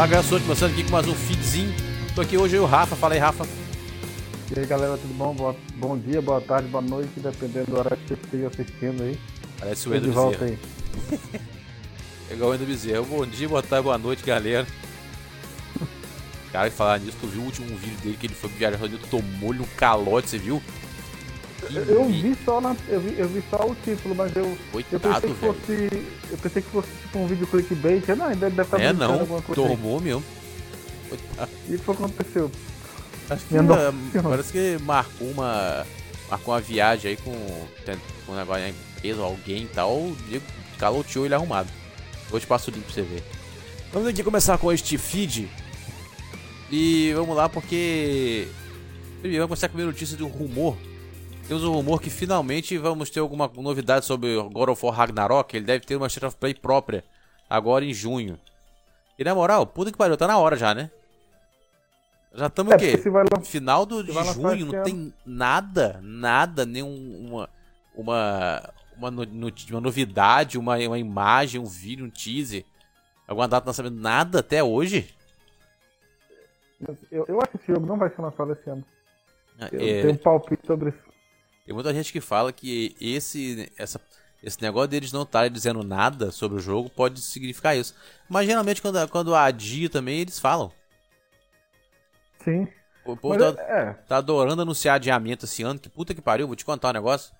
Fala galera, sou começando aqui com mais um feedzinho. Tô aqui hoje eu o Rafa. Fala aí, Rafa. E aí galera, tudo bom? Boa, bom dia, boa tarde, boa noite, dependendo do horário que você esteja assistindo aí. Parece o Endo volta Bezerra. aí. É igual o Endo Bezerra. Bom dia, boa tarde, boa noite, galera. Cara, e falar nisso, tu viu o último vídeo dele que ele foi viajar tomou-lhe um calote, você viu? Eu vi- só na, eu vi, eu vi só o título, mas eu, eu Coitado, pensei que velho. fosse. Eu pensei que fosse tipo um vídeo clickbait. Eu, Não, deve, deve estar É, não, alguma coisa. aí. tomou mesmo. Coitado. E o que foi que aconteceu? Acho que senhora. parece que marcou uma. Marcou uma viagem aí com, com um negócio na empresa, alguém e tal. O Diego caloteou ele arrumado. Te passo o link pra você ver. Vamos aqui começar com este feed. E vamos lá porque. Primeiro, vamos começar com a primeira notícia de um rumor. Temos um rumor que finalmente vamos ter alguma novidade sobre God of War Ragnarok. Ele deve ter uma State of Play própria agora em junho. E na moral, puta que pariu, tá na hora já, né? Já estamos É, o quê? lançar. Final do, de junho não tem nada, nada, nenhum uma uma no- uma novidade, uma, uma imagem, um vídeo, um teaser, alguma data de lançamento, nada até hoje. Eu, eu acho que esse jogo não vai ser lançado esse ano. Eu É, tenho um palpite sobre isso. Tem muita gente que fala que esse essa esse negócio deles não estarem dizendo nada sobre o jogo pode significar isso. Mas geralmente quando quando adia também eles falam. Sim. O povo Mas tá, é, é, tá adorando anunciar adiamento esse ano, que puta que pariu, vou te contar um negócio.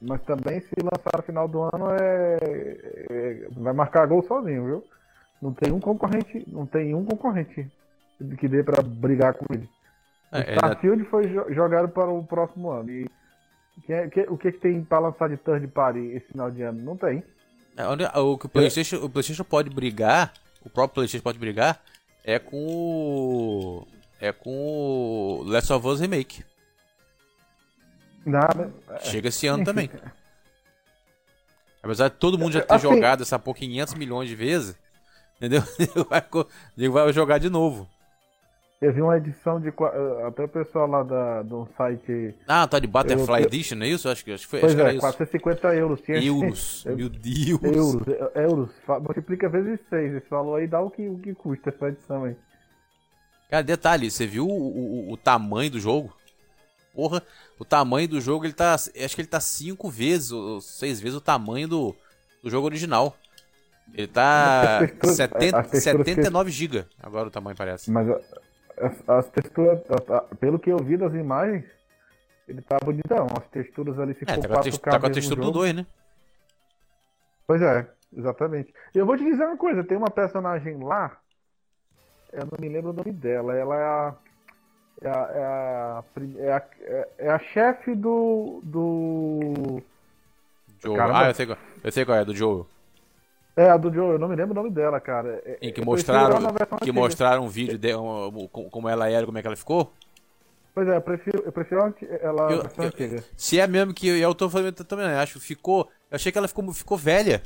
mas também se lançar no final do ano é, é- vai marcar gol sozinho, viu? Não tem um concorrente, não tem um concorrente que dê pra brigar com ele. O É, ainda- Starfield foi jo- jogado para o próximo ano. E que é- que- o que, que tem pra lançar de third party esse final de ano? Não tem. É, onde- O que o PlayStation, o PlayStation pode brigar, o próprio PlayStation pode brigar, é com o. É com o Last of Us Remake. Nada. Chega esse ano também. Apesar de todo mundo já ter Assim- jogado essa por 500 milhões de vezes, entendeu? Ele vai, ele vai jogar de novo. Eu vi uma edição de. eh, Até o pessoal lá da, do site. Ah, tá de Butterfly Eu- Edition, não é isso? Acho que, acho que foi. Pois acho que era é, isso. 450 euros. Tinha Euros. Eu- Meu Deus. Euros, eh, euros. Fa- Multiplica vezes 6. Esse valor aí dá o que, o que custa essa edição aí. Cara, detalhe, você viu o, o- o tamanho do jogo? Porra, o tamanho do jogo, ele tá. Acho que ele tá cinco vezes, ou seis vezes o tamanho do, do jogo original. Ele tá As texturas- 70, as texturas que- 79 GB. Agora o tamanho parece. Mas as, as texturas. Pelo que eu vi das imagens, ele tá bonitão. As texturas ali, se É, tá com a, 4K tex- tá com a mesmo textura do jogo. 2, né? Pois é, exatamente. E eu vou te dizer uma coisa, tem uma personagem lá, eu não me lembro o nome dela, ela é a. É a, é a, é a, é- é a chefe do. do. Caramba. Ah, eu sei, qual, eu sei qual é, do Joe. É, a do Joe, eu não me lembro o nome dela, cara. É- Em que eu mostraram, ela que mostraram um vídeo de um- com- como ela era, como é que ela ficou. Pois é, eu prefiro, eu prefiro ela Eu- eu- antiga. Se é mesmo que eu tô falando eu também, acho, ficou. Eu achei que ela ficou, ficou velha.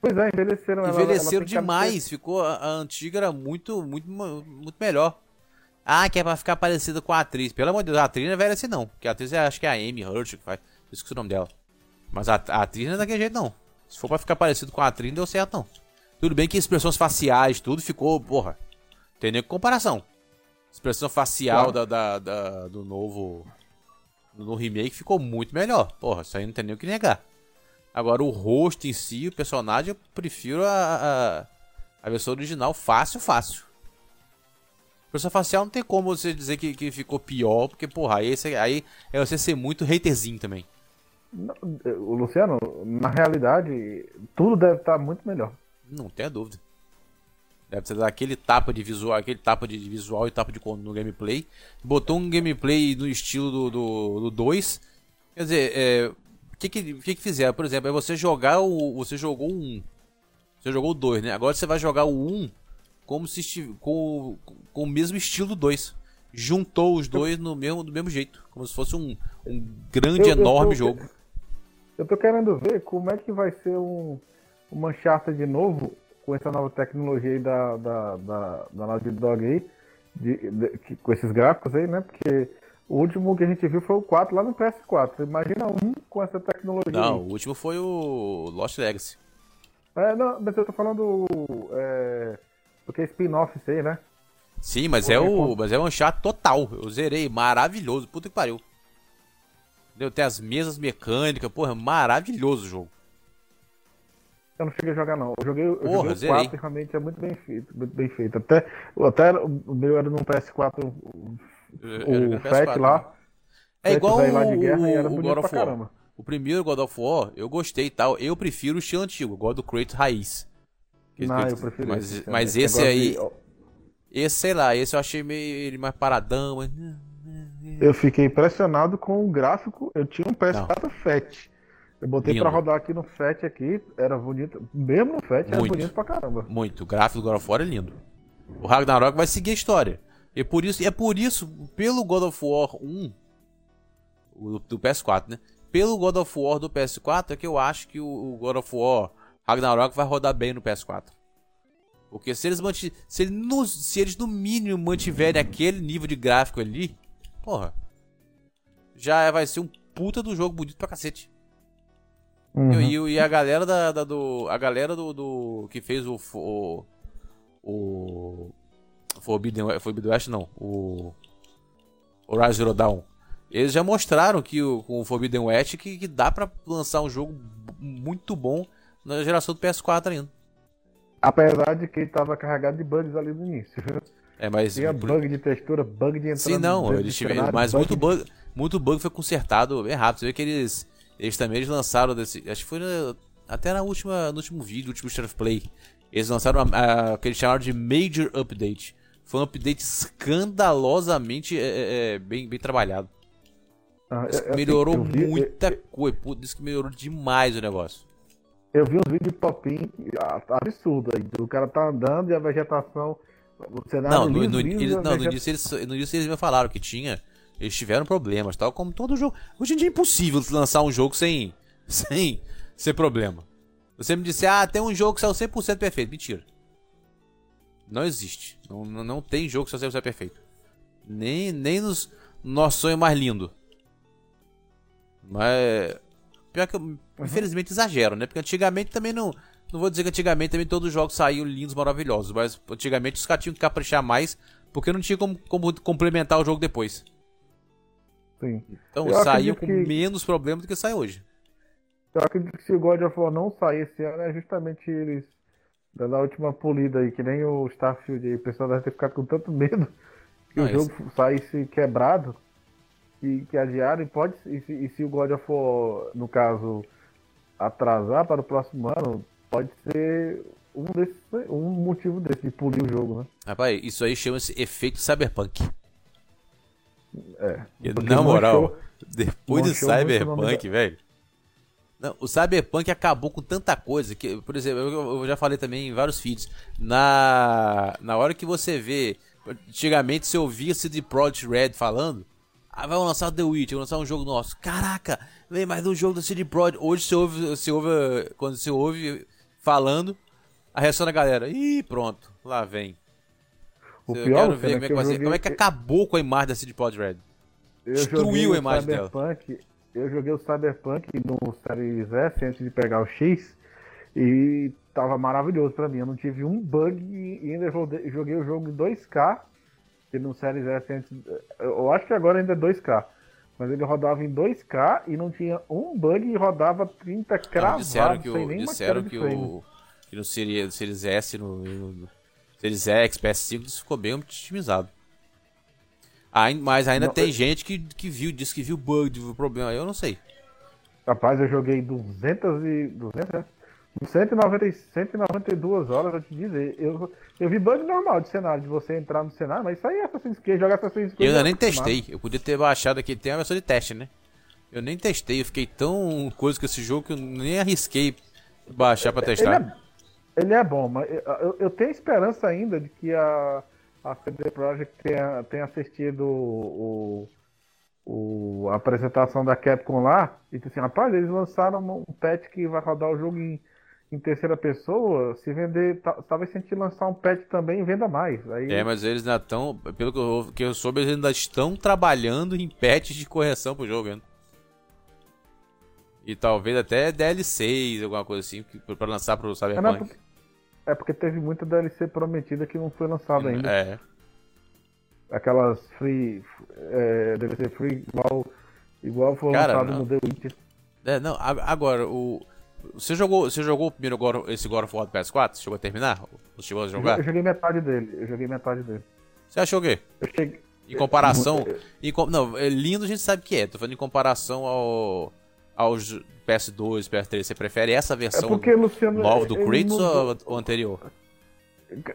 Pois é, envelheceram ela. Envelheceram ela de demais, ficou a, a antiga era muito, muito, muito melhor. Ah, que é pra ficar parecida com a atriz. Pelo amor de Deus, a atriz não é velha assim não. Porque a atriz é, acho que é a Amy Hurt que faz. Esqueci o nome dela. Mas a, a atriz não é daquele jeito não. Se for pra ficar parecido com a atriz, não deu certo não. Tudo bem que expressões faciais, tudo ficou, porra. Tem nem comparação. Expressão facial da, da- da- do novo. No remake ficou muito melhor. Porra, isso aí não tem nem o que negar. Agora, o rosto em si, o personagem, eu prefiro a, a, a versão original fácil, fácil. Expressão facial não tem como você dizer que, que ficou pior, porque, porra, aí, aí é você ser muito haterzinho também. O Luciano, na realidade, tudo deve estar muito melhor. Não tenha dúvida. Deve ser daquele tapa de visual, aquele tapa de visual e tapa de no gameplay. Botou um gameplay no estilo do 2. Do, 2. Quer dizer, é, o que que, que que fizeram? Por exemplo, é você jogar o. Você jogou o 1. Você jogou o 2, né? Agora você vai jogar o 1 como se estiv- com, com o mesmo estilo do 2. Juntou os dois no mesmo, do mesmo jeito. Como se fosse um, um grande, Eu- eu enorme tô- jogo. Eu tô querendo ver como é que vai ser um, um Uncharted de novo com essa nova tecnologia aí da, da, da, da Naughty Dog aí, de- de- que- com esses gráficos aí, né? Porque o último que a gente viu foi o 4 lá no PS4. Imagina um com essa tecnologia. Não, aí. o último foi o Lost Legacy. É, não, mas eu tô falando é, Porque é spin-off sei, né? Sim, mas é, o, mas é um Uncharted total. Eu zerei, maravilhoso. Puta que pariu. Entendeu? Tem as mesas mecânicas, porra, maravilhoso o jogo. Eu não cheguei a jogar, não. Eu joguei, eu porra, joguei o 4 e realmente é muito bem feito. Muito bem feito. Até, até o meu era no PS4, o, o Fat lá. Né? É igual o, lá de guerra, o, o God of War. O primeiro God of War, eu gostei e tal. Eu prefiro o estilo antigo, God of Kratos raiz. Não, eu prefiro mas, esse. Mas esse aí... De... Esse, sei lá, esse eu achei meio ele mais paradão, mas... Eu fiquei impressionado com o gráfico. Eu tinha um PS4 não. Fat. Eu botei Lindo. pra rodar aqui no FAT aqui, era bonito. Mesmo no FAT era bonito pra caramba. Muito. O gráfico do God of War é lindo. O Ragnarok vai seguir a história. E por isso, é por isso, pelo God of War 1, o do PS4, né? Pelo God of War do PS4 é que eu acho que o God of War Ragnarok vai rodar bem no PS4. Porque se eles manti se, eles no, se eles no mínimo mantiverem aquele nível de gráfico ali, porra, já vai ser um puta do jogo bonito pra cacete. Uhum. E, e, a galera da, da, do. A galera do, do. que fez o. O. o Forbidden, Forbidden West não. O. Horizon Zero Dawn. Eles já mostraram que o, com o Forbidden West que, que dá pra lançar um jogo muito bom na geração do PS4 ainda. Apesar de que ele tava carregado de bugs ali no início. É, mas. Tinha bug de textura, bug de entrada. Sim, não, eles tiveram. Mas bug muito bug, muito bug foi consertado bem rápido. Você vê que eles eles também eles lançaram desse. Acho que foi na, até na última, no último vídeo, no último State of Play. Eles lançaram o que eles chamaram de Major Update. Foi um update escandalosamente é, é, é bem, bem trabalhado. Ah, eu, melhorou vi, muita eu, coisa. Diz que melhorou demais o negócio. Eu vi uns vídeos de tá absurdo aí. O cara tá andando e a vegetação. O cenário não, no, no, eles, não, no início eles, no início eles me falaram que tinha eles tiveram problemas, tal como todo jogo. Hoje em dia é impossível lançar um jogo sem, sem ser problema. Você me disse, ah, tem um jogo que saiu 100% perfeito. Mentira. Não existe. Não, não, não tem jogo que saiu 100% perfeito. Nem, nem nos nosso sonho mais lindo. Mas. Pior que eu, uhum. infelizmente, exagero, né? Porque antigamente também não. Não vou dizer que antigamente também todos os jogos saíam lindos, maravilhosos. Mas antigamente os caras tinham que caprichar mais. Porque não tinha como, como complementar o jogo depois. Sim. Então eu saiu com que... menos problemas do que sai hoje. Eu acredito que se o God of War não sair esse ano é justamente eles dando a última polida aí, que nem o Starfield aí. O pessoal deve ter ficado com tanto medo que não, o jogo esse... saísse quebrado e que adiaram. E, pode, e se, e se o God of War, no caso, atrasar para o próximo ano, pode ser um, desses, um motivo desse, de polir o jogo, né? Rapaz, isso aí chama-se efeito cyberpunk. É. Na moral, depois do Cyberpunk, velho. Não, o Cyberpunk acabou com tanta coisa que, por exemplo, eu, eu já falei também em vários feeds. Na, na hora que você vê, antigamente você ouvia CD Projekt Red falando, ah, vai lançar The Witch, vai lançar um jogo nosso. Caraca, vem mais um jogo da CD Projekt. Hoje você ouve, você ouve, quando você ouve falando, a reação da galera, ih, pronto, lá vem. O eu pior quero ver como é, que, joguei... como é que acabou com a imagem da CD Projekt Red. Destruiu a imagem Cyberpunk, dela. Eu joguei o Cyberpunk no Series S antes de pegar o X e tava maravilhoso pra mim. Eu não tive um bug e ainda joguei o jogo em 2K, que no Series S antes. Eu acho que agora ainda é 2K. Mas ele rodava em 2K e não tinha um bug e rodava 30 cravado, disseram que o, disseram que o que no Series, Series S no, no Series X, PS5, isso ficou bem otimizado. Mas ainda não, tem eu... gente que, que viu, disse que viu bug, viu problema. Eu não sei. Rapaz, eu joguei 200 e. 200, 190, 192 horas, eu te dizer. Eu, eu vi bug normal de cenário, de você entrar no cenário, mas isso aí é Assassin's Creed, jogar Assassin's Creed. Eu ainda nem testei. Eu podia ter baixado aqui, tem a versão de teste, né? Eu nem testei, eu fiquei tão coisa com esse jogo que eu nem arrisquei baixar pra testar. Ele é, ele é bom, mas eu, eu tenho esperança ainda de que a, a CD Projekt tenha, tenha assistido o, o, a apresentação da Capcom lá e disse assim, rapaz, eles lançaram um patch que vai rodar o jogo em, em terceira pessoa, se vender, talvez se a gente lançar um patch também venda mais. Aí... É, mas eles ainda estão, pelo que eu, que eu soube, eles ainda estão trabalhando em patches de correção pro jogo ainda. E talvez até DLCs, alguma coisa assim, para lançar pro Cyberpunk. É porque teve muita DLC prometida que não foi lançada ainda. É. Aquelas free. É, DLC free igual, igual foi Cara, lançado não. no The Witcher. É, não, agora, o. Você jogou, você jogou o primeiro God, esse God of War do PS4? Chegou a terminar? Ou chegou a Eu, jogar? eu joguei metade dele. Eu joguei metade dele. Você achou o quê? Eu cheguei. Em comparação. É, em não, é lindo a gente sabe que é. Tô falando em comparação ao. aos PS2, PS3. Você prefere essa É versão porque, Luciano. nova do Kratos mudou- ou, ou anterior?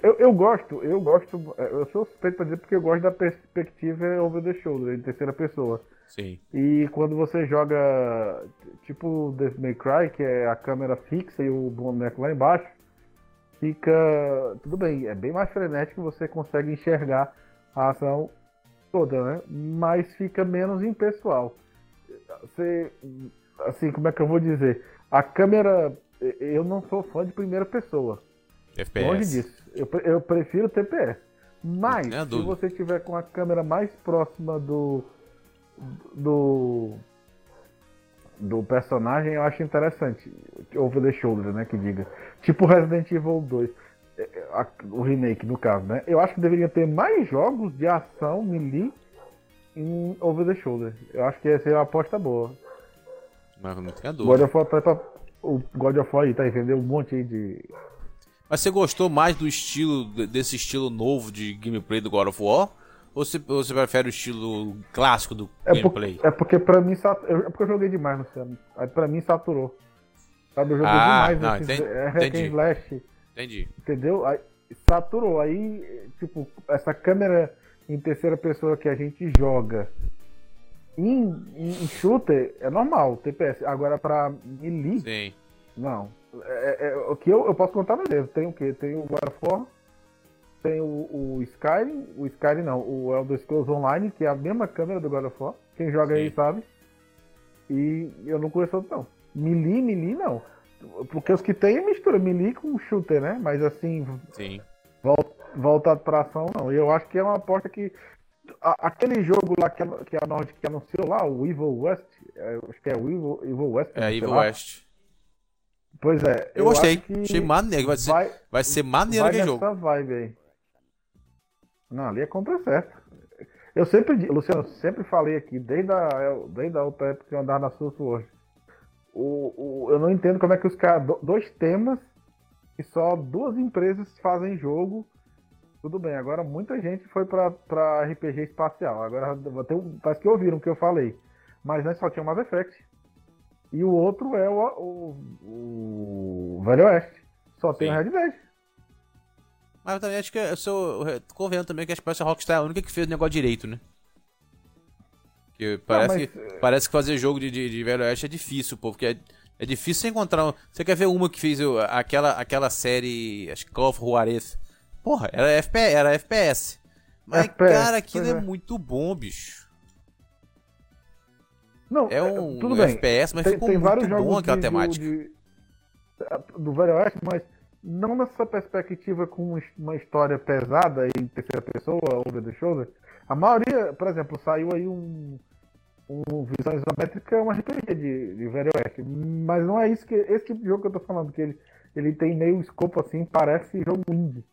Eu, eu gosto, eu gosto. Eu sou suspeito pra dizer porque eu gosto da perspectiva over the shoulder, em terceira pessoa. Sim. E quando você joga tipo Devil May Cry, que é a câmera fixa e o boneco lá embaixo, fica. Tudo bem, é bem mais frenético, você consegue enxergar a ação toda, né? Mas fica menos impessoal. Você. Assim, como é que eu vou dizer? A câmera. Eu não sou fã de primeira pessoa. FPS. Longe disso. Eu, eu prefiro TPS. Mas, tenha se você tiver com a câmera mais próxima do. do. do personagem, eu acho interessante. Over the shoulder, né? Que diga. Tipo Resident Evil 2. é, é, a- O remake, no caso, né? Eu acho que deveria ter mais jogos de ação melee em over the shoulder. Eu acho que essa é uma aposta boa. Mas não tenha God dúvida. of War tá O God of War aí, tá entendendo? Um monte aí de. Mas você gostou mais do estilo, desse estilo novo de gameplay do God of War? Ou você, ou você prefere o estilo clássico do É, por- gameplay? é porque pra mim sat- eu- é porque eu joguei demais, Luciano. Aí pra mim saturou. Sabe, eu joguei Ah, demais não, esses entendi, é, entendi. slash, Entendi. entendeu? Aí saturou. Aí, tipo, essa câmera em terceira pessoa que a gente joga em, em- em shooter é normal, TPS. Agora pra melee, Sim. não. É, é- o que eu, eu posso contar no dedo. Tem o quê? Tem o God of War, tem o, o Skyrim, o Skyrim não, o Elder Scrolls Online, que é a mesma câmera do God of War. Quem joga aí Sim. sabe. E eu não conheço outro não. Melee, melee não. Porque os que tem é mistura melee com shooter, né? Mas assim, Sim. vol- voltado pra ação não. E eu acho que é uma aposta que. a- aquele jogo lá que a, que a Nordic anunciou lá, o Evil West, é, acho que é o Evil, Evil West. É Evil lá. West. Pois é. Eu, gostei. acho que Achei maneiro. Vai ser, vai, vai ser maneiro vai jogo. vibe aí. Não, ali é compra certa. Eu sempre, Luciano, eu sempre falei aqui, desde a, eu- desde a outra época que eu andava na Source o, o, eu não entendo como é que os caras. do- Dois temas e só duas empresas fazem jogo. Tudo bem, agora muita gente foi pra, pra RPG espacial. Agora um- parece que ouviram o que eu falei. Mas nós só tinha o Mass Effect. E o outro é o, o, o Velho Oeste. Só tem Sim. o Red Dead. Mas eu também acho que eu sou. eu Tô vendo também que acho que a Rockstar é a única que fez o negócio direito, né? Que parece, mas, que, parece que fazer jogo de, de, de Velho Oeste é difícil, pô, porque é, é difícil você encontrar. um- Você quer ver uma que fez aquela, aquela série. Acho que Call of Juarez. Porra, era, FP, era FPS. Mas, FPS, cara, aquilo é é. muito bom, bicho. Não, É um tudo bem. FPS, mas tem, ficou tem muito vários bom jogos aquela de- temática. de- do Velho Oeste, mas não nessa perspectiva com uma história pesada em terceira pessoa, over the shoulder. A maioria, por exemplo, saiu aí um, um Visão Isométrica, um RPG de, de Velho Oeste. Mas não é isso que. Esse tipo de jogo que eu tô falando, que ele, ele tem meio escopo assim, parece jogo indie.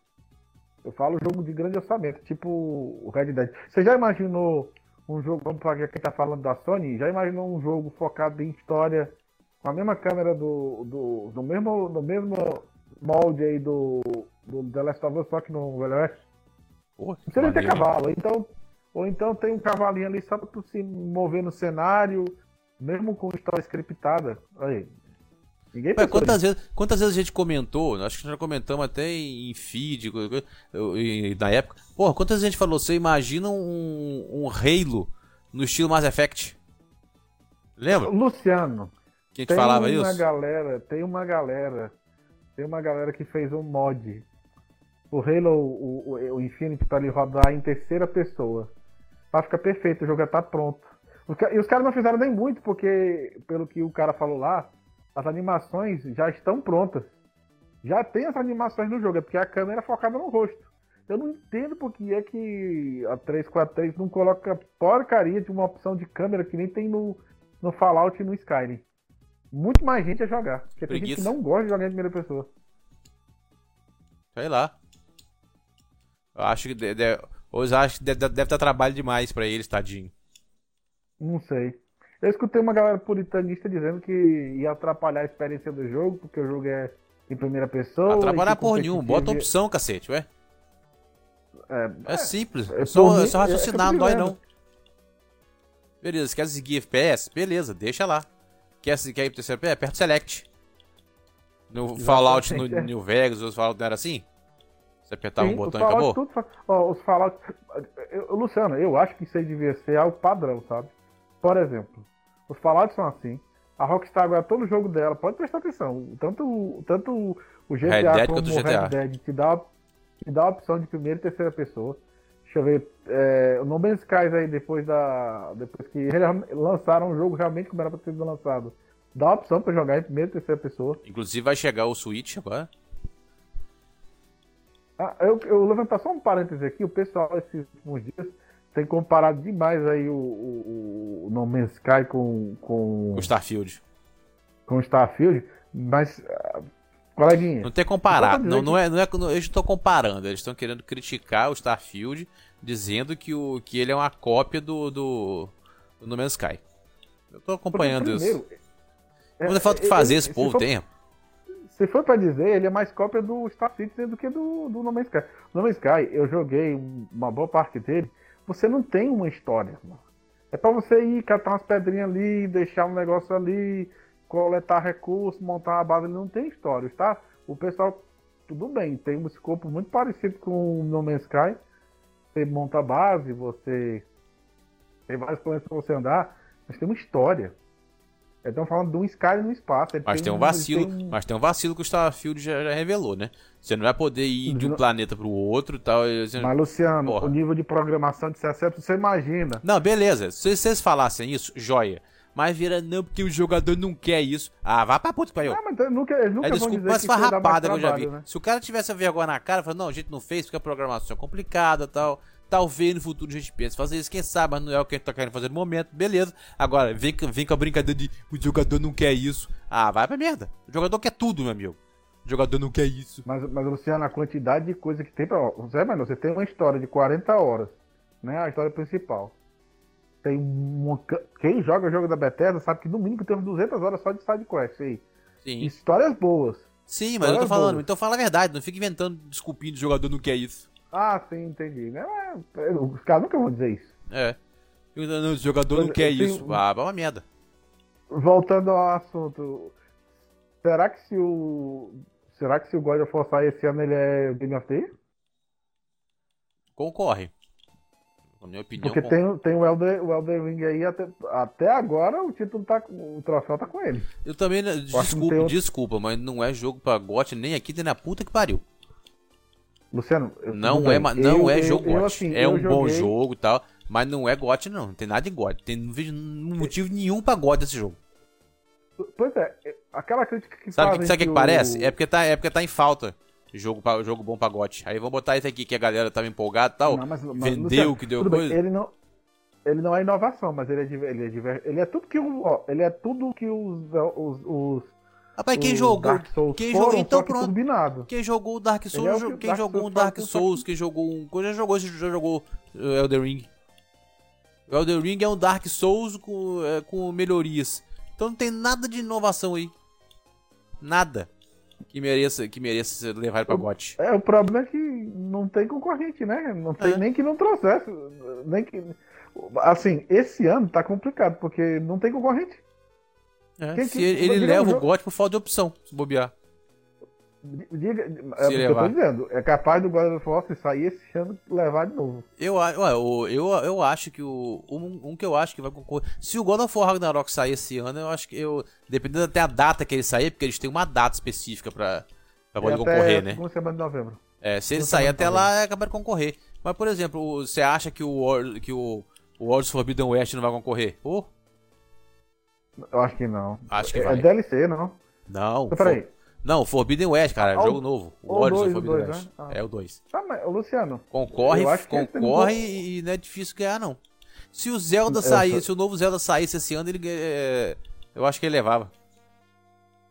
Eu falo jogo de grande orçamento, tipo o Red Dead. Você já imaginou um jogo, vamos falar quem tá falando da Sony, já imaginou um jogo focado em história com a mesma câmera do, do, do mesmo do mesmo molde aí do, do The Last of Us, só que no Velho Oeste? Não precisa nem ter maneiro. cavalo, então ou então tem um cavalinho ali só pra tu se mover no cenário, mesmo com história scriptada. Aí. Ninguém Ué, quantas, vezes, quantas vezes a gente comentou? Acho que já comentamos até em feed, na época. Porra, quantas vezes a gente falou? Você imagina um, um Halo no estilo Mass Effect? Lembra? Luciano, Que a gente tem falava uma isso? galera, tem uma galera, tem uma galera que fez um mod o Halo, o, o, o Infinity pra ele rodar em terceira pessoa. Pra ficar perfeito, o jogo já tá pronto. E os caras não fizeram nem muito, porque, pelo que o cara falou lá, as animações já estão prontas. Já tem as animações no jogo, é porque a câmera é focada no rosto. Eu não entendo por que é que a 343 não coloca porcaria de uma opção de câmera que nem tem no, no Fallout e no Skyrim. Muito mais gente a jogar. Porque tem gente que Preguiça. não gosta de jogar em primeira pessoa. Sei lá. Eu acho que. De, de, hoje acho que deve, deve dar trabalho demais pra eles, tadinho. Não sei. Eu escutei uma galera puritanista dizendo que ia atrapalhar a experiência do jogo, porque o jogo é em primeira pessoa. Atrapalhar porra nenhuma. Bota opção, cacete, ué. É, É simples. é É só, por é mim- só raciocinar, é não dói não. Beleza, quer seguir FPS? Beleza, deixa lá. Quer, quer ir pro terceiro FPS? Aperta o Select. No Fallout no é. New Vegas, os Fallout não era assim? Você apertava Sim, um botão e acabou? Tudo ó, os Fallout. Eu- Luciano, eu acho que isso aí devia ser algo padrão, sabe? Por exemplo, os Fallout são assim. A Rockstar agora, todo jogo dela, pode prestar atenção. Tanto, o- tanto o GTA Red Dead como o GTA. Red Dead te dá, te dá a opção de primeira e terceira pessoa. Deixa eu ver. É, o No Man's Skies aí, depois da. Depois que eles lançaram o jogo realmente como era pra ter sido lançado. Dá a opção pra jogar em primeira e terceira pessoa. Inclusive vai chegar o Switch agora. Ah, eu, eu vou levantar só um parêntese aqui, o pessoal esses últimos dias tem comparado demais aí o, o, o No Man's Sky com, com, O Starfield. com o Starfield, mas, ah, coleguinha, Não tem comparado. Não, não é, não é, não- eles não estão comparando. Eles estão querendo criticar o Starfield, dizendo que, o, que ele é uma cópia do, do, do No Man's Sky. Eu tô acompanhando isso. primeiro, é, Quando falta o que é, fazer ele- esse se povo for- tem. Se for pra dizer, ele é mais cópia do Star Citizen do que do, do No Man's Sky. No Man's Sky, eu joguei um- uma boa parte dele, você não tem uma história. mano. É pra você ir catar umas pedrinhas ali, deixar um negócio ali, coletar recursos, montar uma base, ele não tem história, tá? O pessoal, tudo bem, tem um escopo muito parecido com o No Man's Sky. Você monta a base, você tem vários planetas pra você andar, mas tem uma história. Estamos falando de um Sky no espaço. ele Mas tem um vacilo, tem mas tem um vacilo que o Starfield já, já revelou, né? Você não vai poder ir de um planeta pro outro e tal. você- Mas, Luciano, Porra. o nível de programação de CSF, você imagina. Não, beleza. Se vocês falassem isso, joia. Mas vira, não, porque o jogador não quer isso. Ah, vá pra puta que pariu. Ah, mas eu nunca, eles nunca É vão desculpa dizer mais que farrapada que eu já vi. né? Se o cara tivesse a vergonha na cara, fala, não, a gente não fez porque a programação é complicada e tal. Talvez no futuro a gente pense fazer isso, quem sabe, mas não é o que a gente tá querendo fazer no momento, beleza. Agora, vem, com- vem com a brincadeira de o jogador não quer isso. Ah, vai pra merda. O jogador quer tudo, meu amigo. O jogador não quer isso. Mas, mas, Luciano, a quantidade de coisa que tem pra. Você, mano, você tem uma história de 40 horas, né? A história principal. Tem uma... Quem joga o jogo da Bethesda sabe que no mínimo tem umas 200 horas só de side quest aí. Sim. Histórias boas. Sim, mas eu tô falando, boa. então fala a verdade, não fica inventando desculpinha de jogador não quer isso. Ah, sim, entendi. É, Os caras nunca vão dizer isso. É. O jogador não quer assim, isso. Ah, vai uma merda. Voltando ao assunto, será que se o. Será que se o God of War sair esse ano ele é o Game of the Year? Concorre. Na minha opinião, Porque tem, tem o, Elder, o Elder Ring aí, até, até agora o título tá. O troféu tá com ele. Eu também, desculpa, outro- desculpa, mas não é jogo pra GOT nem aqui nem na puta que pariu. Luciano, eu- Não é, não Eu- é jogo eu, assim, é um bom joguei- jogo e tal, mas não é GOT não, não tem nada de GOT. Tem, não vejo motivo nenhum pra GOT esse jogo. Pois é, aquela crítica que Sabe o que, sabe o que, que o- parece? É porque, tá, é porque tá em falta jogo, pra, jogo bom pra GOT. Aí vamos botar esse aqui que a galera tava empolgada e tal. Não, mas- mas, vendeu Luciano, que deu tudo bem, coisa. ele não, ele não é inovação, mas ele é, ele é, ele é tudo que o, ó, ele é tudo que os, os, os Rapaz, quem jogou? Quem jogou? Então pronto. turbinado. Quem jogou o Dark Souls, é o que quem Dark jogou Souls um Dark Souls, quem jogou um. Já jogou, já jogou uh, Elden Ring. O Elden Ring é um Dark Souls com, é, com melhorias. Então não tem nada de inovação aí. Nada que mereça, que mereça ser levado pra Eu- GOT. É, o problema é que não tem concorrente, né? Não tem É. nem que não trouxesse. Nem que... Assim, esse ano tá complicado, porque não tem concorrente. É, Quem se ele, ele leva o jogo- GOT por falta de opção, se bobear. Diga, é Se o que eu tô dizendo. É capaz do God of War se sair esse ano levar de novo. Eu, o- eu, eu acho que o. Um, um que eu acho que vai concorrer. Se o God of War Ragnarok sair esse ano, eu acho que eu. Dependendo até a data que ele sair, porque eles têm uma data específica pra, pra poder É concorrer, né? Segunda semana de novembro. É, se ele sair até lá, é capaz de concorrer. Mas, por exemplo, o- você acha que o, que o, o World's Forbidden West não vai concorrer? Pô, Eu acho que não. acho que é, vai. é DLC, não? Não, Então, peraí. For- não, Forbidden West, cara, é Ah, jogo novo. O o Forbidden dois, West. né? Ah. É o 2. Tá, mas, Luciano. Concorre, concorre e não é difícil ganhar, não. Se o Zelda sair, se o novo Zelda saísse esse ano, ele é, eu acho que ele levava.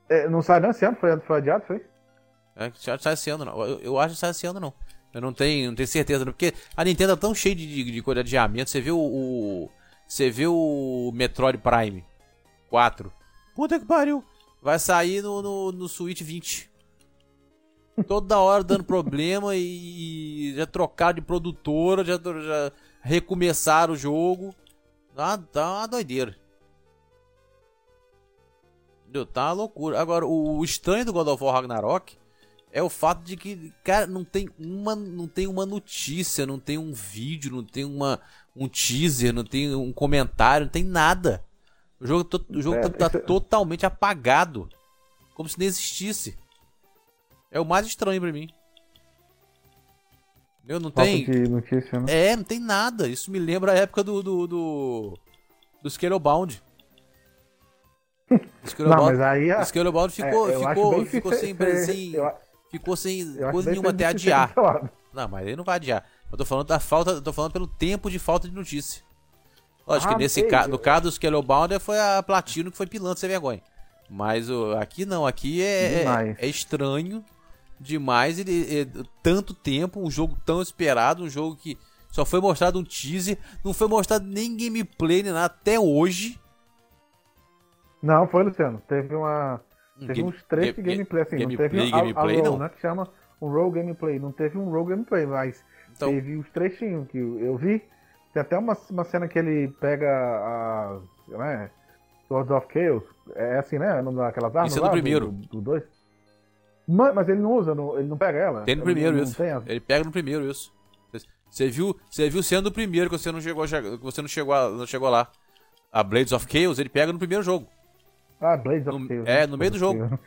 É, não sai não esse ano? Foi, foi adiado, foi? É, sai esse ano, não. Eu, eu acho que sai esse ano, não. Eu não tenho, não tenho certeza, não. Porque a Nintendo é tão cheia de, de, de coisa de adiamento. Você viu o. Você viu o Metroid Prime 4. Puta que pariu. Vai sair no, no, no Switch 20. Toda hora dando problema e já trocaram de produtora, já, já recomeçaram o jogo. Tá, tá uma doideira. Entendeu? Tá uma loucura. Agora, o, o estranho do God of War Ragnarok é o fato de que, cara, não tem uma, não tem uma notícia, não tem um vídeo, não tem uma, um teaser, não tem um comentário, não tem nada. O jogo, o jogo é, tá, tá totalmente apagado. Como se nem existisse. É o mais estranho pra mim. Meu, não Falta tem. Notícia, né? É, não tem nada. Isso me lembra a época do. do. do, do Scalebound. Scalebound, não, mas aí. A... Scalebound ficou, é, ficou, ficou sem. Ser, sem eu... Ficou sem coisa nenhuma até adiar. Não, mas aí não vai adiar. Eu tô falando da falta. Eu tô falando pelo tempo de falta de notícia. Lógico ah, que nesse caso, no caso do Scalebound foi a Platino que foi pilando sem vergonha. Mas o, aqui não, aqui é, é, é, estranho demais. Ele, é, tanto tempo, um jogo tão esperado, um jogo que só foi mostrado um teaser, não foi mostrado nem gameplay nem nada até hoje. Não, foi, Luciano. Teve uma. Teve game, uns três game, gameplay, assim, gameplay, não teve gameplay, a, a roll, não. né? Que chama um roll gameplay. Não teve um roll gameplay, mas então, teve os trechinhos que eu vi. Tem até uma, uma cena que ele pega a. Né, Swords of Chaos. É assim, né? Aquelas armas. Isso é do primeiro. Do 2. Mas ele não usa, ele não pega ela. Tem no primeiro isso. Ele pega no primeiro isso. Você viu, você viu sendo o primeiro que você não chegou, que você não chegou, a, não chegou lá. A Blades of Chaos ele pega no primeiro jogo. Ah, Blades of no, Chaos. É, no meio do jogo.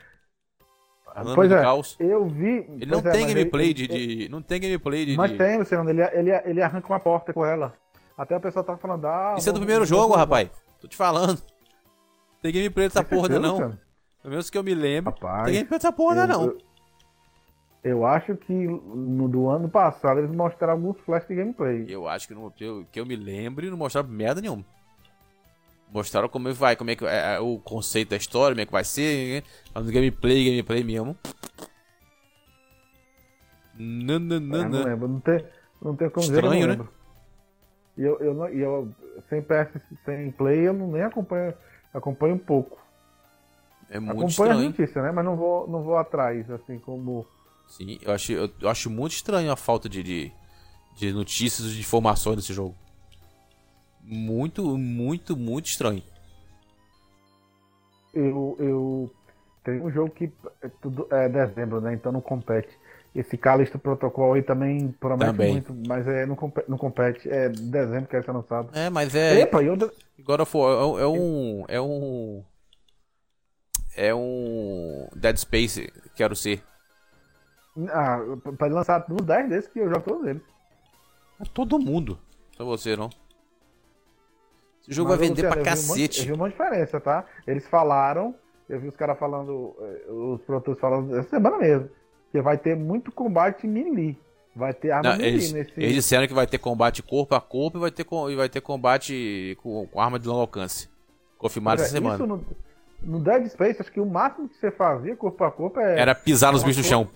Pois é, caos. eu vi. Ele não é, tem gameplay ele, de, de, Não tem gameplay de. Mas tem, Luciano. Ele, ele, ele arranca uma porta com ela. Até a pessoa tá falando. Ah, Isso é do primeiro jogo, rapaz. Tô te falando. Tem gameplay dessa porra, não. Pelo menos que eu me lembro. Rapaz, tem gameplay dessa porra, eu, não. Eu, eu acho que no do ano passado eles mostraram alguns flash de gameplay. Eu acho que, que, eu, que eu me lembre não mostraram merda nenhuma. Mostraram como é vai, como é que é, é, o conceito da história, como é que vai ser, né? no gameplay, gameplay mesmo. Não, não, não, não. não lembro, não tem, não tem como Estranho, dizer, né? E eu, eu, eu, eu, sem PS, sem play, eu não nem acompanho, acompanho um pouco. É muito acompanho estranho. a notícia, né? Mas não vou, não vou atrás, assim como Sim, eu acho, eu, eu acho muito estranho a falta de, de, de notícias e de informações desse jogo. Muito, muito, muito estranho. Eu, eu tem um jogo que é, tudo é dezembro, né? Então não compete. Esse Calixto Protocol aí também promete também. muito, mas é, não, compete, não compete. É dezembro que vai ser lançado. É, mas é. Epa, eu... God of War é, é um. É um. É um. Dead Space, quero ser. Ah, pode lançar uns 10 desses que eu jogo todos eles. É todo mundo. Só você, não. Esse jogo Mas vai vender pra cacete. eu vi uma diferença, tá? Eles falaram, eu vi os caras falando, eh, os produtores falando essa semana mesmo, que vai ter muito combate melee. Vai ter arma não, melee eles, nesse... Eles disseram que vai ter combate corpo a corpo e vai ter, e vai ter combate com, com arma de longo alcance. Confirmado essa semana. No, no, Dead Space, acho que o máximo que você fazia corpo a corpo é... Era pisar nos bichos no chão.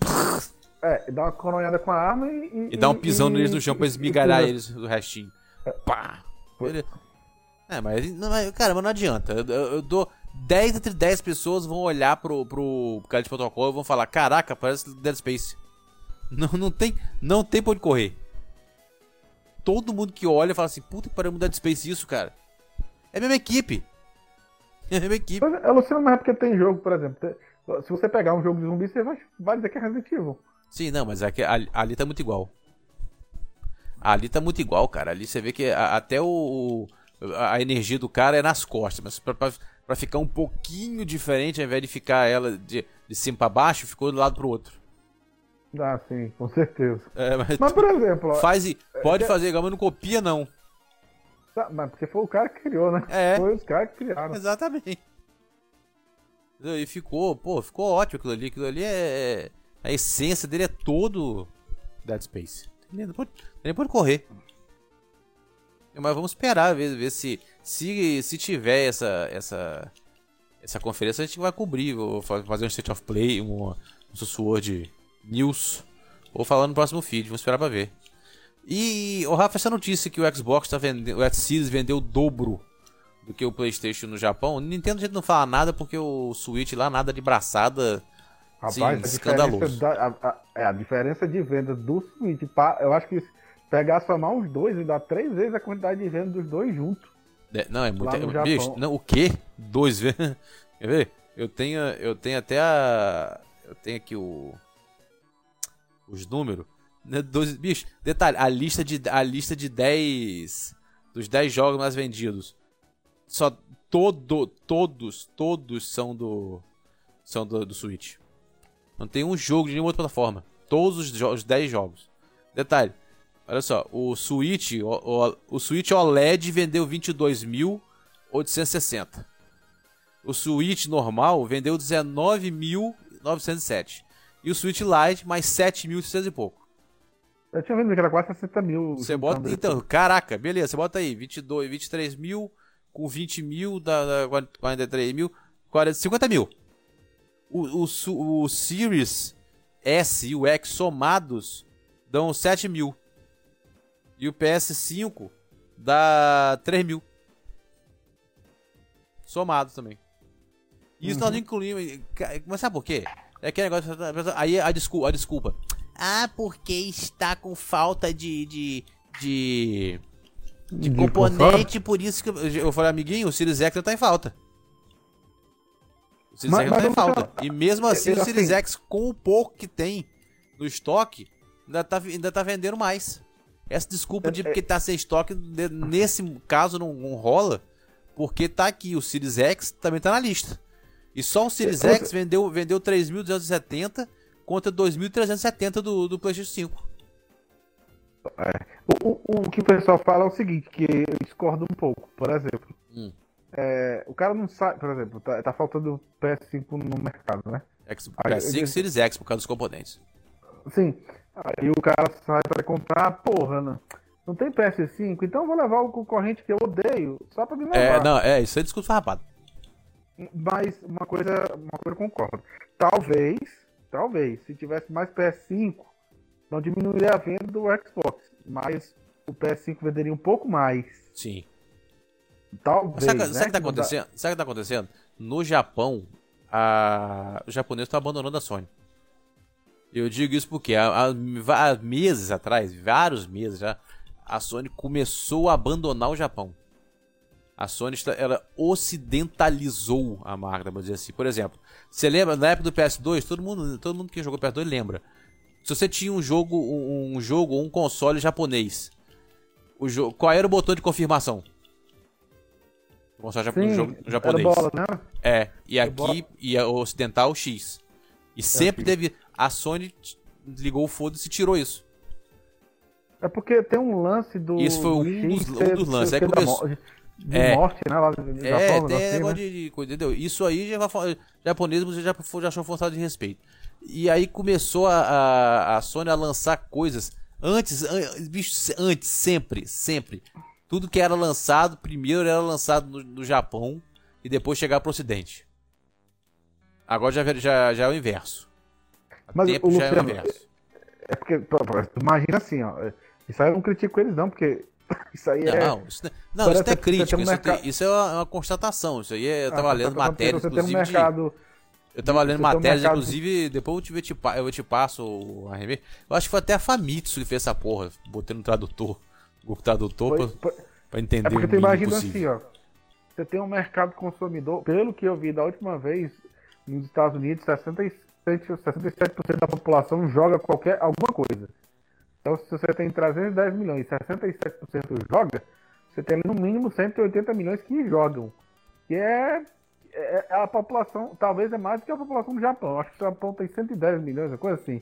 É, dar uma coronhada com a arma e. E, e dar um pisão neles no chão pra esmigalhar eles do restinho. É. Pá! É, mas, não, cara, mas não adianta. Eu, eu, eu, dou 10 entre 10 pessoas vão olhar pro, pro cara de protocolo e vão falar: Caraca, parece Dead Space. Não, não, tem, não tem pra onde correr. Todo mundo que olha fala assim: Puta que pariu, Dead Space isso, cara. É a mesma equipe. É a mesma equipe. É, Luciano, mas é porque tem jogo, por exemplo. Se você pegar um jogo de zumbi, você vai, vai dizer que é Resident Evil. Sim, não, mas aqui, ali, ali tá muito igual. Ali tá muito igual, cara. Ali você vê que a, até o, a energia do cara é nas costas, mas pra, pra, pra, ficar um pouquinho diferente, ao invés de ficar ela de, de cima para baixo, ficou do lado pro outro. Ah, sim, com certeza. É, mas, mas, por exemplo. Faz, pode é, fazer, mas não copia, não. Tá, mas porque foi o cara que criou, né? É. Foi os caras que criaram. Exatamente. E ficou, pô, ficou ótimo aquilo ali. Aquilo ali é. A essência dele é todo Dead Space. Nem pode, nem pode correr. Mas vamos esperar, ver, ver se, se se tiver essa essa essa conferência a gente vai cobrir, vou fazer um state of play, um, um Sword news. Vou falar no próximo feed, vou esperar pra ver. E, o Rafa, essa notícia que o Xbox tá vendendo, o X Series vendeu o dobro do que o PlayStation no Japão. O Nintendo a gente não fala nada porque o Switch lá nada de braçada. Rapaz, Sim, a escandaloso. da, a, a- é, a diferença de vendas do Switch, pá, eu acho que pegar somar os dois e dar três vezes a quantidade de vendas dos dois juntos. É, não, é muito. Bicho, não, o quê? Dois vezes. Quer ver? Eu tenho, eu tenho até a. Eu tenho aqui o. Os números. Né, Dois, bicho, detalhe, a lista de a lista de 10 dos 10 jogos mais vendidos. Só todo todos todos são do são do, do Switch. Não tem um jogo de nenhuma outra plataforma. Todos os, jo- os 10 jogos. Detalhe, olha só, o Switch, o, o, o Switch OLED vendeu 22.860. O Switch normal vendeu 19.907. E o Switch Lite mais 7.600 e pouco. Eu tinha visto que era quase 60 mil. Você bota, então, caraca, beleza, você bota aí 22, 23 mil com 20 mil, dá, dá 43 mil, 40, 50 mil. O, o, o Series S e o X somados dão 7 mil. E o PS5 dá 3 mil. Somado também. Isso nós não incluímos. Mas sabe por quê? É aquele negócio. Aí a desculpa, a desculpa. Ah, porque está com falta de. de. de, de De componente, por isso que. Eu, eu falei, amiguinho, o Series X não tá em falta. O Series Mas- X não tá em falta. E mesmo assim, eu- o Series assim- X, com o pouco que tem no estoque, ainda tá, ainda tá vendendo mais. Essa desculpa de É- porque tá sem estoque, nesse caso não, não rola, porque tá aqui, o Series X também tá na lista. E só o Series É, X vendeu, vendeu 3.270 contra 2.370 do, do PlayStation 5. O, o, o que o pessoal fala é o seguinte, que eu discordo um pouco. Por exemplo, Hum. é, o cara não sabe, por exemplo, tá, tá faltando PS5 no mercado, né? X, Aí, PS5 eu- Series X por causa dos componentes. Sim. Aí o cara sai pra comprar, porra, não, não tem PS5, então eu vou levar o concorrente que eu odeio, só pra me levar. É, não, é, isso é discurso farrapado. Mas uma coisa, uma coisa eu concordo. Talvez, talvez, se tivesse mais PS5, não diminuiria a venda do Xbox. Mas o PS5 venderia um pouco mais. Sim. Talvez. Sabe, né? sabe o que tá acontecendo? Sabe o que tá acontecendo? No Japão, a... os japoneses estão abandonando a Sony. Eu digo isso porque há, há há meses atrás, vários meses já, a Sony começou a abandonar o Japão. A Sony ela ocidentalizou a marca, vamos dizer assim. Por exemplo, você lembra na época do PS2, todo mundo, todo mundo que jogou PS2 lembra. Se você tinha um jogo, um, um jogo ou um console japonês, o qual era o botão de confirmação? O console Sim, jogo japonês. bola, né? É, e aqui e ocidental X. E sempre teve. A Sony ligou o foda-se e tirou isso. É porque tem um lance do. Isso foi um dos- um dos lances. Aí da começou- De É. morte, né? Lá É, Japão, tem assim, negócio né? de, coisa, entendeu? Isso aí já vai japonês você já, já achou forçado de respeito. E aí começou a, a, a Sony a lançar coisas antes, an- bicho, antes, sempre, sempre. Tudo que era lançado, primeiro era lançado no, no Japão e depois chegar pro ocidente. Agora já, já, já é o inverso. Mas, tempo o já é o Luciano, inverso. É porque, tu imagina assim, ó. é, Isso aí eu não critico eles, não, porque isso aí é. Não, isso não, isso não é tem crítica, um isso, mercado- tem- isso é uma, uma constatação. Isso aí é, eu Ah, tava tá lendo Você tem um inclusive, de, mercado. Eu tava lendo um matéria, mercado- inclusive, depois eu te, eu te, eu te passo o arremesso. Eu acho que foi até a Famitsu que fez essa porra. Botei no tradutor, Google Tradutor, Foi- pra, foi- pra entender É porque o tu imagina possível. assim, ó. Você tem um mercado consumidor, pelo que eu vi da última vez, nos Estados Unidos, 67%, 67% da população joga qualquer alguma coisa. Então, se você tem 310 milhões e 67% joga, você tem no mínimo 180 milhões que jogam. Que é, é- é a população, talvez é mais do que a população do Japão. Acho que o Japão tem 110 milhões, uma coisa assim.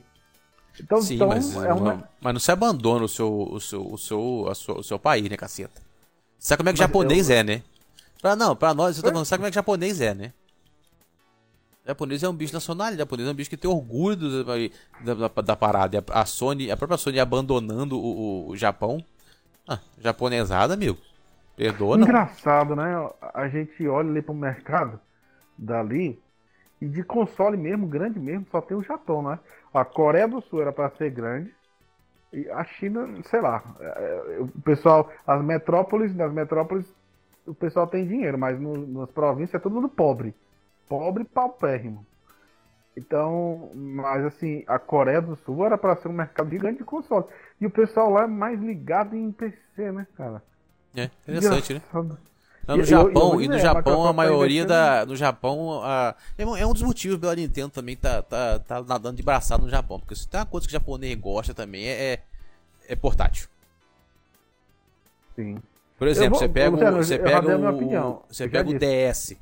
Então, Sim, então mas, é uma. mas não se abandona o seu, o seu, o seu, a sua- o seu país, né, caceta? Sabe como é que Mas japonês eu- é, né? Pra, não, pra nós, eu tô falando, sabe como é que japonês é, né? Japonês é um bicho nacional, japonês é um bicho que tem orgulho do- da, da, da parada. A Sony, a própria Sony abandonando o, o- o Japão. Ah, japonesada, amigo. Perdoa, não. Engraçado, né? A gente olha ali pro mercado dali E de console mesmo, grande mesmo, só tem o Japão, né? A Coreia do Sul era para ser grande. E a China, sei lá. É, é, o pessoal, as metrópoles, nas metrópoles, o pessoal tem dinheiro, mas no, nas províncias é todo mundo pobre. Pobre paupérrimo. Então, mas assim, a Coreia do Sul era para ser um mercado gigante de console. E o pessoal lá é mais ligado em PC, né, cara? É, interessante, né? Não, no Japão, e no Japão a maioria da. No Japão, a, é, um, é um dos motivos pela Nintendo também tá, tá, tá nadando de braçado no Japão. Porque se tem uma coisa que o japonês gosta também é, é, é portátil. Sim. Por exemplo, vou, você pega, o, você pega o, você pega o DS,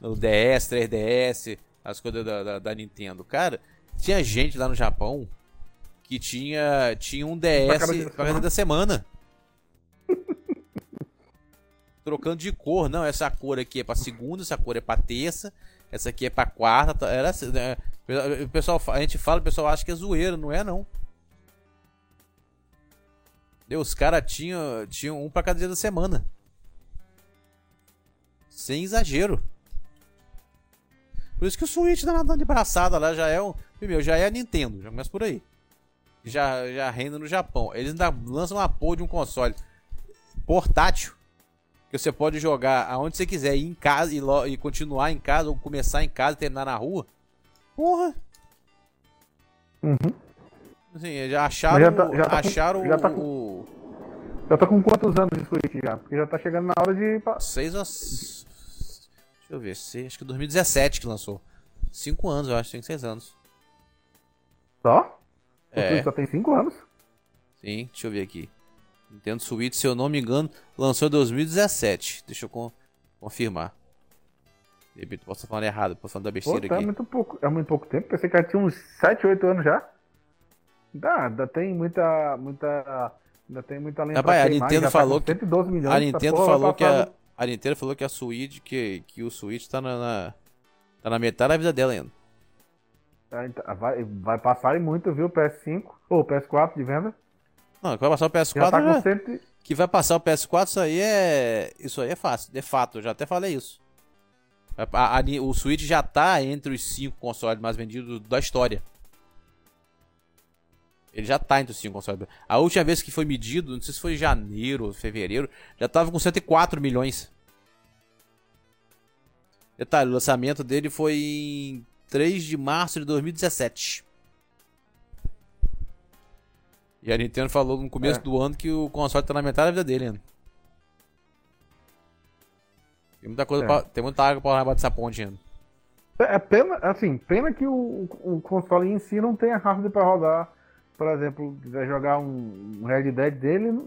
o DS, 3DS, as coisas da, da, da, Nintendo. Cara, tinha gente lá no Japão que tinha, tinha um DS pra cada da semana trocando de cor. Não, essa cor aqui é pra segunda, essa cor é pra terça, essa aqui é pra quarta. Tá, era assim, né? O pessoal, a gente fala, o pessoal acha que é zoeira, não é não. Deus, os caras tinham, tinham um pra cada dia da semana. Sem exagero. Por isso que o Switch tá nadando de braçada lá já é um. Primeiro, já é a Nintendo, já começa por aí. Já, já reina no Japão. Eles ainda lançam uma porra de um console portátil que você pode jogar aonde você quiser, ir em casa e, e continuar em casa, ou começar em casa e terminar na rua. Porra! Uhum. Assim, já acharam, já tá, já tá acharam com, já tá com, o... Já tá com quantos anos de Switch já? Porque já tá chegando na hora de... Seis ou... Deixa eu ver, seis, acho que 2017 que lançou. Cinco anos, eu acho, tem seis anos. Só? É. Só tem cinco anos? Sim, deixa eu ver aqui. Nintendo Switch, se eu não me engano, lançou em 2017. Deixa eu con confirmar. De repente posso estar falando errado, posso falando da besteira Pô, tá aqui. É muito, pouco, é muito pouco tempo. Pensei que ela tinha uns 7, 8 anos já. Dá, ainda tem muita. muita ainda tem muita lenda. Ah, a Nintendo tá falou tá que. Milhões, a Nintendo falou que a, a Nintendo falou que a Switch, que, que o Switch tá na, na, tá na metade da vida dela ainda. Tá, vai, vai passar muito, viu? PS5 ou PS4 de venda. Não, que vai passar o PS4 já tá já... Cento... Que vai passar o PS4, isso aí é. Isso aí é fácil, de fato, eu já até falei isso. A, a, o Switch já tá entre os 5 consoles mais vendidos da história. Ele já tá entre os 5 consoles. A última vez que foi medido, não sei se foi janeiro ou fevereiro, já tava com 104 milhões. Detalhe, o lançamento dele foi em 3 de março de 2017. E a Nintendo falou no começo é. do ano que o console tá na metade da vida dele ainda. Tem muita coisa é. pra, Tem muita água pra rolar dessa ponte ainda. É, é pena, assim, pena que o, o console em si não tenha hardware para rodar. Por exemplo, quiser jogar um, um Red Dead dele.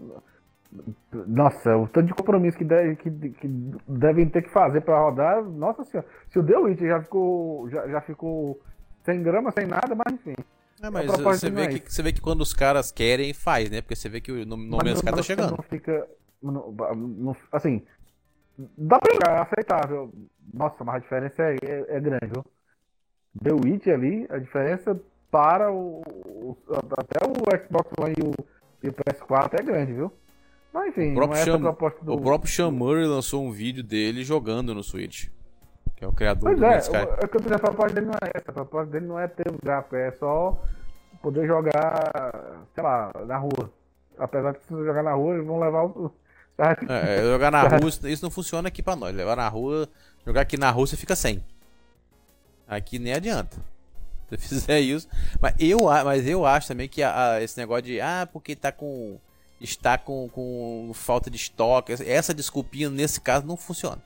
Nossa, o tanto de compromisso que, deve, que, que devem ter que fazer para rodar. Nossa senhora, se o The Witch já ficou, já, já ficou sem grama, sem nada, mas enfim. É, mas você vê, é que, você vê que quando os caras querem, faz, né? Porque você vê que o nome dos caras tá chegando. Não fica. Não, não, assim, dá pra jogar, é aceitável. Nossa, mas a diferença é, é, é grande, viu? The Witch ali, a diferença para o, o, até o Xbox One e o, e o PS4 é grande, viu? Mas enfim, o próprio, não é proposta do... o próprio Sean Murray lançou um vídeo dele jogando no Switch. Que é o criador pois do é, Sky. É que a proposta dele não é essa. A proposta dele não é ter o gráfico, é só poder jogar, sei lá, na rua. Apesar de se você jogar na rua, eles vão levar o. É, é, jogar na rua, isso não funciona aqui pra nós. Levar na rua, jogar aqui na rua você fica sem. Aqui nem adianta. Se fizer isso. Mas eu, mas eu acho também que a, a, esse negócio de. Ah, porque tá com. Está com, com falta de estoque. Essa desculpinha nesse caso não funciona.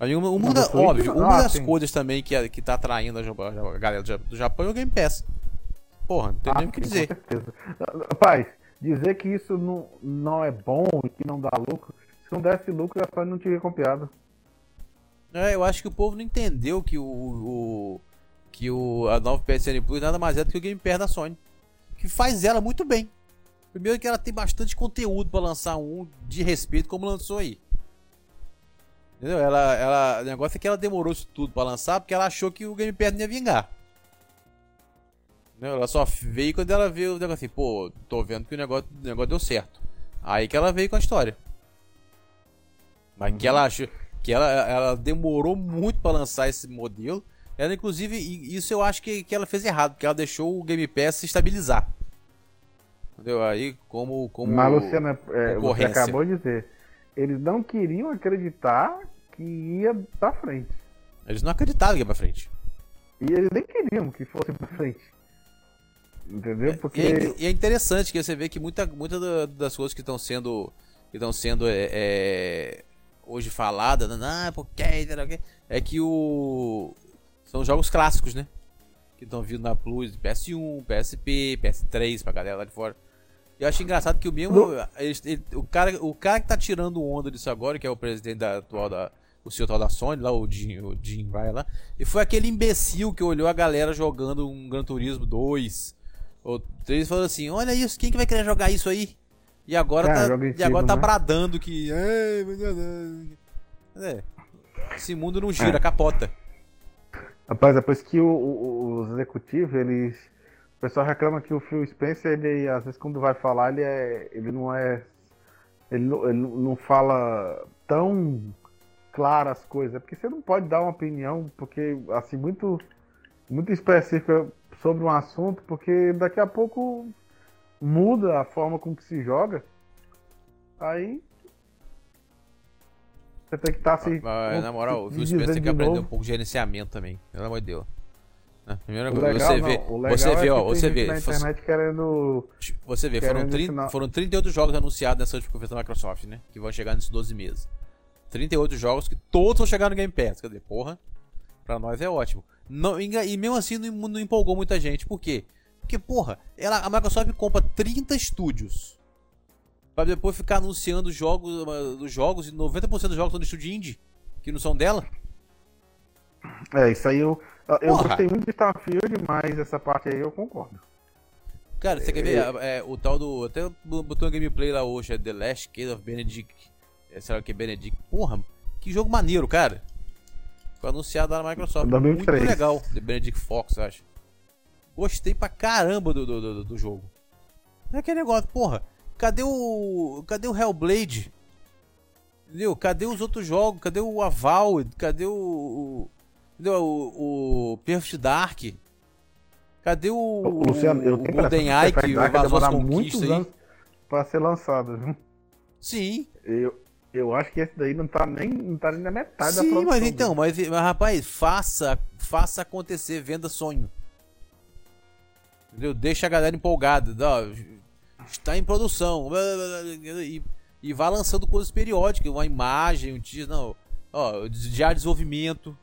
Uma, uma da, óbvio, uma ah, das sim. coisas também que, que tá atraindo a, galera do Japão é o Game Pass. Porra, não tem ah, nem o que dizer. Rapaz, dizer que isso não, não é bom e que não dá lucro, se não desse lucro, a Sony não teria copiado. É, eu acho que o povo não entendeu que o, o que o, a nova PSN Plus nada mais é do que o Game Pass da Sony. Que faz ela muito bem. Primeiro que ela tem bastante conteúdo para lançar um de respeito como lançou aí. Entendeu? Ela, ela, o negócio é que ela demorou isso tudo pra lançar porque ela achou que o Game Pass não ia vingar. Entendeu? Ela só veio quando ela viu o negócio assim, pô, tô vendo que o negócio, o negócio deu certo. Aí que ela veio com a história. Mas uhum. que ela achou. Que ela, ela demorou muito para lançar esse modelo. Ela, inclusive, isso eu acho que, que ela fez errado, porque ela deixou o Game Pass se estabilizar. Entendeu? Aí, como. como Mas, Luciana, é, você acabou de dizer. Eles não queriam acreditar que ia pra frente. Eles não acreditavam que ia pra frente. E eles nem queriam que fosse pra frente. Entendeu? É, Porque. E é, é interessante que você vê que muita, muita das coisas que estão sendo. Que estão sendo é, é, hoje faladas, né? ah, porque é que o. São jogos clássicos, né? Que estão vindo na Plus, PS1, PSP, PS3 pra galera lá de fora. Eu acho engraçado que o mesmo. Ele, ele, o, cara, o cara que tá tirando onda disso agora, que é o presidente da, atual da. O senhor atual da Sony, lá, o Jim, o Jim Ryan lá. E foi aquele imbecil que olhou a galera jogando um Gran Turismo 2 ou 3 e falou assim: Olha isso, quem que vai querer jogar isso aí? E agora tá, e agora tá né? bradando que. É, esse mundo não gira, é. capota. Rapaz, depois que o, o, os executivos, eles. O pessoal reclama que o Phil Spencer, ele, às vezes, quando vai falar, ele, é, ele não é. Ele não, ele não fala tão claro as coisas. Porque você não pode dar uma opinião, porque, assim, muito, muito específica sobre um assunto, porque daqui a pouco muda a forma com que se joga. Aí você tem que estar tá assim. Mas, na moral, o Phil Spencer tem que aprender um pouco de gerenciamento também. Pelo amor de Deus. Né? Primeira coisa, você vê, você vê, é ó, você vê. Na internet querendo. Você vê, foram, 30, foram 38 jogos anunciados nessa última conferência da Microsoft, né? Que vão chegar nesses 12 meses. 38 jogos que todos vão chegar no Game Pass. Quer dizer, porra, pra nós é ótimo. Não, e mesmo assim não, não empolgou muita gente. Por quê? Porque, porra, ela, a Microsoft compra 30 estúdios Pra depois ficar anunciando jogos, os jogos, e 90% dos jogos são do estúdio indie, que não são dela. É, isso aí eu. Eu Porra. gostei muito de Starfield, mas essa parte aí eu concordo. Cara, você é, quer ver é, é, o tal do. Até botou um gameplay lá hoje, é The Last Case of Benedict. É, será que é Benedict? Porra, que jogo maneiro, cara. Foi anunciado lá na Microsoft. 2003. Muito legal, The Benedict Fox, eu acho. Gostei pra caramba do, do, do, do jogo. É aquele negócio, porra. Cadê o. Cadê o Hellblade? Entendeu? Cadê os outros jogos? Cadê o Aval? Cadê o. O, o Perfect Dark? Cadê o. Luciano, eu tenho o Golden Eye que vazou as conquistas aí? Pra ser lançado, viu? Sim. Eu, eu acho que esse daí não tá nem, não tá nem na metade Sim, da produção. Sim, mas então, mas, mas, rapaz, faça, faça acontecer, venda sonho. Entendeu? Deixa a galera empolgada. Ó, está em produção. E, e vai lançando coisas periódicas, uma imagem, um teaser, não. Ó, já desenvolvimento.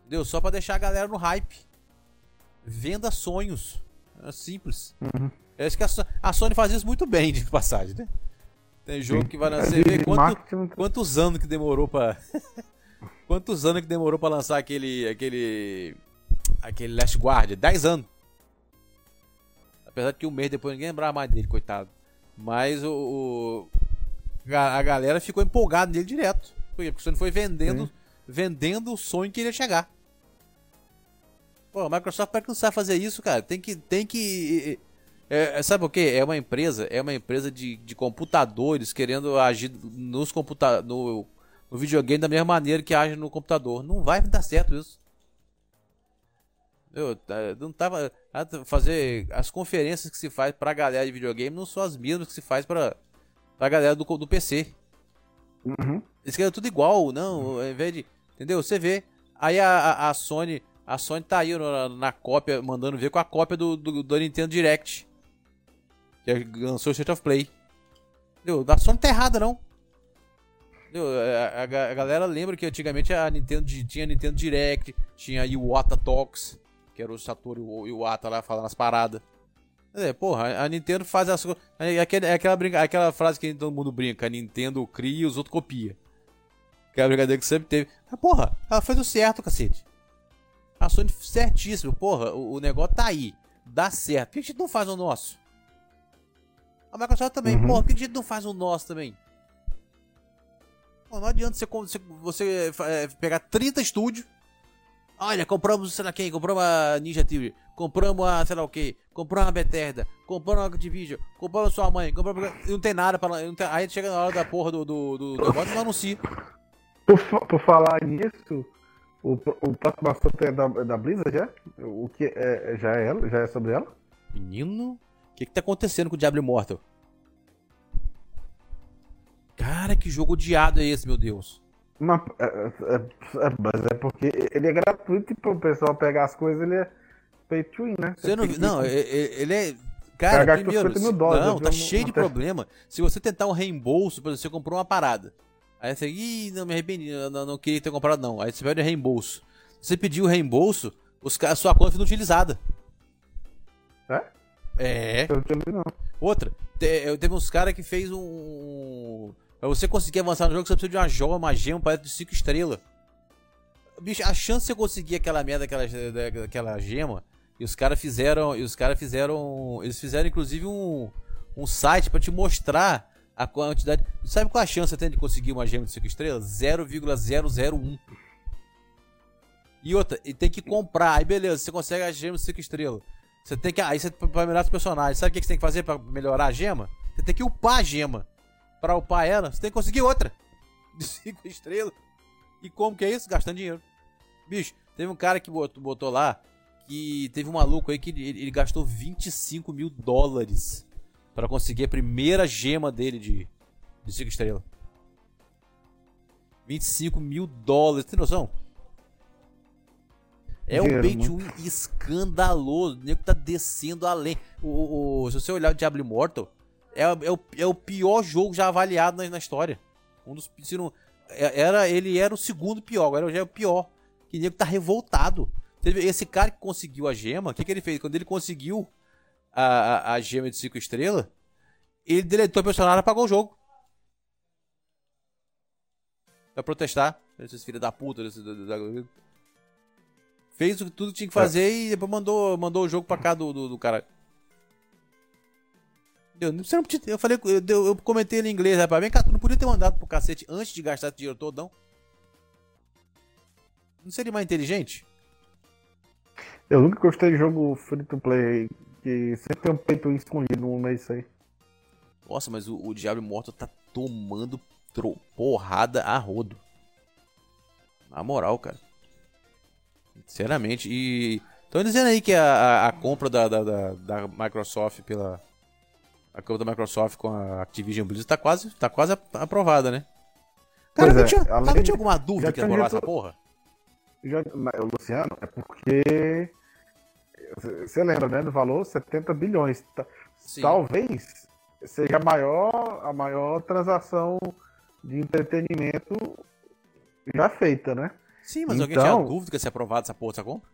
Entendeu? Só para deixar a galera no hype. Venda sonhos. É simples. Uhum. É isso que a, a, Sony faz isso muito bem, de passagem, né? Tem jogo Sim. que vai nascer. Vê quanto, quantos anos que demorou para Quantos anos que demorou para lançar aquele. aquele. aquele Last Guard? 10 anos. Apesar de que um mês depois ninguém lembrava mais dele, coitado. Mas o, o a, galera ficou empolgada nele direto. Por quê? Porque o Sony foi vendendo, Sim. vendendo o sonho que ele ia chegar. Pô, a Microsoft para que não sabe fazer isso, cara. Tem que. Tem que é, é sabe o que? É uma empresa, é uma empresa de, de computadores querendo agir nos computa no, no videogame da mesma maneira que age no computador. Não vai dar certo isso. Eu, não tava fazer as conferências que se faz pra galera de videogame não são as mesmas que se faz pra, pra galera do, do PC. Uhum. Eles querem tudo igual, não, ao invés de. Entendeu? Você vê. Aí a, a, a Sony. A Sony tá aí na, na, cópia, mandando ver com a cópia do, do, do Nintendo Direct. Que lançou o State of Play. Entendeu? A Sony tá errada, não. A, a, a galera lembra que antigamente a Nintendo tinha Nintendo Direct, tinha Iwata Talks que era o Satoru e o Ata lá falando as paradas. É, porra, a Nintendo faz as coisas. É, aquela, é aquela, brinca, aquela frase que todo mundo brinca: a Nintendo cria e os outros copia. Que é a brincadeira que sempre teve. Mas, porra, ela faz o certo, cacete. A Sony certíssimo, porra, o, o, negócio tá aí. Dá certo. Por que a gente não faz o nosso? A Microsoft também, uhum. porra, por que a gente não faz o nosso também? Pô, não adianta você, você, você é, pegar 30 estúdios Olha, compramos, sei lá quem, compramos a Ninja Theory, compramos a, sei lá o que, compramos a Bethesda, compramos a Activision, compramos a sua mãe, compramos. Não tem nada pra. Não tem, aí chega na hora da porra do, do, do negócio e não anuncia. Por, por falar nisso, O, o próximo assunto é da, da Blizzard, já? O que é, já é ela? Já é sobre ela? Menino, o que, que tá acontecendo com o Diablo Immortal? Cara, que jogo odiado é esse, meu Deus? Mas é, é, é, mas é porque ele é gratuito e pro pessoal pegar as coisas, ele é pay to win, né? Você não, não, ele é. Cara, primeiro, gastou 50 mil se- dólares, não, tá cheio de problema. Se você tentar um reembolso, por exemplo, você comprou uma parada. Aí você, ih, não me arrependi, eu não, não queria ter comprado não. Aí você pede o reembolso. Você pediu o reembolso, os, a sua conta foi inutilizada. É? É. Eu não. Outra, te- eu teve uns caras que fez um. Pra você conseguir avançar no jogo, você precisa de uma joia, uma gema, parece de 5 estrelas. Bicho, a chance de você conseguir aquela merda, aquela, aquela gema, e os caras fizeram. E os caras fizeram. Eles fizeram inclusive um, um site pra te mostrar a quantidade. Sabe qual a chance você tem de conseguir uma gema de 5 estrelas? 0,001. E outra, e tem que comprar. Aí beleza, você consegue a gema de 5 estrelas. Você tem que. Aí você pra melhorar os personagens. Sabe o que você tem que fazer pra melhorar a gema? Você tem que upar a gema. Pra upar ela, você tem que conseguir outra. De 5 estrelas. E como que é isso? Gastando dinheiro. Bicho, teve um cara que botou, botou lá que teve um maluco aí que ele, ele gastou 25 mil dólares pra conseguir a primeira gema dele de 5 estrelas. 25 mil dólares, tem noção? É um pay to win escandaloso. O nego tá descendo além. O, o- o- se você olhar o Diablo Immortal, é, é o, é o pior jogo já avaliado na, na história. Um dos. Se não, é- era, ele era o segundo pior, agora já é o pior. Que nego tá revoltado. Esse cara que conseguiu a gema, o que, que ele fez? Quando ele conseguiu a, a, a gema de 5 estrelas, ele deletou o personagem e apagou o jogo. Pra protestar. Esses filhos da puta. Esses, Fez o que tudo tinha que fazer e depois mandou, mandou o jogo pra cá do, do, do cara. Eu, você não podia, eu falei, eu, eu comentei ele em inglês, rapaz. Vem cá, tu não podia ter mandado pro cacete antes de gastar esse dinheiro todo, não? Não seria mais inteligente? Eu nunca gostei de jogo free to play que sempre tem um peito escondido no meio disso aí. Nossa, mas o, o Diablo Immortal tá tomando porrada a rodo. Na moral, cara. Sinceramente. E. Estão dizendo aí que a, a, a compra da, da, da, da Microsoft pela. A compra da Microsoft com a Activision Blizzard tá quase, tá quase ap- aprovada, né? Cara, não é, tinha, cara, não tinha alguma dúvida que ia rolar essa porra? Já, Luciano, é porque. Você lembra, né? Do valor 70 bilhões. Sim. Talvez seja a maior, a maior transação de entretenimento já feita, né? Sim, mas alguém Então- tinha dúvida que ia ser aprovada essa porra dessa compra?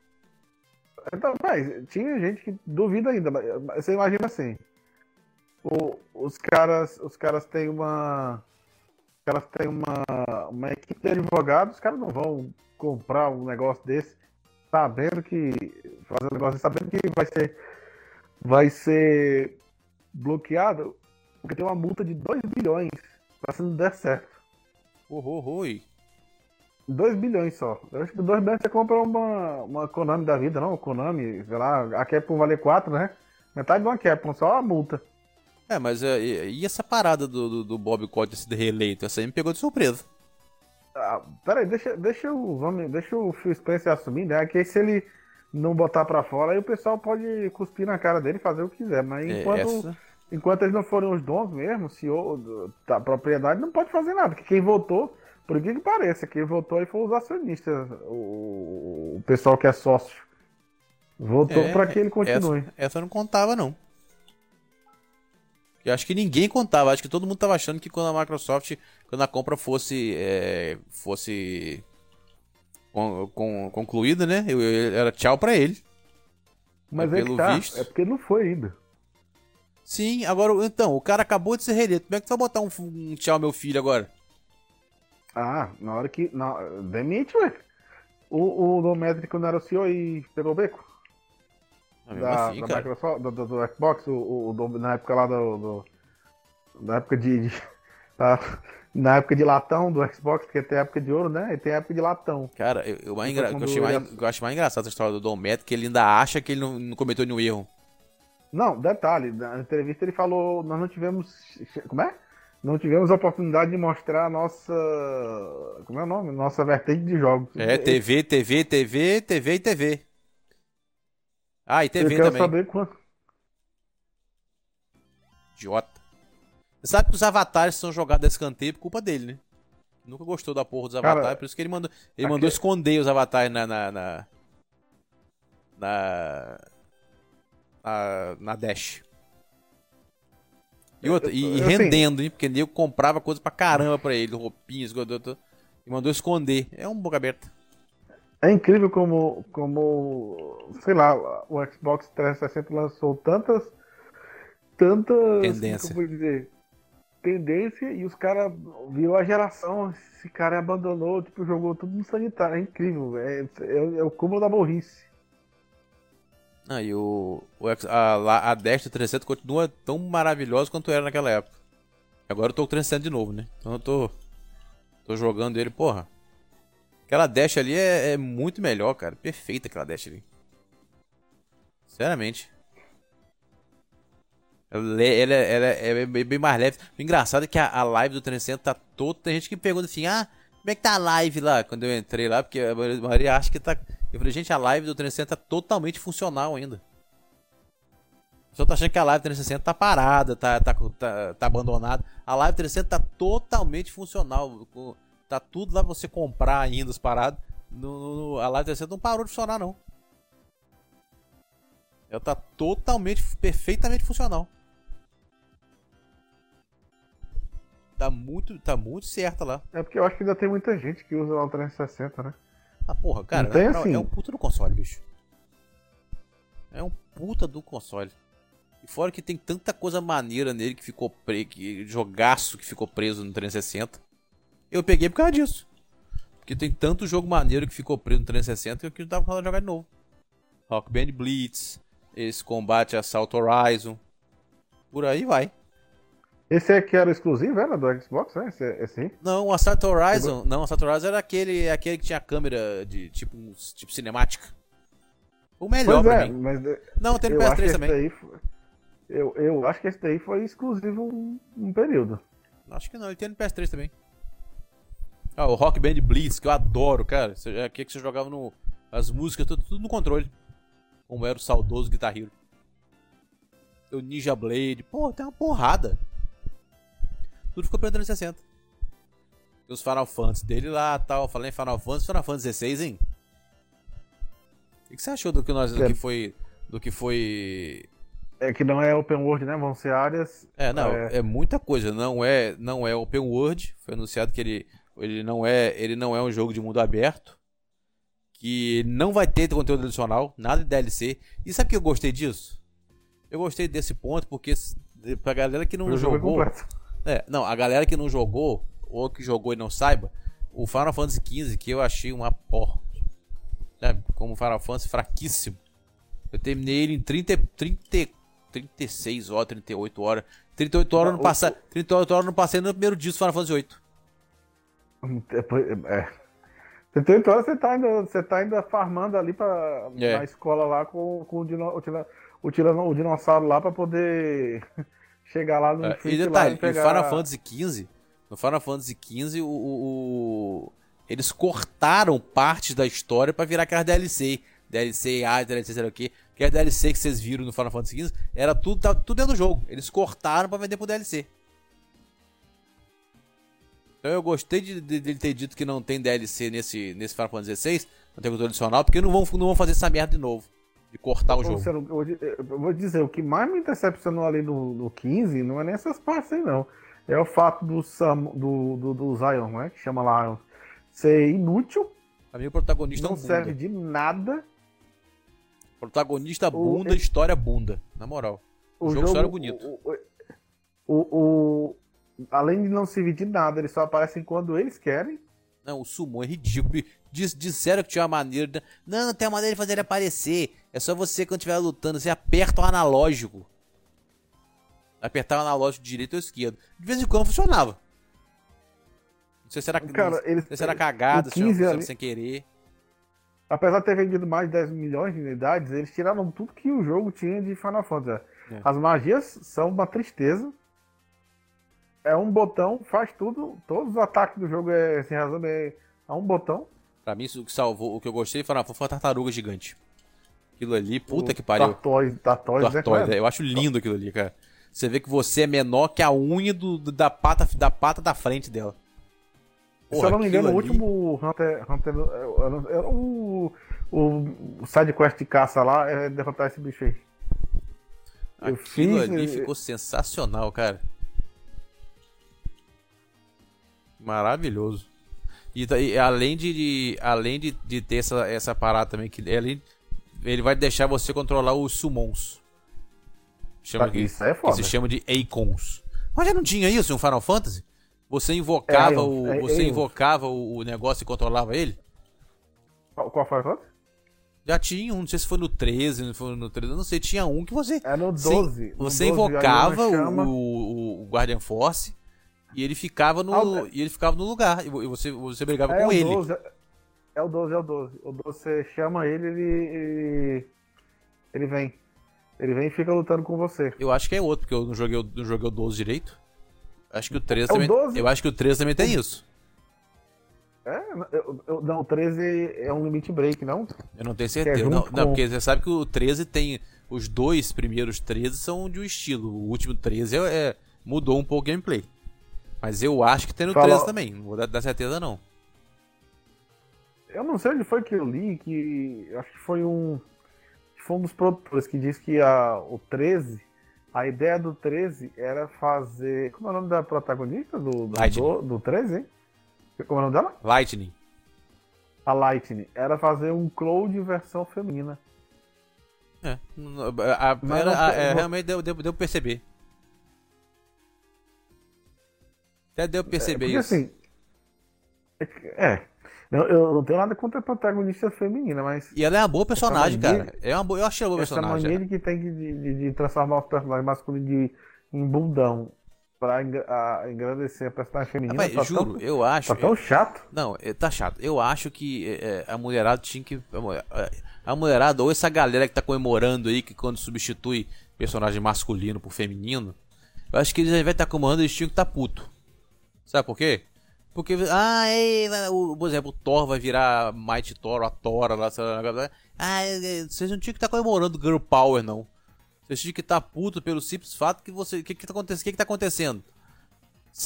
Então, mas tinha gente que duvida ainda, você imagina assim. O- os caras, os caras têm uma. Os caras têm uma, uma equipe de advogados, os caras não vão comprar um negócio desse sabendo que. Fazer um negócio desse, sabendo que vai ser. Vai ser bloqueado porque tem uma multa de 2 bilhões pra se não der certo. Oh, oi. 2 bilhões só. Eu acho que 2 bilhões você compra uma, uma Konami da vida, não? Konami, sei lá, a Capcom vale 4, né? Metade de uma Capcom, só a multa. É, mas é, e, e essa parada do, do, do Bob Cott ter sido reeleito? Essa aí me pegou de surpresa. Ah, peraí, deixa, deixa, o, vamos, deixa o Phil Spencer assumir, né? Que aí se ele não botar pra fora, aí o pessoal pode cuspir na cara dele e fazer o que quiser. Mas É, enquanto, essa- enquanto eles não forem os dons mesmo, o CEO da propriedade não pode fazer nada. Porque quem votou, por que que pareça, quem votou aí foram os acionistas, o, o pessoal que é sócio. Votou É, pra que ele continue. Essa, essa eu não contava, não. Eu acho que ninguém contava. Acho que todo mundo tava achando que quando a Microsoft, quando a compra fosse é, fosse con- con- concluída, né? Eu, eu- era tchau pra ele. Mas é que pelo tá, visto- é porque não foi ainda. Sim, agora então, o cara acabou de ser reeleito. Como é que tu vai botar um, um tchau meu filho agora? Ah, na hora que. Na, demite, ué. O, o Dométrico quando era o CEO e pegou o beco. Da, assim, da. Microsoft, do, do- do Xbox, o, o- na época lá do. na época de. de- tá, na época de latão do Xbox, porque tem época de ouro, né? E tem época de latão. Cara, eu, eu, mais Foi engra... eu, achei mais, eu acho mais engraçado essa história do Dom Metro, que ele ainda acha que ele não, não cometeu nenhum erro. Não, detalhe, na entrevista ele falou, nós não tivemos. Como é? não tivemos a oportunidade de mostrar a nossa. Como é o nome? Nossa vertente de jogos. É, TV, TV, TV, TV e TV. Ah, e TV Eu quero também. saber quanto. Idiota. Você sabe que os avatares são jogados a escanteio por culpa dele, né? Nunca gostou da porra dos Cara, avatares, por isso que ele mandou, ele aqui- mandou esconder os avatares na. na. na. na, na- na Dash. E, outra, e, e Eu- assim- rendendo, hein? Porque nego comprava coisa pra caramba pra ele, roupinhas, e mandou esconder. É um boca aberta. É incrível como, como, sei lá, o Xbox 360 lançou tantas, tantas, Tendência. como dizer, tendência e os caras virou a geração, esse cara abandonou, tipo, jogou tudo no sanitário, é incrível, é, é, é o cúmulo da burrice. Ah, e o, o a, a Dash do 360 continua tão maravilhosa quanto era naquela época. Agora eu tô com o 360 de novo, né? Então eu tô, tô jogando ele, porra. Aquela Dash ali é, é muito melhor, cara. Perfeita aquela Dash ali. Sinceramente. Ela, ela, ela é bem mais leve. O engraçado é que a, a live do 360 tá toda. Tem gente que pergunta assim: ah, como é que tá a live lá? Quando eu entrei lá, porque a maioria acha que tá. Eu falei, gente, a live do 360 tá totalmente funcional ainda. Pessoal tá achando que a live 360 tá parada, tá, tá, tá, tá abandonada. A live 360 tá totalmente funcional. Tá tudo lá pra você comprar ainda os parados. No, no- a live 360 não parou de funcionar, não. Ela tá totalmente, perfeitamente funcional. Tá muito, tá muito certa lá. É porque eu acho que ainda tem muita gente que usa lá o 360, né? Ah, porra, cara, Não moral, assim. é um puta do console, bicho. É um puta do console. E fora que tem tanta coisa maneira nele que ficou preso, que jogaço que ficou preso no 360. Eu peguei por causa disso. Porque tem tanto jogo maneiro que ficou preso no 360 que eu quis dar pra jogar de novo. Rock Band Blitz, esse combate Assault Horizon. Por aí vai. Esse é que era exclusivo, era do Xbox, né? Esse, esse aí? Não, o Assault Horizon, não, o Assault Horizon era aquele, aquele que tinha câmera de tipo, tipo cinemática. O melhor Pois pra é, mim. mas Não, tem no eu acho que PS3 esse também. daí eu, eu acho que esse daí foi exclusivo um, um período. Acho que não, ele tem no PS3 também. Ah, o Rock Band Blitz, que eu adoro, cara. É aquele que você jogava no. As músicas, tudo, tudo no controle. Como era o saudoso Guitar Hero. O Ninja Blade. Pô, tem uma porrada. Tudo ficou pelo 360. Tem os Final Fantasy dele lá tal. Falei em Final Fantasy, Final Fantasy 16, hein? O que que você achou do que, nós, do É. que foi. Do que foi É que não é open world, né? Vão ser áreas. É, não, É. é, muita coisa. Não é, não é open world. Foi anunciado que ele, ele não é, ele não é um jogo de mundo aberto. Que não vai ter conteúdo adicional, nada de DLC. E sabe que eu gostei disso? Eu gostei desse ponto porque pra galera que não é jogou, é, não, a galera que não jogou ou que jogou e não saiba, o Final Fantasy XV que eu achei uma porra. Sabe? Como Final Fantasy fraquíssimo. Eu terminei ele em 30, 30, 36 horas, 38 horas. 38 horas no O- passado, 38 horas no passei no primeiro dia do Final Fantasy VIII. É. 78 horas você tá ainda, você tá ainda farmando ali pra, É. na escola lá com, com o, dino, o, tira- o, tirano- o dinossauro lá pra poder chegar lá no É, e detalhe, pegar... no Final Fantasy XV, no Final Fantasy XV, o, o- o- eles cortaram partes da história pra virar aquelas DLC. DLC A, DLC sei lá o que. Que a DLC que vocês viram no Final Fantasy XV, era tudo, tava tudo dentro do jogo. Eles cortaram pra vender pro DLC. Então eu gostei de, de, de ter dito que não tem DLC nesse, nesse Final Fantasy XVI, não tem controle adicional, porque não vão, não vão fazer essa merda de novo. De cortar o jogo. Eu vou dizer, o que mais me decepcionou ali no, no 15 não é nem essas partes aí, não. É o fato do, Sam, do, do, do Zion, né? Que chama lá ser inútil, Pra mim o protagonista é não um bunda. serve de nada. Protagonista O- bunda, ele- história bunda. Na moral. O, jogo, só era bonito. O, o, o- além de não servir de nada, eles só aparecem quando eles querem. Não, o Summon é ridículo. Diz, disseram que tinha uma maneira. de- Não, tem uma maneira de fazer ele aparecer. É só você, quando estiver lutando, você aperta o analógico. Apertar o analógico direito ou esquerdo. De vez em quando funcionava. Não sei se era, Cara, não eles- se era cagada, o se era 15 funcionando ali- sem querer. Apesar de ter vendido mais de 10 milhões de unidades, eles tiraram tudo que o jogo tinha de Final Fantasy. É. As magias são uma tristeza. É um botão, faz tudo, todos os ataques do jogo é, se resume é a um botão. Pra mim, o que salvou, o que eu gostei foi, foi a tartaruga gigante. Aquilo ali, puta o que pariu. Tartóis, tartóis, tartóis né, Eu acho lindo aquilo ali, cara. Você vê que você é menor que a unha do, da, pata, da pata da frente dela. Porra, Se eu não me engano, ali... o último Hunter, Hunter era o, o sidequest de caça lá é derrotar esse bicho aí. Eu Aquilo fiz, ali ficou sensacional, cara. Maravilhoso. E, e além de, de, além de, de ter essa, essa parada também, que ele, ele vai deixar você controlar os summons. Chama tá, isso é foda. Que se chama de Eikons. Mas já não tinha isso em Final Fantasy? Você invocava, é, o, é, você invocava o, negócio e controlava ele? Qual, qual Final Fantasy? Já tinha um, não sei se foi no 13, não foi no 13, não sei, tinha um que você. É no 12. Você, você 12, invocava o, o, o Guardian Force e ele ficava no, ah, e ele ficava no lugar. E você, você brigava é com ele. 12, é o 12, é o 12. O 12 você chama ele, ele, ele, vem. Ele vem e fica lutando com você. Eu acho que é outro, porque eu não joguei, não joguei o 12 direito. Acho que o 13 é também. O 12... Eu acho que o 13 também tem isso. É, eu, eu, não, o 13 é um limit break, não? Eu não tenho é certeza. É não, com... não, porque você sabe que o 13 tem. Os dois primeiros 13 são de um estilo. O último 13 é, é mudou um pouco o gameplay. Mas eu acho que tem no Fala... 13 também. Não vou dar, certeza, não. Eu não sei onde foi que eu li, que. Acho que foi um. Foi um dos produtores que disse que a, o 13. A ideia do 13 era fazer. Como é o nome da protagonista do, do, do, do 13, hein? Como é o nome dela? Lightning. A Lightning. Era fazer um Cloud versão feminina. É. A, a, era, a, é, realmente deu, deu, deu pra perceber. Até deu pra perceber é, isso. Assim, é. Eu, eu, não tenho nada contra a protagonista feminina, mas. E ela é uma boa personagem, cara. É uma boa, eu achei ela boa essa personagem. Essa mania que tem de, de, de, transformar os personagens masculinos de, em bundão pra engrandecer a personagem feminina. Rapaz, tá juro, tão, eu acho. Tá tão chato. Não, é, tá chato. Eu acho que é, a mulherada tinha que. A mulherada, ou essa galera que tá comemorando aí, que quando substitui personagem masculino por feminino, eu acho que eles, ao invés de estar tá comemorando, eles tinham que estar tá puto. Sabe por quê? Porque, ah, ei, o, por exemplo, o Thor vai virar Mighty Thor, a Thor, lá, ah, vocês não tinham que estar tá comemorando Girl Power, não. Vocês tinham que estar tá puto pelo simples fato que você. O que, que, tá que, que tá acontecendo?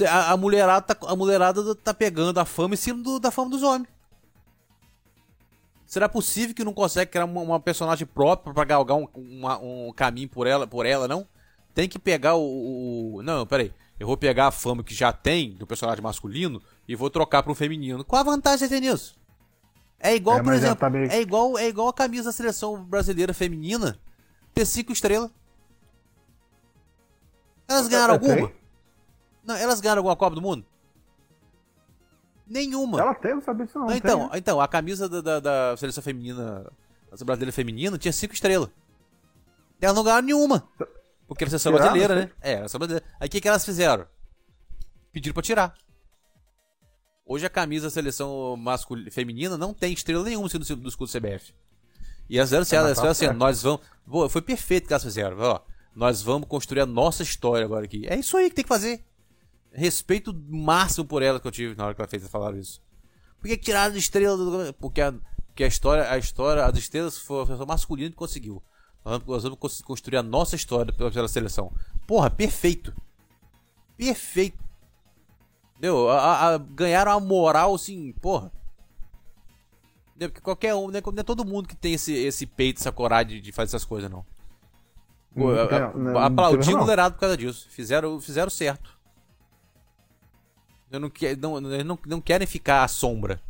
A, a, mulherada tá, a mulherada tá pegando a fama em cima do, da fama dos homens. Será possível que não consegue criar uma, uma personagem própria para galgar um, uma, um caminho por ela, por ela, não? Tem que pegar o, o. Não, peraí. Eu vou pegar a fama que já tem do personagem masculino e vou trocar para um feminino. Qual a vantagem de ter nisso? É igual, é, por exemplo, tá meio... é igual é igual a camisa da seleção brasileira feminina ter cinco estrelas. Elas ganharam alguma? Não, elas ganharam alguma Copa do Mundo? Nenhuma. Ela tem, não sabia disso não. então, tem. então, a camisa da, da, da seleção feminina, da brasileira feminina, tinha cinco estrelas. Elas não ganharam nenhuma. Porque era seleção brasileira, né? É, era seleção brasileira. Aí o que, que elas fizeram? Pediram pra tirar. Hoje a camisa da seleção masculina, feminina não tem estrela nenhuma sendo do escudo CBF. E elas fizeram assim, elas fizeram assim, nós vamos. Foi perfeito que elas fizeram. Ó, nós vamos construir a nossa história agora aqui. É isso aí que tem que fazer. Respeito máximo por ela que eu tive na hora que ela fez falar isso. Por que tiraram a estrela do. Porque a, porque a história, a história, as estrelas foi a masculina que conseguiu. Nós vamos construir a nossa história pela seleção. Porra, perfeito. Perfeito. Entendeu? A, a, ganharam a moral, assim, porra. Entendeu? Porque qualquer um, né? não é todo mundo que tem esse, esse peito, essa coragem de, de fazer essas coisas, não. Pô, não, aplaudi o goleirado por causa disso. Fizeram, fizeram certo. Eu não, não, não, não querem ficar à sombra.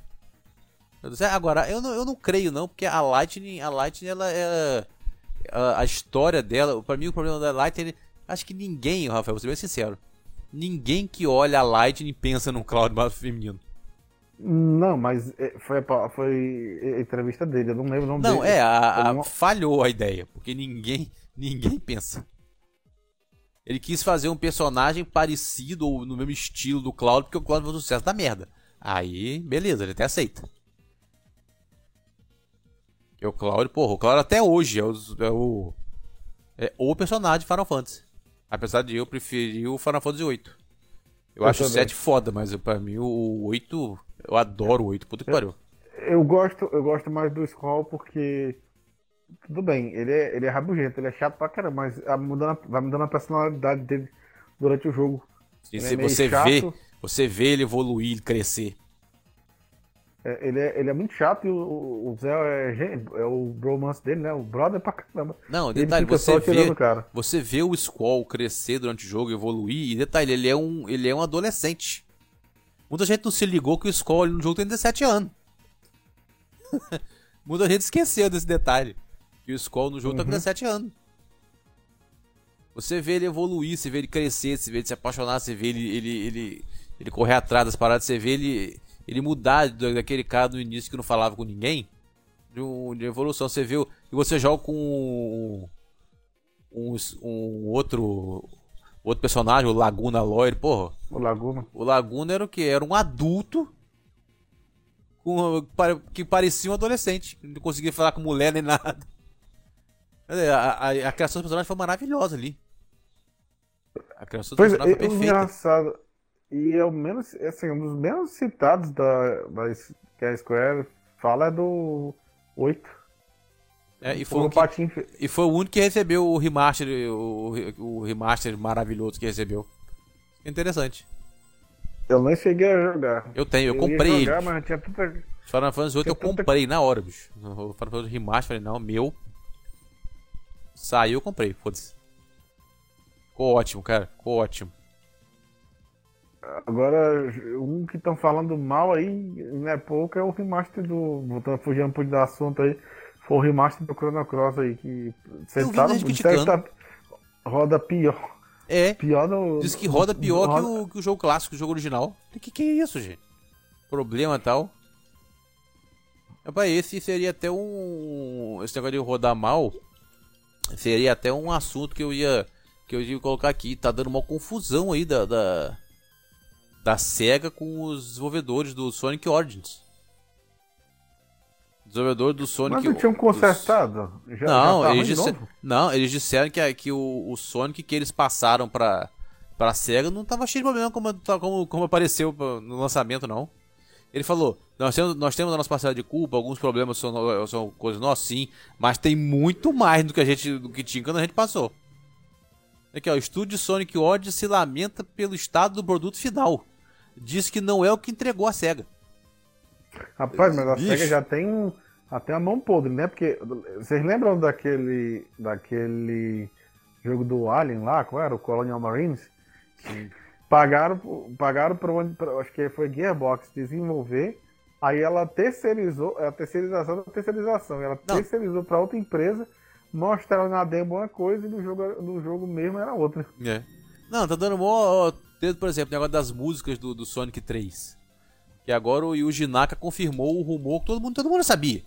Agora, eu não, eu não creio, não, porque a Lightning, a Lightning, ela é a, a história dela, para mim o problema da Lightning, acho que ninguém, Rafael, vou ser bem sincero, ninguém que olha a Lightning pensa num Cloud feminino. Não, mas é, foi a, foi a entrevista dele, eu não lembro o nome não, dele. Não, é, a, a, falhou a ideia, porque ninguém, ninguém pensa. Ele quis fazer um personagem parecido ou no mesmo estilo do Cloud, porque o Cloud foi um sucesso da merda. Aí, beleza, ele até aceita. Que é o Cloud, porra, o Cloud até hoje é o, é o, é o personagem de Final Fantasy. Apesar de eu preferir o Final Fantasy VIII. Eu, acho o 7 foda, mas pra mim o 8. Eu adoro o 8, puta que pariu. Eu gosto, eu gosto mais do Scroll porque. Tudo bem, ele é, ele é rabugento, ele é chato pra caramba, mas vai mudando, vai mudando a personalidade dele durante o jogo. E se é você vê, você vê ele evoluir, ele crescer. É, ele, é, ele é muito chato e o, o Zé é, é o bromance dele, né? O brother pra caramba. Não, detalhe, você vê, você vê o Squall crescer durante o jogo, evoluir, e detalhe, ele é um, ele é um adolescente. Muita gente não se ligou que o Squall no jogo tem 17 anos. Muita gente esqueceu desse detalhe. Que o Squall no jogo uhum. tá com 17 uhum. anos. Você vê ele evoluir, você vê ele crescer, você vê ele se apaixonar, você vê ele, ele, ele, ele correr atrás das paradas, você vê ele, ele mudar daquele cara do início que não falava com ninguém. De, um, de evolução. Você vê. E você joga com um, um, outro. Outro personagem, o Laguna Lawyer, porra. O Laguna. O Laguna era o que? Era um adulto com, que parecia um adolescente. Não conseguia falar com mulher nem nada. A, a, a criação do personagem foi maravilhosa ali. A criação do pois personagem é, foi perfeita. Engraçado. E é o menos, assim, um dos menos citados da, da que a Square fala é do 8. É, e, foi o que, e foi o único que recebeu o remaster, o, o remaster maravilhoso que recebeu. Interessante. Eu nem cheguei a jogar. Eu tenho, eu, eu comprei jogar. Mas tinha tanta... Final Fantasy 8 eu comprei tanta... na hora, bicho. O Final Fantasy Remaster, falei, não, meu. Saiu, eu comprei, foda-se. Ficou ótimo, cara. Ficou ótimo. Agora, um que estão falando mal aí, não é pouco, é o remaster do. Voltando fugindo um pouco do assunto aí. Foi o remaster do Chrono Cross aí, que. Você tá, tá, roda pior. É. Pior no. Diz que roda pior. Que, o, que o jogo clássico, o jogo original. O que, que é isso, gente? Problema tal. Rapaz, esse seria até um. Esse negócio de rodar mal. Seria até um assunto que eu ia. Que eu ia colocar aqui. Tá dando uma confusão aí da, da da SEGA com os desenvolvedores do Sonic Origins. Desenvolvedor do Sonic. Mas não tinham consertado? Já, não, já eles disse... não, eles disseram que, que o, o Sonic que eles passaram pra, pra SEGA não tava cheio de problema como, como, como apareceu no lançamento, não. Ele falou: nós temos, nós temos a nossa parcela de culpa, alguns problemas são, são coisas nossas, sim, mas tem muito mais do que a gente do que tinha quando a gente passou. Aqui, ó, o estúdio Sonic Origins se lamenta pelo estado do produto final disse que não é o que entregou a SEGA. Rapaz, mas a Bicho. SEGA já tem até a mão podre, né? Porque vocês lembram daquele daquele jogo do Alien lá, qual era? O Colonial Marines? Sim. Pagaram, pagaram para onde, acho que foi Gearbox desenvolver. Aí ela terceirizou, a terceirização da terceirização, ela não. terceirizou para outra empresa, mostraram na demo uma coisa e no jogo, no jogo mesmo era outra. É. Não, tá dando mó Desde, por exemplo, o negócio das músicas do, do Sonic 3. Que agora o Yuji Naka confirmou o rumor que todo mundo, todo mundo sabia.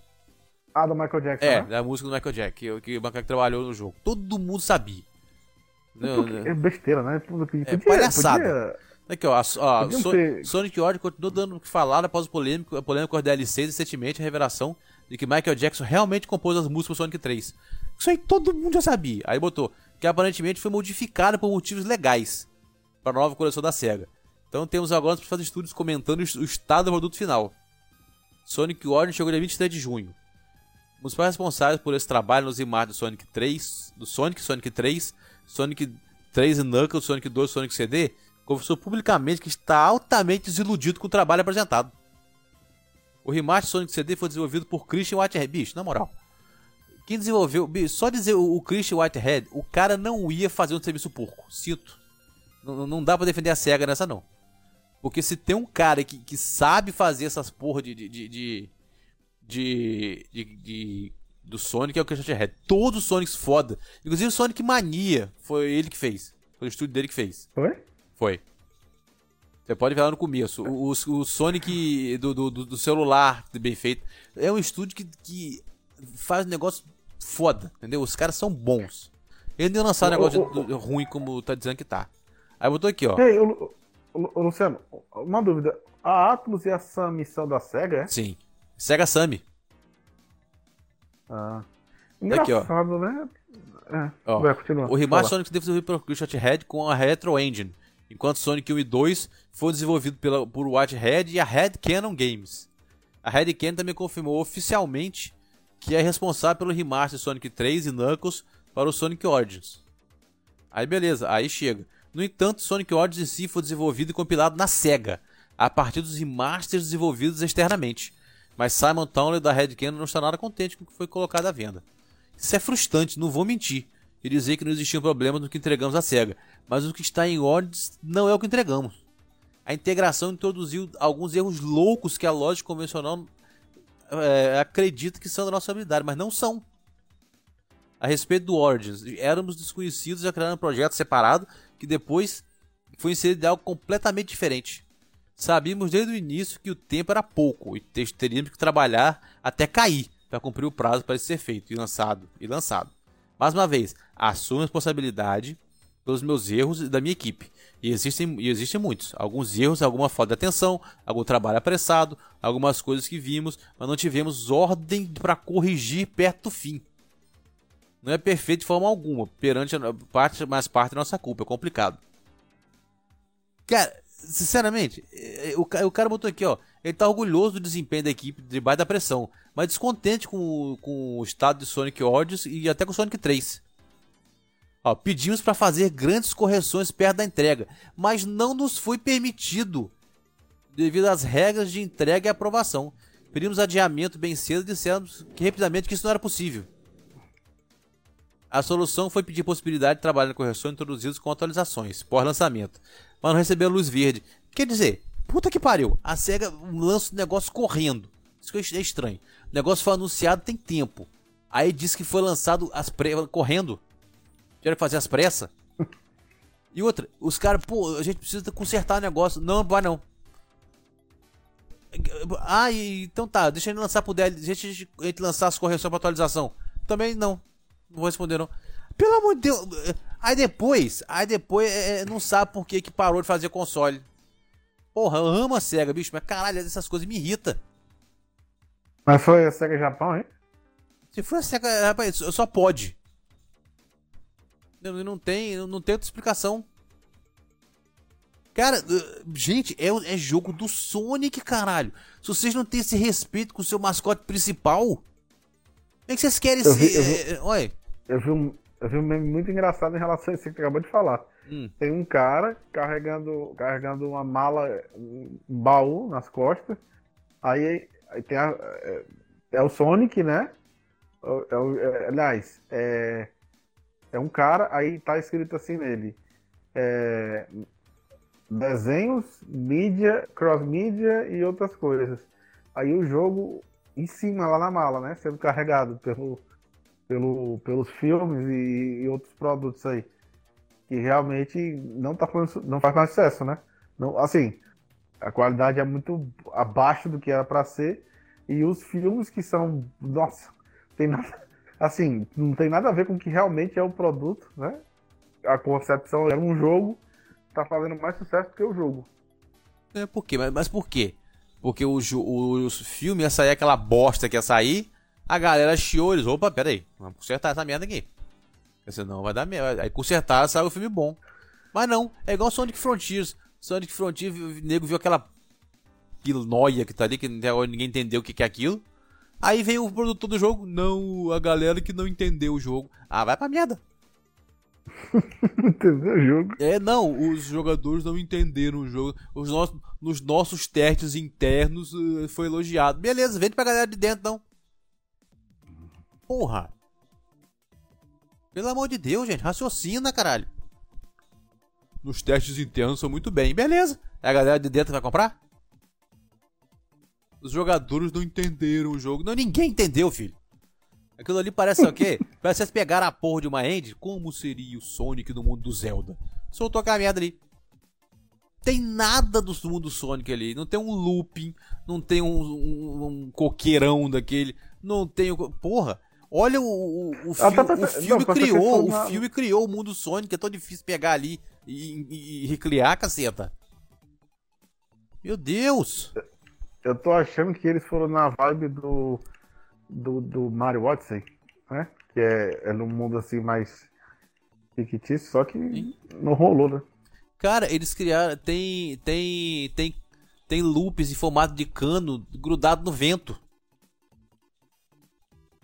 Ah, do Michael Jackson. É, né? da música do Michael Jackson, que, que o Michael trabalhou no jogo. Todo mundo sabia. Não, é besteira, né? Podia, é palhaçada. Podia... Aqui, ó, a, ó so, ter... Sonic Origins continuou dando o que falar após o polêmico, a polêmica com DLCs e recentemente a revelação de que Michael Jackson realmente compôs as músicas do Sonic 3. Isso aí todo mundo já sabia. Aí botou que aparentemente foi modificado por motivos legais para a nova coleção da SEGA. Então temos agora os fazer estudos comentando o estado do produto final. Sonic Origins chegou dia 23 de junho. Os principais responsáveis por esse trabalho nos imagens do Sonic 3, do Sonic, Sonic 3, Sonic 3 e Knuckles, Sonic 2 Sonic CD, confessou publicamente que está altamente desiludido com o trabalho apresentado. O remaster Sonic CD foi desenvolvido por Christian Whitehead. Bicho, na moral. Quem desenvolveu. Só dizer o Christian Whitehead, o cara não ia fazer um serviço porco. Sinto. Não, não dá pra defender a SEGA nessa, não. Porque se tem um cara que, que sabe fazer essas porra de. de, de, de, de, de, do Sonic é o Christian Red. Todos os Sonics foda. Inclusive o Sonic Mania foi ele que fez. Foi o estúdio dele que fez. Foi? Foi. Você pode ver lá no começo. O, o, o Sonic do, do, do, celular, bem feito. É um estúdio que, que faz um negócio foda, entendeu? Os caras são bons. Ele não lançar um negócio ruim como tá dizendo que tá. Aí botou aqui, ó. Ei, Luciano, uma dúvida. A Atlus e a Sammy são da SEGA, é? Sim. SEGA Sammy. Ah. Engraçado, aqui, ó. né? É, ó, vai, O remaster Sonic foi desenvolvido pelo Christian Head com a Retro Engine enquanto Sonic 1 e 2 foi desenvolvido pela, por Whitehead e a Red Cannon Games. A Red Cannon também confirmou oficialmente que é responsável pelo remaster Sonic 3 e Knuckles para o Sonic Origins. Aí beleza, aí chega. No entanto, Sonic Origins em si foi desenvolvido e compilado na SEGA, a partir dos remasters desenvolvidos externamente. Mas Simon Townley da Red Cannon não está nada contente com o que foi colocado à venda. Isso é frustrante, não vou mentir e dizer que não existiam problemas no que entregamos à SEGA, mas o que está em Origins não é o que entregamos. A integração introduziu alguns erros loucos que a lógica convencional é, acredita que são da nossa habilidade, mas não são. A respeito do Origins, éramos desconhecidos e criaram um projeto separado que depois foi inserido em algo completamente diferente. Sabíamos desde o início que o tempo era pouco e teríamos que trabalhar até cair para cumprir o prazo para ser feito e lançado e lançado. Mais uma vez, assumo a responsabilidade pelos meus erros e da minha equipe. E existem, e existem muitos. Alguns erros, alguma falta de atenção, algum trabalho apressado, algumas coisas que vimos, mas não tivemos ordem para corrigir perto do fim. Não é perfeito de forma alguma, perante a parte, mas parte da nossa culpa, é complicado. Cara, sinceramente, é, é, o, o cara botou aqui, ó. Ele tá orgulhoso do desempenho da equipe debaixo da pressão, mas descontente com, com o estado de Sonic Origins e até com Sonic 3. Ó, pedimos para fazer grandes correções perto da entrega, mas não nos foi permitido devido às regras de entrega e aprovação. Pedimos adiamento bem cedo e dissemos que rapidamente que isso não era possível. A solução foi pedir possibilidade de trabalhar na correção introduzidos com atualizações pós-lançamento, mas não recebeu luz verde. Quer dizer, puta que pariu, a SEGA lança o negócio correndo. Isso que é estranho. O negócio foi anunciado tem tempo. Aí disse que foi lançado as pre... correndo. Tiveram que fazer as pressas. E outra, os caras, pô, a gente precisa consertar o negócio. Não, vai não. Ah, então tá, deixa ele lançar pro DL, deixa ele lançar as correções pra atualização. Também não. Não vou responder não. Pelo amor de Deus. Aí depois, aí depois é, é, não sabe por que, que parou de fazer console. Porra, eu amo a SEGA, bicho, mas caralho, essas coisas me irritam. Mas foi a SEGA Japão, hein? Se foi a SEGA, rapaz, só pode. Não, não tem, não tem outra explicação. Cara, gente, é, é jogo do Sonic, caralho. Se vocês não têm esse respeito com o seu mascote principal, como é que vocês querem eu vi, Eu vi, é, Oi? Eu vi, um, eu vi um meme muito engraçado em relação a isso que você acabou de falar. Hum. Tem um cara carregando, carregando uma mala, um baú nas costas. Aí, aí tem a, é, é, o Sonic, né? É, é, aliás, é é um cara, aí tá escrito assim nele. É, desenhos, mídia, cross-mídia e outras coisas. Aí o jogo em cima, lá na mala, né? Sendo carregado pelo, pelo, pelos filmes e, e outros produtos aí. Que realmente não, tá fazendo, não faz mais sucesso, né? Não, assim, a qualidade é muito abaixo do que era para ser. E os filmes que são. Nossa, tem nada assim, não tem nada a ver com o que realmente é o produto, né? A concepção era um jogo, tá fazendo mais sucesso do que o jogo. É, por quê? Mas, mas por quê? Porque o, o, o filme ia sair aquela bosta que ia sair, a galera chiou, eles, opa, pera aí, vamos consertar essa merda aqui. Senão vai dar merda. Aí consertar, saiu o filme bom. Mas não, é igual Sonic Frontiers. Sonic Frontiers, o nego viu aquela noia que tá ali, que ninguém entendeu o que, que é aquilo. Aí vem o produtor do jogo, não, a galera que não entendeu o jogo. Ah, vai pra merda. Entendeu o jogo? É, não, os jogadores não entenderam o jogo. Os nossos, nos nossos testes internos uh, foi elogiado. Beleza, vende pra galera de dentro, então. Porra. Pelo amor de Deus, gente, raciocina, caralho. Nos testes internos são muito bem. Beleza. A galera de dentro vai comprar? Os jogadores não entenderam o jogo. Não, ninguém entendeu, filho. Aquilo ali parece o quê? parece vocês pegaram a porra de uma end. Como seria o Sonic no mundo do Zelda? Soltou a merda ali. Tem nada do mundo do Sonic ali. Não tem um looping. Não tem um, um, um coqueirão daquele. Não tem. Porra! Olha o, o, o, ah, tá, tá, tá. filme, o filme não, criou. O filme criou o mundo Sonic. É tão difícil pegar ali e, e, e recriar, caceta. Meu Deus! Eu tô achando que eles foram na vibe do, do, do Mario Odyssey, né? Que é, é num mundo assim mais fictício, só que Sim. não rolou, né? Cara, eles criaram. Tem. Tem. Tem. Tem loops em formato de cano grudado no vento.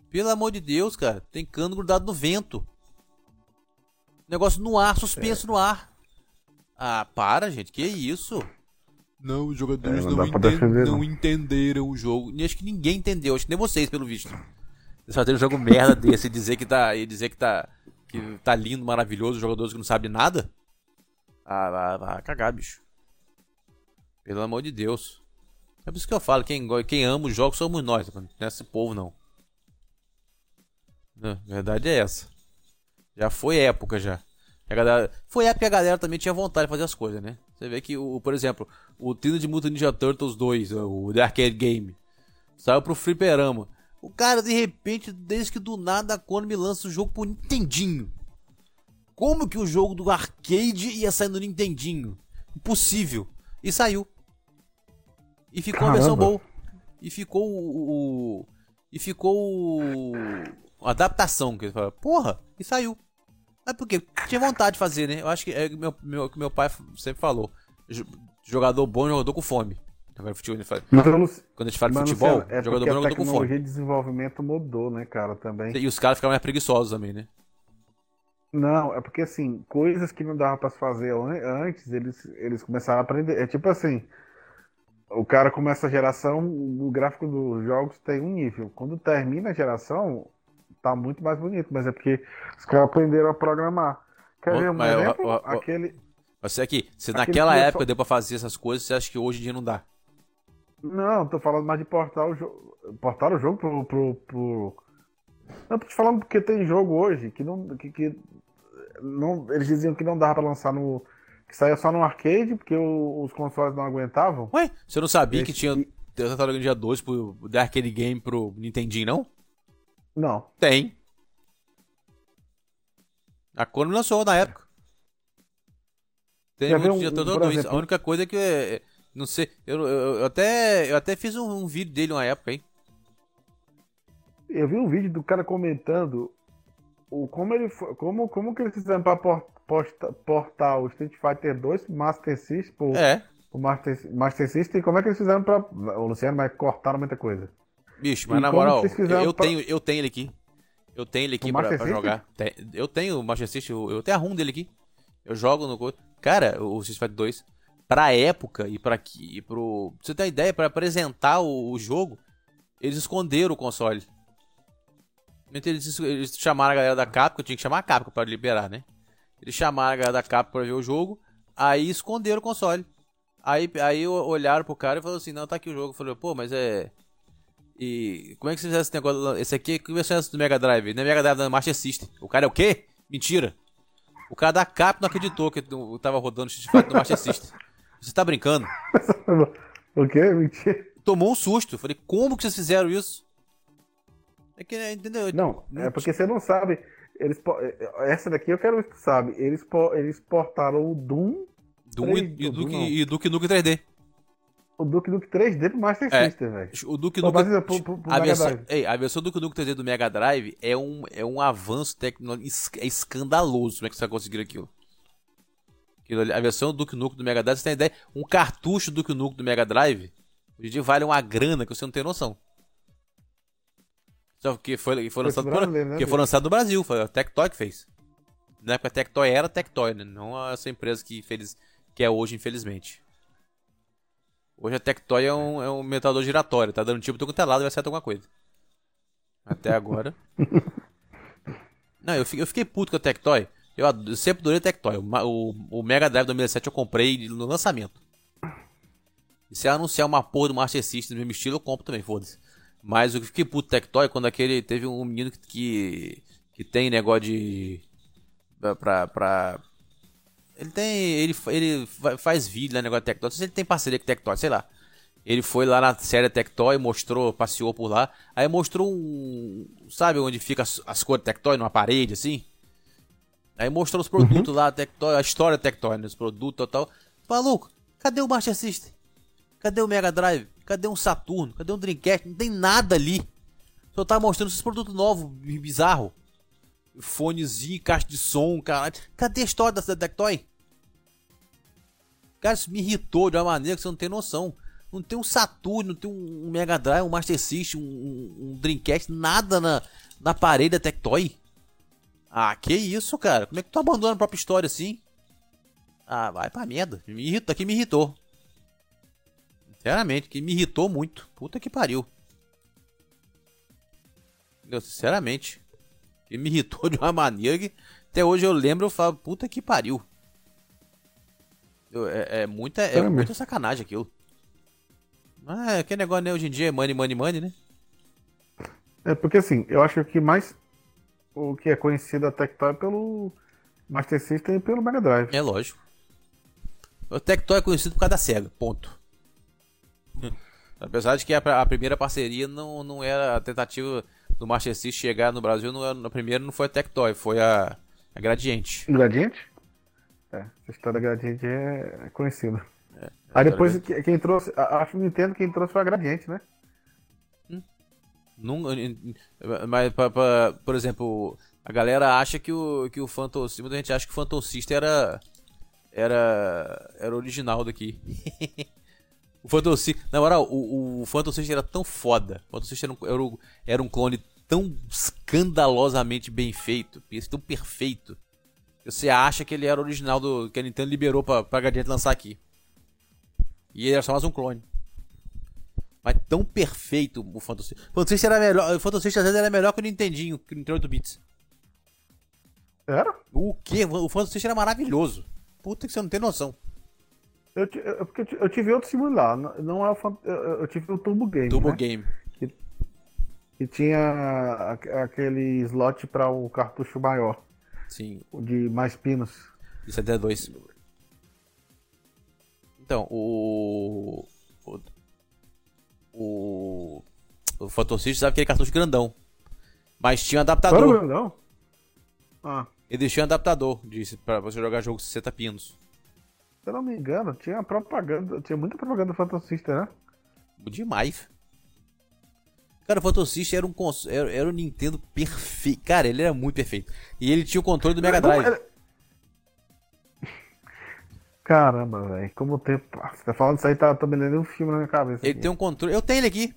Pelo amor de Deus, cara. Tem cano grudado no vento. Negócio no ar, suspenso é. no ar. Ah, para, gente. Que isso? Não, os jogadores é, não, não, defender, não, entenderam o jogo. E acho que ninguém entendeu. Acho que nem vocês, pelo visto. Eles fazem um jogo merda desse e dizer que tá. E dizer que tá. Que tá lindo, maravilhoso, jogadores que não sabem nada. Ah, vai, vai cagar, bicho. Pelo amor de Deus. É por isso que eu falo, quem, quem ama os jogos somos nós, não é esse povo não. A verdade é essa. Já foi época já. A galera, foi época que a galera também tinha vontade de fazer as coisas, né? Você vê que, o, por exemplo, o Teenage Mutant Ninja Turtles 2, o The Arcade Game, saiu pro fliperama. O cara, de repente, desde que do nada a Konami lança o jogo pro Nintendinho. Como que o jogo do arcade ia sair no Nintendinho? Impossível. E saiu. E ficou Caramba. a versão boa. E ficou o. E ficou o. Adaptação que ele fala. Porra, e saiu. Mas por quê? Tinha vontade de fazer, né? Eu acho que é meu, meu, meu pai sempre falou. Jogador bom, jogador com fome. Quando a gente fala de futebol, é jogador bom, jogador com fome. A tecnologia de desenvolvimento mudou, né, cara, também. E os caras ficaram mais preguiçosos também, né? Não, é porque assim, coisas que não dava para fazer antes, eles, eles começaram a aprender. É tipo assim, o cara começa a geração, o gráfico dos jogos tem um nível. Quando termina a geração, tá muito mais bonito, mas é porque os caras aprenderam a programar. Quer ver um exemplo? Eu, eu, aquele. Você aqui, se naquela época deu pra fazer essas coisas, você acha que hoje em dia não dá? Não, tô falando mais de portar o jogo. Portar o jogo pro. pro, pro... Não, tô te falando porque tem jogo hoje que não. Que, que não, eles diziam que não dava pra lançar no. Que saía só no arcade, porque o, os consoles não aguentavam. Ué, você não sabia Esse, que tinha e... Tartaruga Ninja 2 pro The Arcade Game pro Nintendinho, não? Não. Tem. A Konami lançou na época. Tem um, Turtle 2. Exemplo, a única coisa é que. É, não sei. Eu, eu, eu, até, eu até fiz um, um vídeo dele uma época, hein? Eu vi um vídeo do cara comentando o, como, ele, como, como que eles fizeram para portar, portar o Street Fighter 2 Master System pro, é. pro Master, Master System e como é que eles fizeram para O Luciano vai cortar muita coisa. Bicho, mas e na moral, eu, pra... tenho, eu tenho ele aqui. Eu tenho ele aqui pra, pra, jogar. Eu tenho o Master System, eu tenho a ROM dele aqui. Eu jogo no. Cara, o Street Fighter 2, pra época e pra aqui, pro. Pra você ter uma ideia, pra apresentar o, o jogo, eles esconderam o console. Eles, eles chamaram a galera da Capcom, tinha que chamar a Capcom para liberar, né? Eles chamaram a galera da Capcom para ver o jogo, aí esconderam o console. Aí, aí olharam pro cara e falaram assim: Não, tá aqui o jogo. Eu falei, pô, mas é. E como é que você fez esse negócio? Esse aqui, que versão é essa do Mega Drive? Não é Mega Drive, não é Master System. O cara é o quê? Mentira. O cara da Capcom não acreditou que eu tava rodando Street Fighter no Master System. Você tá brincando? o quê? Mentira. Tomou um susto. Eu falei, como que vocês fizeram isso? É que, entendeu? Não, é porque você não sabe. Eles, essa daqui eu quero ver se tu sabe. Eles, eles portaram o Doom. Doom 3, e, Duke, Doom, e Duke Nukem 3D. O Duke Nukem 3D pro Master é, System, velho. O Duke Nukem. a, versão, ei, a versão Duke Nukem 3D do Mega Drive é um, é um avanço tecnológico é escandaloso. Como é que você vai conseguir aquilo? A versão do Duke Nukem do Mega Drive, você tem ideia? Um cartucho do Duke Nukem do Mega Drive, hoje em dia vale uma grana que você não tem noção. Só que foi, foi, lançado, por, né, que foi lançado no Brasil, foi a Tectoy que fez. Na época a Tectoy era Tectoy, né? Não essa empresa que, feliz, que é hoje, infelizmente. Hoje a Tectoy é um, é um metador giratório, tá dando tipo do telado e vai acertar alguma coisa. Até agora. Não, eu fiquei, eu fiquei puto com a Tectoy. Eu, eu sempre adorei a Tectoy. O, o, o Mega Drive 2007 eu comprei no lançamento. E se anunciar uma porra do Master System do mesmo estilo, eu compro também, foda-se. Mas o que fiquei puto Tectoy quando aquele teve um menino que, que, que tem negócio de. Pra, pra. Ele tem. Ele, ele faz vídeo lá, negócio de Tectoy. Não sei se ele tem parceria com Tectoy, sei lá. Ele foi lá na série Tectoy, mostrou, passeou por lá. Aí mostrou um. Sabe onde fica as, as cores Tectoy? Numa parede assim? Aí mostrou os produtos uhum. lá, Tectoy, a história Tectoy, né, os produtos e tal. Maluco, cadê o Master System? Cadê o Mega Drive? Cadê um Saturno? Cadê um Dreamcast? Não tem nada ali. Só tá mostrando esses produtos novos, bizarro. Fonezinho, caixa de som, cara. Cadê a história da Tectoy? Cara, isso me irritou de uma maneira que você não tem noção. Não tem um Saturn, não tem um Mega Drive, um Master System, um, um Dreamcast, nada na, na parede da Tectoy. Ah, que isso, cara? Como é que tu abandona a própria história assim? Ah, vai pra merda. Me irritou, aqui me irritou. Sinceramente, que me irritou muito. Puta que pariu. Sinceramente. Que me irritou de uma maneira que até hoje eu lembro e falo, puta que pariu. Eu, é, é, muita, é, é muita sacanagem aquilo. Ah, que negócio, né? Hoje em dia é money, money, money, né? É porque assim, eu acho que mais o que é conhecido até que tá é pelo Master System e pelo Mega Drive. É lógico. O Tectoy é conhecido por causa da SEGA, ponto. Apesar de que a, a, primeira parceria não, não era a tentativa do Master System chegar no Brasil, não era, a primeira não foi a Tectoy, foi a, a Gradiente. Gradiente? É, essa história da Gradiente é, é conhecida. É, Aí depois quem trouxe, acho que o Nintendo quem trouxe foi a Gradiente, né? Hum. Não, mas, pra, pra, por exemplo, a galera acha que o, que o Phantom System, muita gente acha que o Phantom System era, era, era original daqui. o Phantom System, na moral, o, o Phantom System era tão foda. O Phantom System era um, era um clone tão escandalosamente bem feito, tão perfeito. Você acha que ele era original do que a Nintendo liberou pra, pra Gradiente lançar aqui. E ele era só mais um clone. Mas tão perfeito o Phantom System. O Phantom System era melhor, o Phantom System às vezes era melhor que o Nintendinho, que o Nintendo 8 bits. Era? O quê? O Phantom System era maravilhoso. Puta que você não tem noção. Eu, eu, eu tive outro similar, não é o eu, tive o Turbo Game. Turbo né? Game. Que, que tinha aquele slot para o cartucho maior. Sim. De mais pinos. De 72. Então, o. O. O, o Phantom System usava aquele cartucho grandão. Mas tinha um adaptador. Era grandão? Ah. Ele tinha um adaptador de, pra você jogar jogo 60 pinos. Se eu não me engano, tinha propaganda. Tinha muita propaganda do Phantom System, né? Demais. Cara, o Phantom System era um, era, era um Nintendo perfeito. Cara, ele era muito perfeito. E ele tinha o controle do Mega Drive. Era... Caramba, velho. Como o tempo. Você tá falando isso aí, tá, tá me lendo um filme na minha cabeça. Ele aqui. tem um controle. Eu tenho ele aqui.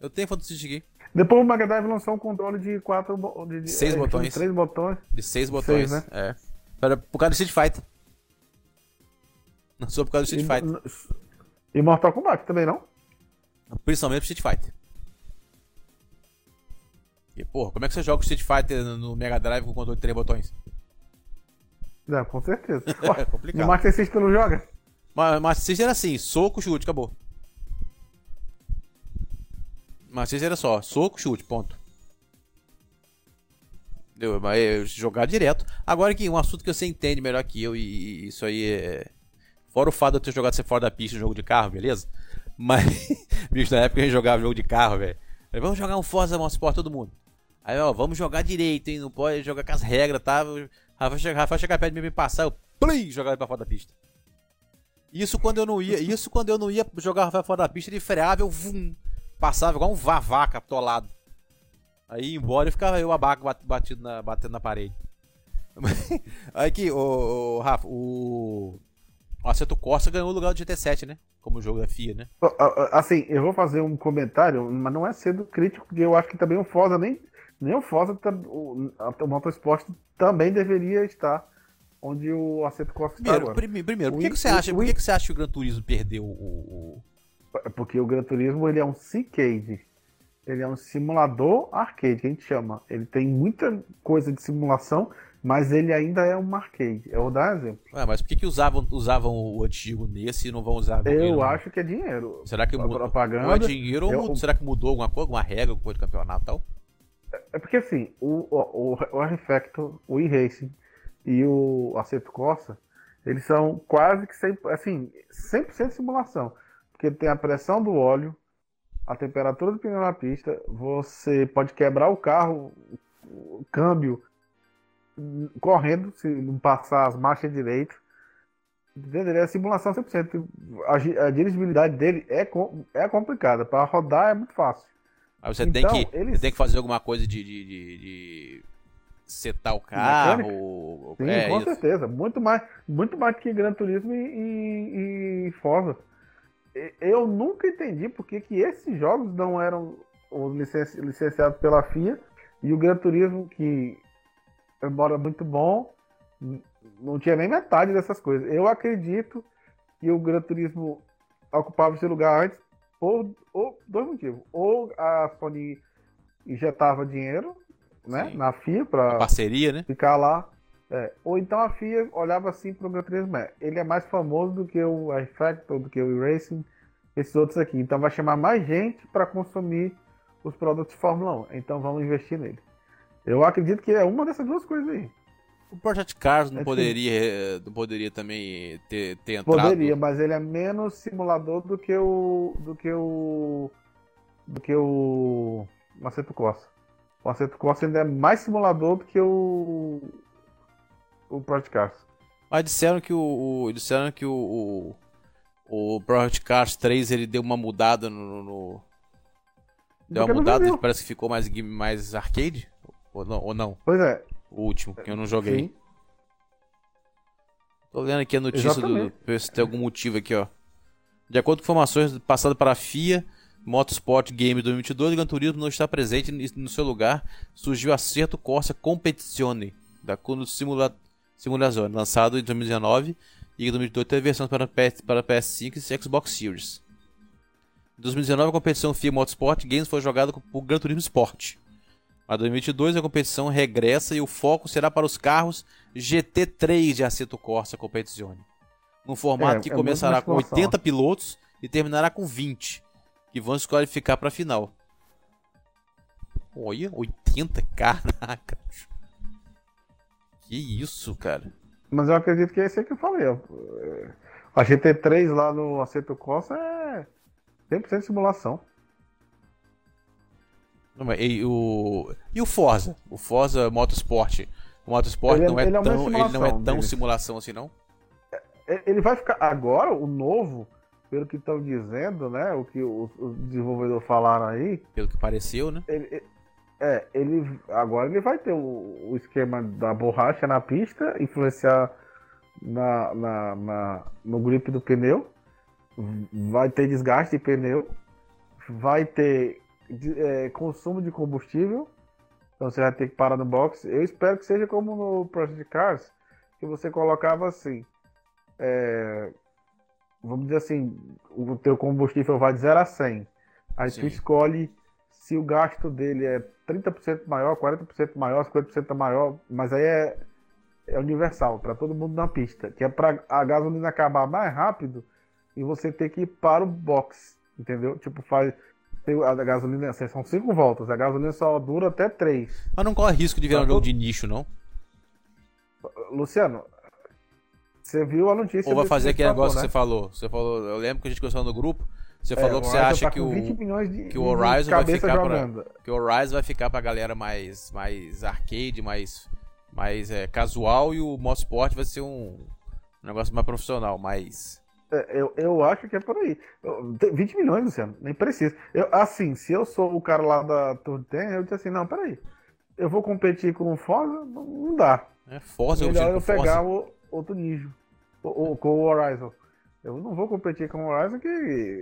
Eu tenho o Phantom System aqui. Depois o Mega Drive lançou um controle de quatro. De, de seis é, botões. De três botões. De seis botões, seis, né? É. Para, por causa do Street Fighter. Não sou por causa do Street Fighter. E Mortal Kombat também, não? Principalmente pro Street Fighter. E, porra, como é que você joga o Street Fighter no Mega Drive com controle de três botões? É, com certeza. é complicado. No Master System não joga? Mas Master System era assim, soco, chute, acabou. Master System era só, soco, chute, ponto. Deu, mas é jogar direto. Agora que um assunto que você entende melhor que eu, e, isso aí é. Fora o fato de eu ter jogado você fora da pista jogo de carro, beleza? Mas, bicho, na época a gente jogava jogo de carro, velho. Vamos jogar um Forza Motorsport todo mundo. Aí, ó, vamos jogar direito, hein? Não pode jogar com as regras, tá? Rafa chega, Rafa chega perto de mim me passar, eu plim, jogar ele pra fora da pista. Isso quando eu não ia, isso quando eu não ia jogar Rafael fora da pista, ele freava, eu vum, passava igual um vavaca atolado. Aí embora e ficava eu abaco batido na, batendo na parede. Aí aqui, o, o Rafa, o, o Aceto Corsa ganhou o lugar do GT7, né? Como jogo da FIA, né? Assim, eu vou fazer um comentário, mas não é sendo crítico, porque eu acho que também o Forza nem, nem o Forza, o, o Motorsport também deveria estar onde o Aceto Corsa está primeiro, Primeiro, primeiro por, que, que, você acha, por que, que você acha que o Gran Turismo perdeu o, o... Porque o Gran Turismo ele é um C-Cade. Ele é um simulador arcade, que a gente chama. Ele tem muita coisa de simulação, mas ele ainda é um arcade. Eu vou dar exemplo. Ué, mas por que, que usavam, usavam o antigo nesse e não vão usar Eu acho que é dinheiro. Será que mudou? Propaganda, é dinheiro eu, ou será que mudou alguma coisa, alguma regra, alguma coisa do campeonato e tal? É porque assim, o, o, o R-Factor, o e-Racing e o Acerto Corsa, eles são quase que 100%, assim, 100% simulação. Porque tem a pressão do óleo, a temperatura do pneu na pista, você pode quebrar o carro, o câmbio, correndo, se não passar as marchas direito. Entendeu? É simulação 100%. A, a dirigibilidade dele é, é complicada. Para rodar é muito fácil. Aí você, então, tem que, eles... tem que fazer alguma coisa de, de, de, de setar o carro. Sim, é, com isso. certeza. Muito mais, muito mais que Gran Turismo e, e, e Forza. Eu nunca entendi porque que esses jogos não eram licenciados pela FIA e o Gran Turismo, que embora muito bom, não tinha nem metade dessas coisas. Eu acredito que o Gran Turismo ocupava esse lugar antes por, por dois motivos. Ou a Sony injetava dinheiro né, na FIA para parceria, né? ficar lá. É. Ou então a FIA olhava assim para o Gran Turismo. É, ele é mais famoso do que o iFactor, do que o Racing, esses outros aqui. Então vai chamar mais gente para consumir os produtos de Fórmula 1. Então vamos investir nele. Eu acredito que é uma dessas duas coisas aí. O Project Cars não, é poderia, não poderia também ter, ter entrado? Poderia, mas ele é menos simulador do que o. do que o. do que o. Maceto Corsa. O Maceto Corsa ainda é mais simulador do que o. o Project Cars. Mas disseram que o. o disseram que o, o. o Project Cars 3 ele deu uma mudada no. no deu uma mudada, parece que ficou mais, mais arcade? Ou não, ou não? Pois é. O último, que eu não joguei. Sim. Tô lendo aqui a notícia Exatamente. do. Ver se tem algum motivo aqui, ó. De acordo com informações passadas para a FIA, Motorsport Game 2022, o Gran Turismo não está presente no seu lugar. Surgiu Acerto Corsa Competizione, da Kuno Simula Simulazione, lançado em 2019 e em 2022 teve versões para, PS, para PS5 e Xbox Series. Em 2019, a competição FIA Motorsport Games foi jogada por Gran Turismo Sport. Para 2022 a competição regressa e o foco será para os carros GT3 de Assetto Corsa Competizione. Num formato é, que é começará com 80 pilotos e terminará com 20, que vão se qualificar para a final. Olha, 80? Caraca. Que isso, cara. Mas eu acredito que é esse aí que eu falei. A GT3 lá no Assetto Corsa é 100% simulação. E o, e o Forza? O Forza Motorsport. O Motorsport ele, é- não, é, é tão, ele não é tão deles. simulação assim, não? É, ele vai ficar. Agora, o novo, pelo que estão dizendo, né? O que os, os desenvolvedores falaram aí. Pelo que pareceu, né? Ele, é, ele. Agora ele vai ter o, o esquema da borracha na pista, influenciar na, na, na, no grip do pneu. Vai ter desgaste de pneu. Vai ter de, é, consumo de combustível. Então você vai ter que parar no box. Eu espero que seja como no Project Cars, que você colocava assim. É, vamos dizer assim, o teu combustível vai de 0 a 100. Aí Sim. tu escolhe se o gasto dele é 30% maior, 40% maior, 50% maior, mas aí é, é universal para todo mundo na pista, que é para a gasolina acabar mais rápido e você ter que ir para o box, entendeu? Tipo, faz a gasolina, assim, são cinco voltas, a gasolina só dura até três. Mas não corre risco de virar um jogo de nicho, não? Luciano, você viu a notícia. Ou vai fazer aquele negócio né? que você falou. Você falou, eu lembro que a gente conversou no grupo. Você é, falou que você acha tá que, o, de, que o Horizon vai ficar pra, que o Horizon vai ficar pra galera mais mais arcade, mais mais é, casual e o Motorsport vai ser um, um negócio mais profissional, mais eu, eu acho que é por aí. 20 milhões, Luciano, nem precisa. Eu, assim, se eu sou o cara lá da Tour de Ten, eu disse assim, não, peraí. Eu vou competir com o Forza? Não, não dá. É, Forza Melhor eu pegar o, outro nível. O, com o Horizon. Eu não vou competir com o Horizon que.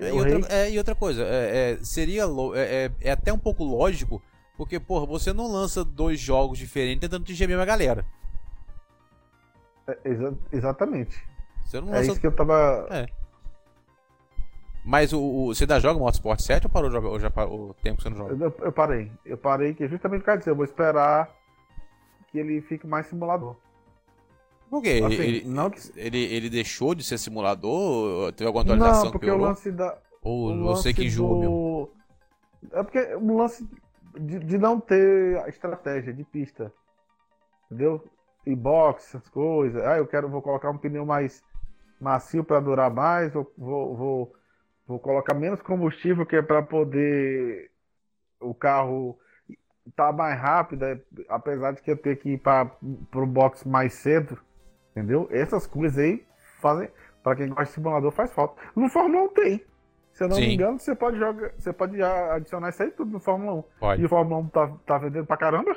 É, e, outra, é, e outra coisa, é, é seria é, é, é, até um pouco lógico, porque, porra, você não lança dois jogos diferentes tentando atingir a mesma galera. Exa exatamente. Você não é isso que eu tava. É. Mas o, o, você ainda joga Motorsport 7 ou parou de jogar, ou já parou o tempo que você não joga? Eu, eu parei. Eu parei que justamente por causa disso. Eu vou esperar que ele fique mais simulador. Por quê? Assim, ele, não que... ele, ele deixou de ser simulador? Teve alguma atualização não, porque o lance da. Ou o você que enjoou, do... É porque o lance de, de não ter a estratégia de pista. Entendeu? E box, essas coisas. Ah, eu quero, vou colocar um pneu mais macio para durar mais, vou, vou, vou, vou, colocar menos combustível que é para poder o carro estar tá mais rápido, é, apesar de que eu ter que ir para o box mais cedo, entendeu? Essas coisas aí fazem, para quem gosta de simulador, faz falta. No Fórmula 1 tem. Se eu não Sim. me engano, você pode jogar, você pode adicionar isso aí tudo no Fórmula 1. Pode. E o Fórmula 1 tá, tá vendendo pra caramba.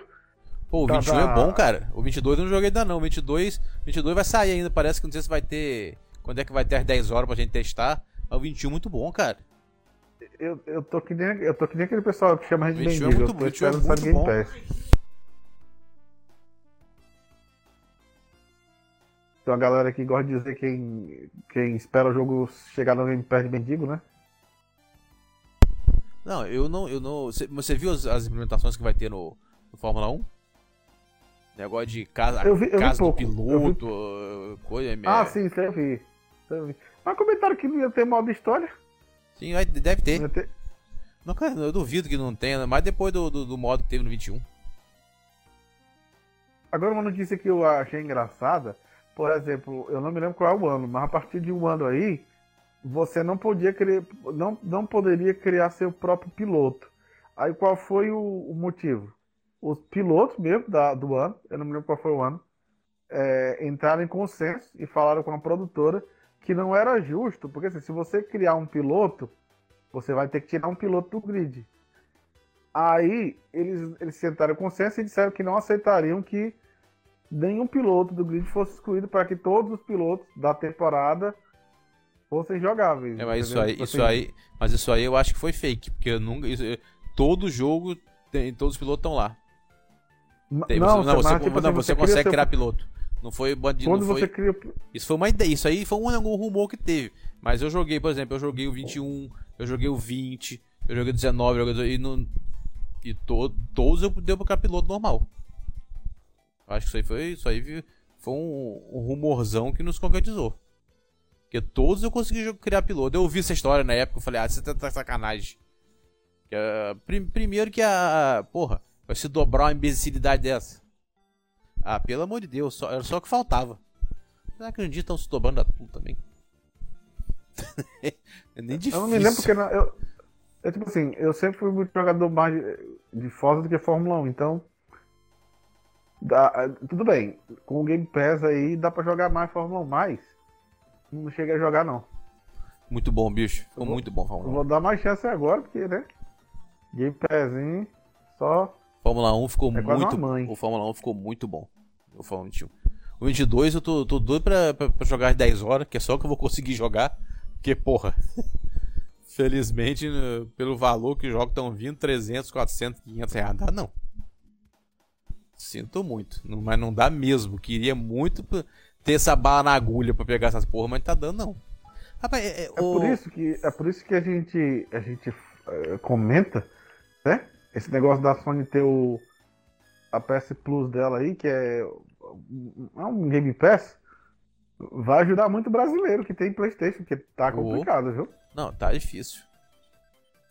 Pô, o Tá, 21 tá. é bom, cara. O 22 eu não joguei ainda não. O 22, 22 vai sair ainda. Parece que não sei se vai ter. Quando é que vai ter as 10 horas pra gente testar. Mas o 21 é muito bom, cara. Eu, eu, tô que nem, eu tô que nem aquele pessoal que chama a gente 21 é mendigo. muito bom, 21 é muito bom. Tem uma galera que gosta de dizer quem, quem espera o jogo chegar no Game Pass de mendigo, né? Não, eu não. Eu não você, você viu as, as implementações que vai ter no, no Fórmula 1? Negócio de casa, Eu vi- eu casa do piloto, coisa. Ah, é- sim, isso aí eu vi. Mas comentaram que não ia ter modo história. Sim, deve ter. ter... Não, cara, eu duvido que não tenha, mas depois do, do, do modo que teve no 21. Agora uma notícia que eu achei engraçada, por exemplo, eu não me lembro qual é o ano, mas a partir de um ano aí, você não podia criar, não, não poderia criar seu próprio piloto. Aí qual foi o, o motivo? Os pilotos mesmo da, do ano, eu não me lembro qual foi o ano, é, entraram em consenso e falaram com a produtora que não era justo, porque assim, se você criar um piloto, você vai ter que tirar um piloto do grid. Aí eles, eles sentaram consenso e disseram que não aceitariam que nenhum piloto do grid fosse excluído para que todos os pilotos da temporada fossem jogáveis. É, mas isso aí, Tipo isso assim, aí, mas isso aí eu acho que foi fake, porque nunca, isso- todo jogo tem, todos os pilotos estão lá. Tem- não, você, não, você, tipo não, assim, você consegue seu- criar piloto. Não foi bandido, Quando foi. você cria. Isso foi uma ideia, isso aí foi um, um rumor que teve. Mas eu joguei, por exemplo, eu joguei o 21, eu joguei o 20, eu joguei o 19, eu joguei, e, não, e to, todos eu deu pra criar piloto normal. Acho que isso aí foi, isso aí foi um, um rumorzão que nos concretizou. Porque todos eu consegui criar piloto. Eu ouvi essa história na época, eu falei, ah, você tá, tá sacanagem. Que, ah, prim- primeiro que a. Porra, vai se dobrar uma imbecilidade dessa. Ah, pelo amor de Deus, só, era só o que faltava. Não acredito estão se dobrando a tudo também. é nem difícil. Eu não me lembro porque. na- Eu, eu, tipo assim, eu sempre fui muito jogador mais de, de Forza do que Fórmula 1, então. Dá, tudo bem, com o Game Pass aí dá pra jogar mais Fórmula 1, mas não cheguei a jogar não. Muito bom, bicho. Ficou muito bom, Fórmula 1. vou dar mais chance agora, porque, né? Game Passinho, só. Fórmula 1 ficou É muito. O Fórmula 1 ficou muito bom. O Fórmula 21. O 22 eu tô, tô doido pra, pra, pra jogar às 10 horas, que é só que eu vou conseguir jogar. Porque, porra. Felizmente, né, pelo valor que os jogos estão vindo, 300, 400, 500 reais. Dá não. Sinto muito. Não- mas não dá mesmo. Queria muito ter essa bala na agulha pra pegar essas porra, mas não tá dando não. Rapaz, é, é, É o- por isso que, é por isso que a gente, a gente eh, comenta, né? Esse negócio da Sony ter o, a PS Plus dela aí, que é, um- é um Game Pass, vai ajudar muito o brasileiro que tem Playstation, porque tá Oh. complicado, viu? Não, tá difícil.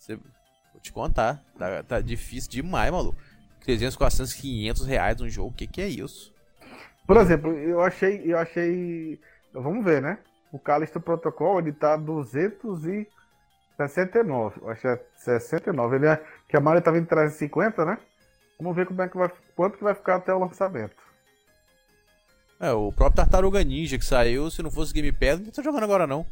Vou te contar. Tá, tá difícil demais, maluco. 300, 400, 500 reais um jogo. O que, que é isso? Por exemplo, eu achei, eu achei, vamos ver, né? O Callisto Protocol, ele tá 269, eu acho que é 69, ele é, que a Mario tá vindo 350, né? Vamos ver como é que vai, quanto que vai ficar até o lançamento. É, o próprio Tartaruga Ninja que saiu, se não fosse Game Pass, não tá jogando agora não.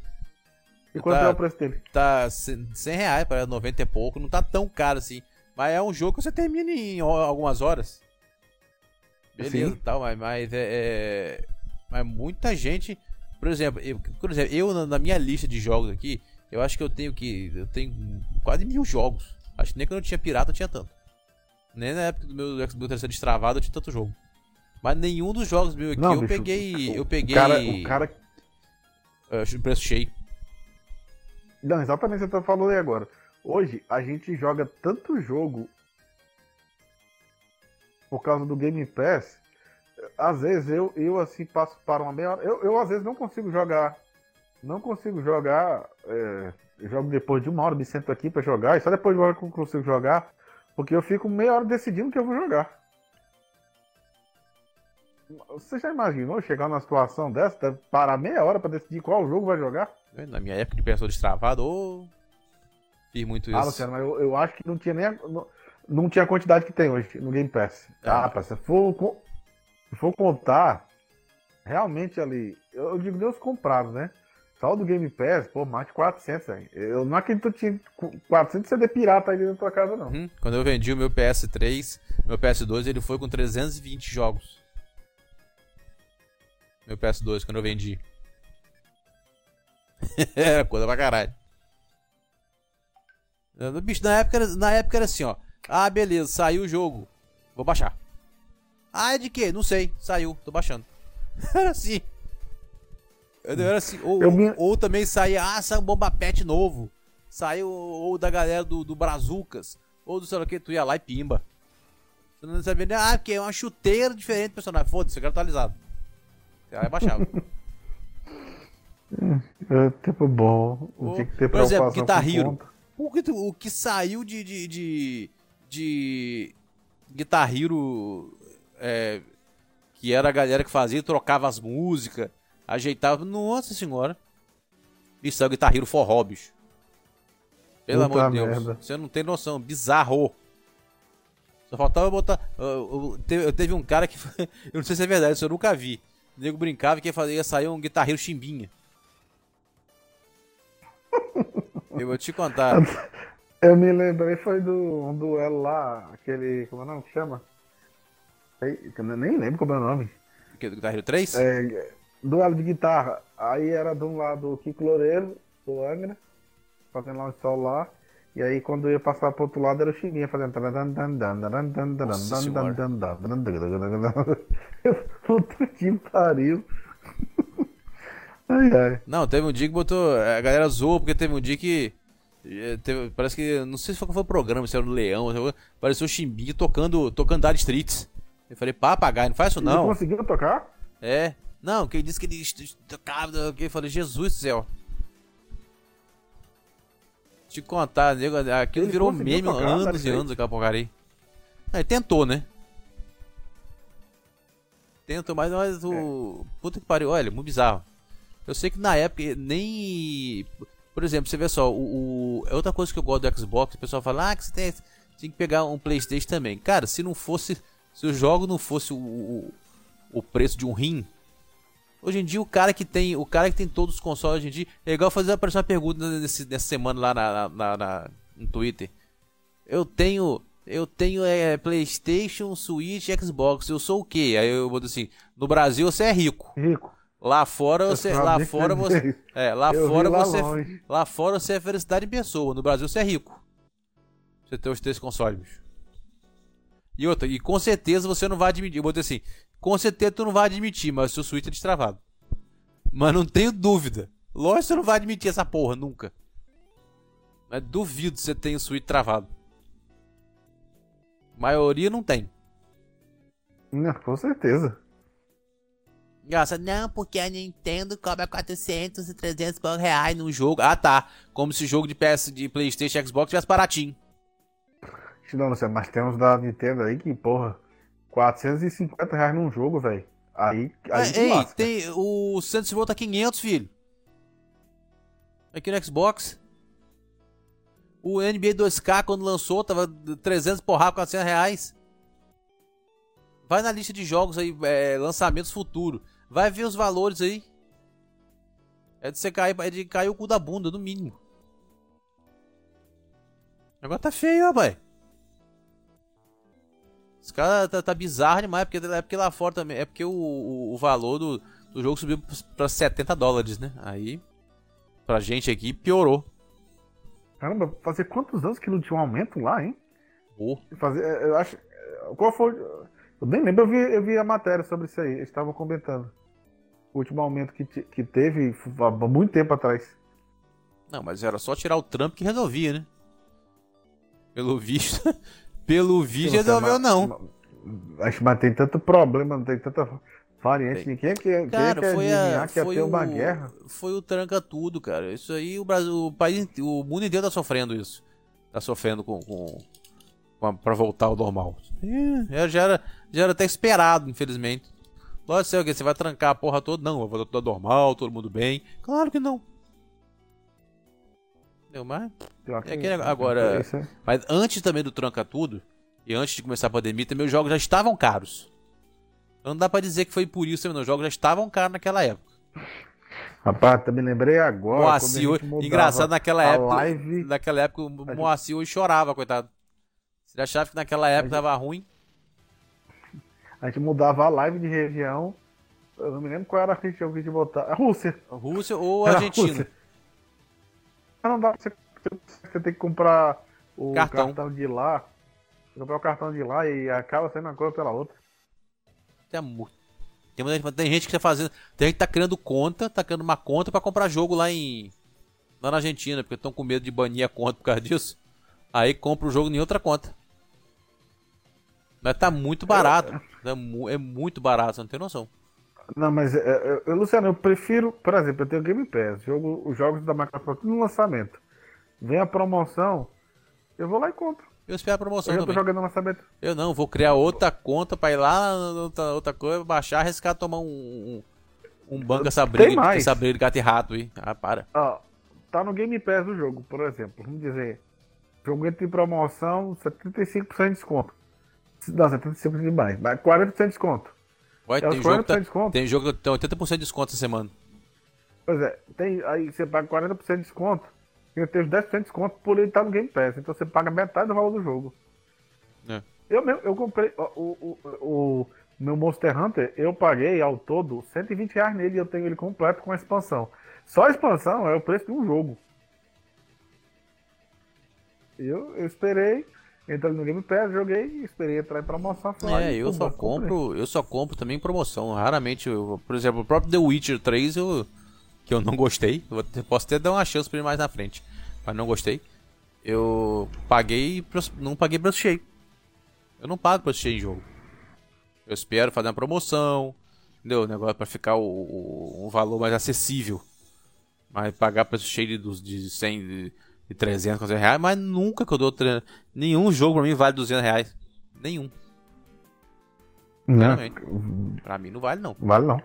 E quanto Tá. é o preço dele? Tá 100 100 reais, parece 90 e pouco. Não tá tão caro assim. Mas é um jogo que você termina em algumas horas. Beleza Sim. e tal, mas, mas é, é- Mas muita gente. Por exemplo, eu, por exemplo, eu na- na minha lista de jogos aqui, eu acho que eu tenho que. Eu tenho quase mil jogos. Acho que nem quando eu tinha pirata eu tinha tanto. Nem na época do meu Xbox 360 destravado eu tinha tanto jogo. Mas nenhum dos jogos meus aqui Não, eu bicho, peguei. Eu O peguei. cara, o cara. eh, preço cheio. Não, exatamente o que você tá falando aí agora. Hoje a gente joga tanto jogo por causa do Game Pass. Às vezes eu, eu assim passo para uma meia hora. Eu, eu às vezes não consigo jogar. Não consigo jogar. é, eu jogo depois de uma hora, me sento aqui para jogar. E só depois de uma hora que eu consigo jogar. Porque eu fico meia hora decidindo o que eu vou jogar. Você já imaginou chegar numa situação dessa? deve Parar meia hora para decidir qual jogo vai jogar? Na minha época de pessoa destravado, ô. Fiz muito isso. Ah, Luciano, mas eu, eu acho que não tinha nem a, não, não tinha a quantidade que tem hoje no Game Pass. Ah. Ah, rapaz, se for, se for contar, realmente ali, eu, eu digo Deus comprados, né? Só do Game Pass, pô, mais de 400, velho. Eu não acredito que tinha qu- 400 CD pirata aí dentro da tua casa, não. Uhum. Quando eu vendi o meu PS3, Meu PS2 ele foi com 320 jogos. Meu PS2 quando eu vendi. Era coisa pra caralho. Bicho, na época, na época era assim, ó. Ah, beleza, saiu o jogo. Vou baixar. Ah, é de quê? Não sei. Saiu, tô baixando. era assim. Era assim. Ou, me... ou, também saía, ah, saiu um Bomba Pet novo. Saiu ou da galera do, do Brazucas. Ou do sei lá o que, tu ia lá e pimba. Você não sabia nem, ah, porque é uma chuteira diferente do personagem. Foda-se, eu quero atualizado. Aí baixava. é, tempo bom. Tinha que ter por exemplo, Guitar Hero. O que, o que saiu de, de, de, de Guitar Hero é, que era a galera que fazia, trocava as músicas, ajeitava. Nossa senhora. Isso é o Guitar Hero for bicho. Pelo Puta amor de Deus. Merda. Você não tem noção. Bizarro. Só faltava botar. Uh, teve, teve, um cara que. eu não sei se é verdade, isso eu nunca vi. O nego brincava que ia, fazer, ia sair um guitarreiro chimbinha. eu vou te contar. Eu me lembrei, foi do um duelo lá, aquele. Como é o nome que chama? Eu nem lembro como é o nome. O que? Do Guitar Hero 3? É, duelo de guitarra. Aí era de um lado o Kiko Loureiro, do Angra, fazendo lá um sol lá. E aí quando eu ia passar pro outro lado era o Chimbinha fazendo. Puta que pariu. Ai, ai. Não, teve um dia que botou. A galera zoou, porque teve um dia que é, teve, parece que. Não sei se foi, foi o programa, se era o Leão. Pareceu o Chimbinha tocando, tocando Dire Streets. Eu falei, papagaio, não faz isso não. Ele conseguiu tocar? É. Não, quem disse que ele tocava. Eu falei, Jesus do céu. Te contar, nego, aquilo ele virou meme tocar, anos e anos aquela porcaria. Aí tentou, né? Tentou, mas, mas o. É. Puta que pariu, olha, muito bizarro. Eu sei que na época nem. Por exemplo, você vê só, o, o, é outra coisa que eu gosto do Xbox, o pessoal fala, ah, que você tem, tem que pegar um Playstation também. Cara, se não fosse. Se o jogo não fosse o, o, o preço de um rim. Hoje em dia o cara que tem. O cara que tem todos os consoles hoje em dia. É igual fazer aparecer uma pergunta nesse, nessa semana lá na, na, na, no Twitter. Eu tenho. Eu tenho é, Playstation, Switch, Xbox. Eu sou o quê? Aí eu vou dizer assim, no Brasil você é rico. Rico. Lá fora você, lá fora você, é, lá eu fora lá você, longe. lá fora você é felicidade em pessoa. No Brasil você é rico. Você tem os três consoles. Bicho. E outra, e com certeza você não vai admitir, eu vou dizer assim, com certeza tu não vai admitir, mas o seu Switch é destravado. Mas não tenho dúvida. Lógico que você não vai admitir essa porra nunca. Mas duvido que você tenha o Switch travado. A maioria não tem. Não, com certeza. Nossa, não, porque a Nintendo cobra 400 e 300 reais no jogo. Ah, tá. Como se o jogo de PS, de Playstation e Xbox tivesse baratinho. Não, não sei, mas tem uns da Nintendo aí que, porra, 450 reais num jogo, velho. Aí, aí é, Ei, lasca. tem o Santos volta 500, filho. Aqui no Xbox. O NBA 2K, quando lançou, tava 300 porra, 400 reais. Vai na lista de jogos aí, é, lançamentos futuros. Vai ver os valores aí. É de você cair, é de cair o cu da bunda, no mínimo. Agora tá feio, rapaz. Esse cara tá, tá bizarro demais, porque, é porque lá fora também. É porque o, o, o valor do, do jogo subiu pra 70 dólares, né? Aí, pra gente aqui, piorou. Caramba, fazer quantos anos que não tinha um aumento lá, hein? Oh. Fazer, eu acho. Qual foi. Eu nem lembro, eu vi, eu vi a matéria sobre isso aí. Eles estavam comentando. O último aumento que, que teve há muito tempo atrás. Não, mas era só tirar o Trump que resolvia, né? Pelo visto. Pelo visto resolveu, não. Acho que tem tanto problema, não tem tanta variante. Quem é que, cara, quem é foi a, que foi ia ter uma guerra? Foi o tranca tudo, cara. Isso aí o Brasil, o país, o mundo inteiro tá sofrendo isso. Tá sofrendo com, com, com para voltar ao normal. É, já era, já era até esperado, infelizmente. Pode ser o que você vai trancar a porra toda? Não, vai voltar tudo normal, todo mundo bem. Claro que não. Entendeu? Mas. É que agora. É mas antes também do tranca tudo, e antes de começar a pandemia, também os jogos já estavam caros. Então não dá pra dizer que foi por isso também, os jogos já estavam caros naquela época. Rapaz, também lembrei agora. Moacir, engraçado naquela época. Live... Naquela época o Moacir hoje chorava, coitado. Você achava que naquela época tava ruim? a gente mudava a live de região. Eu não me lembro qual era a região que a gente botava. A Rússia. Rússia ou a Argentina? Rússia. Ah, não dá, você, você tem que comprar o Cartão. cartão, de lá. Comprar o cartão de lá e acaba saindo uma coisa pela outra. Tem, mu- tem, tem gente que tá fazendo. Tem gente que tá criando conta, tá criando uma conta pra comprar jogo lá em. Lá na Argentina, porque estão com medo de banir a conta por causa disso. Aí compra o jogo em outra conta. Mas tá muito barato. É, é muito barato, você não tem noção. Não, mas, é, é, eu- Luciano, eu prefiro, por exemplo, eu tenho Game Pass, jogo, os jogos da Microsoft no lançamento. Vem a promoção, eu vou lá e compro. Eu espero a Eu promoção tô também. jogando no lançamento. Eu não, vou criar outra conta pra ir lá, outra, outra coisa, baixar, arriscar tomar um. Um, um banco essa briga, de- mais. essa briga de gato e rato aí. Ah, para. Ó, tá no Game Pass o jogo, por exemplo. Vamos dizer, jogo entra em promoção, 75% de desconto. Não, 75% demais, mas 40% de desconto. É tem, jogo que 40% tá, tem jogo que tem 80% de desconto essa semana. Pois é, tem, aí você paga 40% de desconto e eu tenho 10% de desconto por ele estar no Game Pass. Então você paga metade do valor do jogo. É. Eu mesmo, eu comprei o, o, o meu Monster Hunter, eu paguei ao todo 120 reais nele e eu tenho ele completo com a expansão. Só a expansão é o preço de um jogo. Eu, eu esperei, entrei no Game Pass, joguei, esperei entrar em promoção. É, eu só comprei. compro, eu só compro também em promoção. Raramente, eu, por exemplo, o próprio The Witcher 3 eu que eu não gostei, eu posso até dar uma chance pra ele mais na frente, mas não gostei. Eu paguei, não paguei preço cheio. Eu não pago preço cheio em jogo. Eu espero fazer uma promoção, entendeu? O negócio pra ficar o, o- um valor mais acessível. Mas pagar preço cheio de, dos- de 100, de, de 300, 400 reais, mas nunca que eu dou tre- nenhum jogo pra mim vale 200 reais. Nenhum. Não, Realmente. Pra mim não vale não. vale não.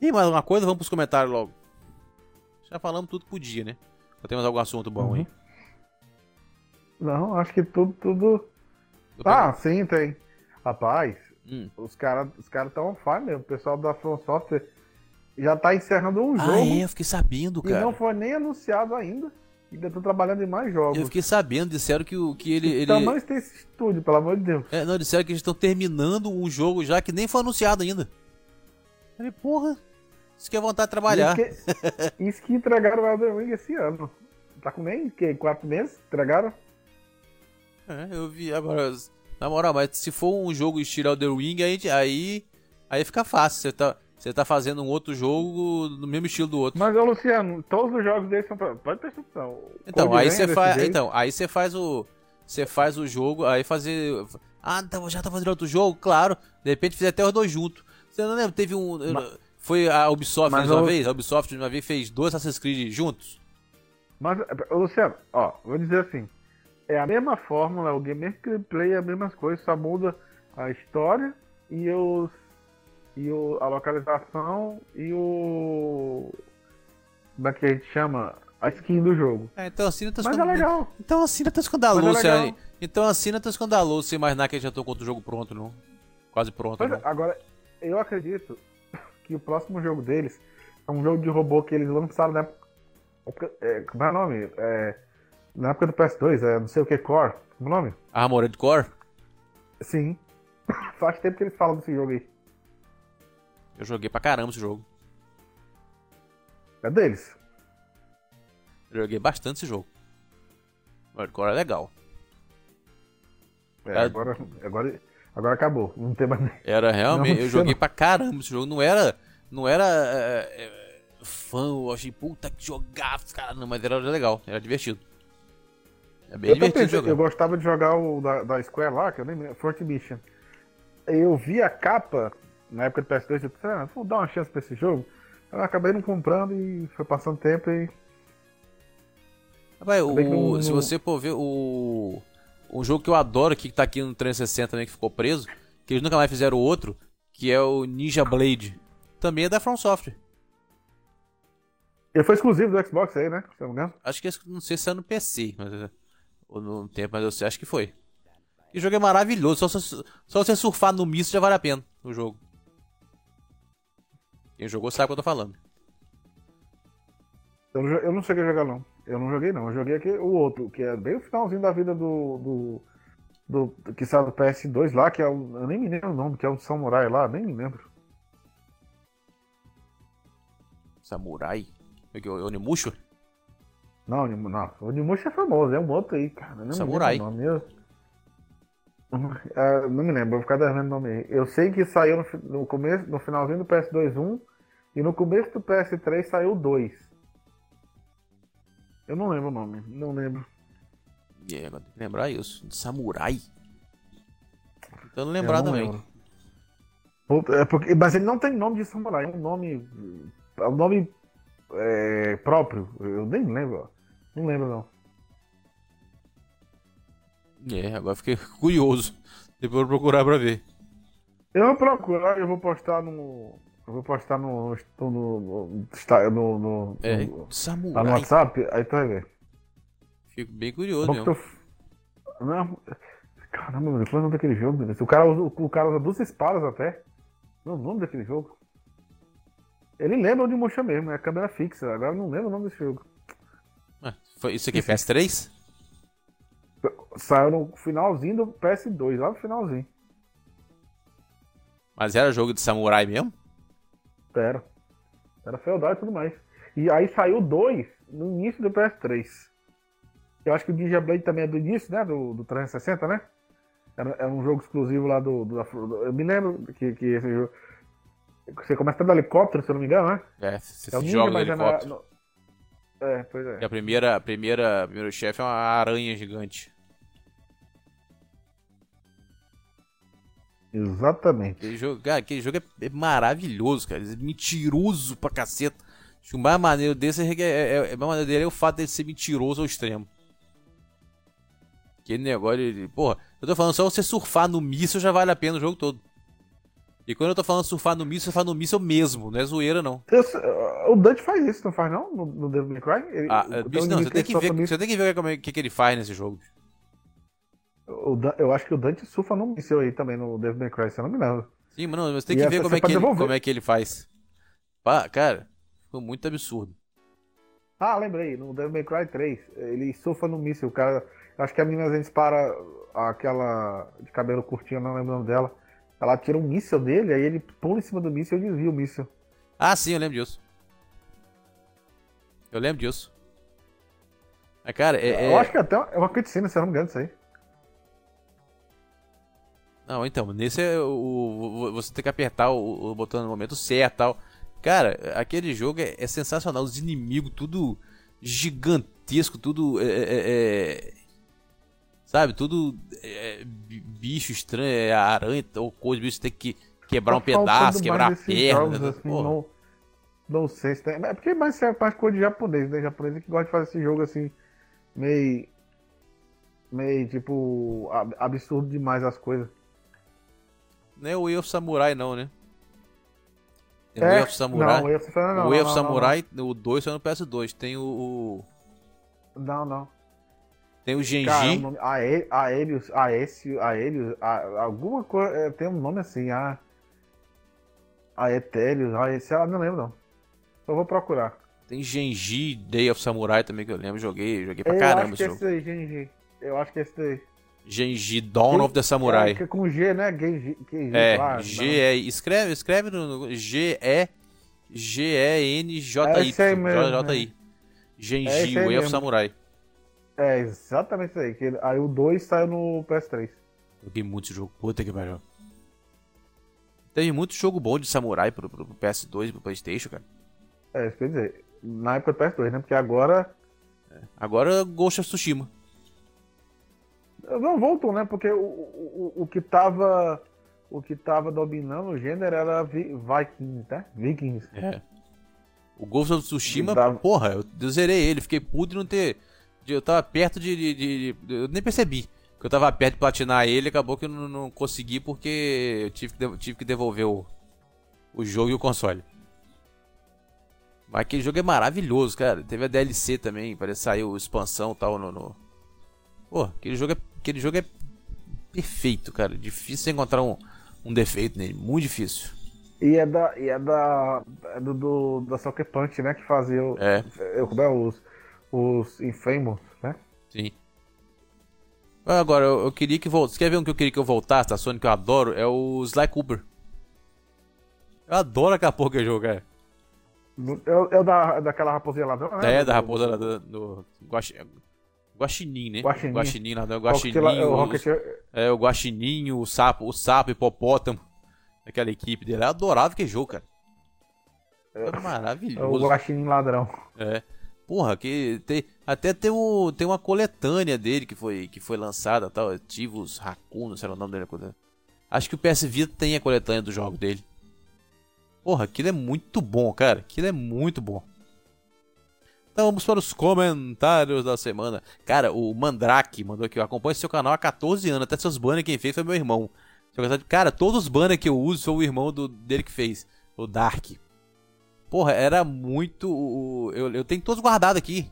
E mais alguma coisa? Vamos pros comentários logo. Já falamos tudo que podia, né? Ou temos algum assunto bom aí? Não, acho que tudo, tudo. Ah, sim, tem. Rapaz, Hum. os caras os cara estão on fire mesmo. O pessoal da From Software já tá encerrando um Ah, jogo é, eu fiquei sabendo, e cara. não foi nem anunciado ainda. Ainda estão trabalhando em mais jogos. Eu fiquei sabendo, disseram que, o, que ele. Que ele... tamanho tem esse estúdio, pelo amor de Deus. É, não, disseram que eles estão terminando um jogo já que nem foi anunciado ainda. Eu Falei, porra, isso que é vontade de trabalhar. Isso que, isso que entregaram o Elden Ring esse ano. Tá com nem que, quatro meses? Entregaram? É, eu vi agora. Na moral, mas se for um jogo estilo Elden Ring, aí, aí, aí fica fácil. Você tá, você tá fazendo um outro jogo no mesmo estilo do outro. Mas, ô Luciano, todos os jogos deles são pra. Pode prestar atenção. Então, aí você faz, então, aí você faz o você faz o jogo, aí fazer Ah, então já tá fazendo outro jogo, claro. De repente fizer até os dois juntos. Você não lembra, teve um não- foi a Ubisoft Mas uma eu- vez, a Ubisoft uma vez fez dois Assassin's Creed juntos. Mas, Luciano, ó, vou dizer assim. É a mesma fórmula, o game gameplay é a mesma coisa, só muda a história e os. E o, a localização e o. Como é que a gente chama? A skin do jogo. É, então não tá Mas é legal. Então não tá escandaloso, Mas é legal. Luciano. Então assim não tá escandaloso você imaginar que a já tô com outro jogo pronto, não. Quase pronto, Mas, não. agora, eu acredito que o próximo jogo deles é um jogo de robô que eles lançaram na época. época- é, como é o nome? É, na época do PS2, é não sei o que Core. Como é o nome? Armored Core? Sim. Faz tempo que eles falam desse jogo aí. Eu joguei pra caramba esse jogo. É deles. Eu joguei bastante esse jogo. Core é legal. É, É. agora, agora, agora acabou. Não tem mais. Era realmente, Não, eu joguei não. pra caramba esse jogo. Não era, não era é, é, fã, eu achei puta que jogava, cara, não, mas era legal, era divertido. É bem Eu, divertido pensei- jogar. eu gostava de jogar o da, da Square lá, que eu nem lembro, Fort Mission. Eu vi a capa na época do PS2 e eu pensei, ah, vou dar uma chance pra esse jogo. Eu acabei não comprando e foi passando tempo e. Rapaz, o- não- se você for ver o um jogo que eu adoro aqui que tá aqui no 360 também que ficou preso, que eles nunca mais fizeram outro, que é o Ninja Blade. Também é da From Software. Ele foi exclusivo do Xbox aí, né? Se não me engano. Acho que não sei se é no PC, mas ou no tempo, mas eu sei- acho que foi. E o jogo é maravilhoso, só, só, só você surfar no misto já vale a pena o jogo. Quem jogou sabe o que eu tô falando. Eu eu não cheguei a jogar, não. Eu não joguei, não. Eu joguei aqui o outro, que é bem o finalzinho da vida do. do do, que saiu do PS2 lá, que é o. Eu nem me lembro o nome, que é o Samurai lá, nem me lembro. Samurai? É que é o Onimusho? Não, não, o Onimusha é famoso, é um outro aí, cara. Samurai. Ah, não me lembro, vou ficar devendo o nome aí. Eu sei que saiu no, no começo, no finalzinho do PS2 1 e no começo do PS3 saiu o 2. Eu não lembro o nome, não lembro. E aí, agora tem que lembrar isso. Samurai? Tentando Eu lembrar não também. É porque, mas ele não tem nome de samurai, é um nome. É um nome é, próprio. Eu nem lembro. ó. Não lembro não. É, agora fiquei curioso. Depois eu vou procurar pra ver. Eu vou procurar, eu vou postar no. Eu vou postar no. No. No. no, no, no- É, no- no. WhatsApp, aí tu vai ver. Fico bem curioso tu- Não. Caramba, meu, qual é o nome daquele jogo, meu Deus? O cara, usa, o cara usa duas espadas até. Não é o nome daquele jogo? Ele lembra onde mocha mesmo, é a câmera fixa. Agora eu não lembro o nome desse jogo. Ah, foi isso aqui, PS3? Saiu no finalzinho do PS2, lá no finalzinho. Mas era jogo de samurai mesmo? Era. Era feudal e tudo mais. E aí saiu dois no início do PS3. Eu acho que o Ninja Blade também é do início, né? Do, do 360, né? Era, era um jogo exclusivo lá do, do, do- Eu me lembro que, que esse jogo. Você começa do helicóptero, se eu não me engano, né? É, você É o se joga no é na. helicóptero. no- É, pois é. E a primeira, a primeira, primeiro chefe é uma aranha gigante. Exatamente. Aquele jogo, cara, aquele jogo é, é maravilhoso, cara. É mentiroso pra caceta. Acho que o mais maneiro desse é, é, é, é- o mais maneiro dele é o fato dele ser mentiroso ao extremo. Aquele negócio de. Porra, eu tô falando só você surfar no míssil já vale a pena o jogo todo. E quando eu tô falando surfar no míssil, surfar no míssil mesmo, não é zoeira não. Eu o Dante faz isso, não faz não? No, no Devil May Cry? Ele- Ah, o- é, bicho, um não, você tem que ver, você tem que ver como é, que, que ele faz nesse jogo. O eu acho que o Dante surfa no míssil aí também no Devil May Cry, se eu não me lembro. Sim, mas não, você tem que ver como é que, ele, devolver. como é que ele faz. Pá, cara, ficou muito absurdo. Ah, lembrei, no Devil May Cry 3, ele surfa no míssil, o cara. Acho que a menina às vezes para aquela de cabelo curtinho, não lembro o nome dela. Ela tira um míssil dele, aí ele pula em cima do míssil e desvia o míssil. Ah, sim, eu lembro disso. Eu lembro disso. Mas, cara, é. Eu é- acho que até é uma cutscene, se eu não me engano, isso aí. Não, então, nesse é o, você tem que apertar o, o botão no momento certo e tal. Cara, aquele jogo é, é sensacional. Os inimigos, tudo gigantesco, tudo. é, é, é, sabe, tudo é, bi- bicho estranho, é aranha ou coisa, bicho tem que quebrar um pedaço, quebrar a perna. jogos, né? assim, não, não sei se tem. É porque mais é parte de japonês, né? Japonês é que gosta de fazer esse jogo assim, meio. meio tipo. ab- absurdo demais as coisas. Não é o Way of Samurai, não, né? Tem o É, Way of Samurai. Não, o Way of Samurai não. o Way of Samurai, o 2 saiu no PS2. Tem o. Não, não. tem o Genji. Cara, o nome, Ae- Aelius, Aécio, Aelius, a- alguma coisa, é, tem um nome assim, a Aetélios, Aécio, ah, não lembro não. Eu vou procurar. Tem Genji, Day of Samurai também que eu lembro. Joguei, joguei pra eu caramba acho que esse é jogo. esse aí, Genji. Eu acho que é esse daí. Genji, Dawn of the É, Samurai. que é com G, né? Genji, Genji, É, claro, G é. Escreve, escreve no. G E G E N J É I. aí mesmo, J I. É Genji, aí Way of. Samurai. É, exatamente isso aí. Que aí o 2 saiu no PS3. Joguei muito esse jogo. Puta que pariu. Teve muito jogo bom de samurai pro, pro PS2 e pro Playstation, cara. É, isso quer dizer, na época do PS2, né? Porque agora. Agora Ghost of Tsushima. Não, voltou, né? Porque o, o, o- que tava. O que tava dominando o gênero era Vi- Vikings, né? Vikings. É. O Ghost of Tsushima, porra, eu, eu zerei ele, fiquei puto de não ter. eu tava perto de, de- de- de- Eu nem percebi que eu tava perto de platinar ele, acabou que eu não, não consegui porque eu tive que, tive que devolver o, o jogo e o console. Mas aquele jogo é maravilhoso, cara. Teve a DLC também, parece que saiu expansão e tal no. no... Pô, aquele jogo, é, aquele jogo é perfeito, cara. Difícil você encontrar um, um defeito nele, muito difícil. E é da. E é da. É do, do da Soccer Punch, né? Que fazia o, É, como é, os, os Infamous, né? sim. Agora, eu, eu queria que voltasse. Você quer ver um que eu queria que eu voltasse da Sony que eu adoro? É o Sly Cooper. Eu adoro aquela porra que jogo, cara. É, é o da, daquela raposinha lá, não é? É, da raposa lá do, do Guaxinim, né? Guaxinim. Guaxinim, lá, o Guaxinim. O Rocket... É, o Guaxininho, o sapo, o sapo hipopótamo. Aquela equipe dele. Eu adorava aquele jogo, cara. Era maravilhoso. O Guaxinim ladrão. É. Porra, que tem, até tem, um, tem uma coletânea dele que foi, que foi lançada, tal, Tivos Raccoon, não sei o nome dele. Acho que o PS Vita tem a coletânea do jogo dele. Porra, aquilo é muito bom, cara. Aquilo é muito bom. Então vamos para os comentários da semana. Cara, o Mandrake mandou aqui, eu seu canal há 14 anos, até seus banners quem fez foi meu irmão. Cara, todos os banners que eu uso são o irmão do, dele que fez, o Dark. Porra, era muito. Eu, eu tenho todos guardados aqui.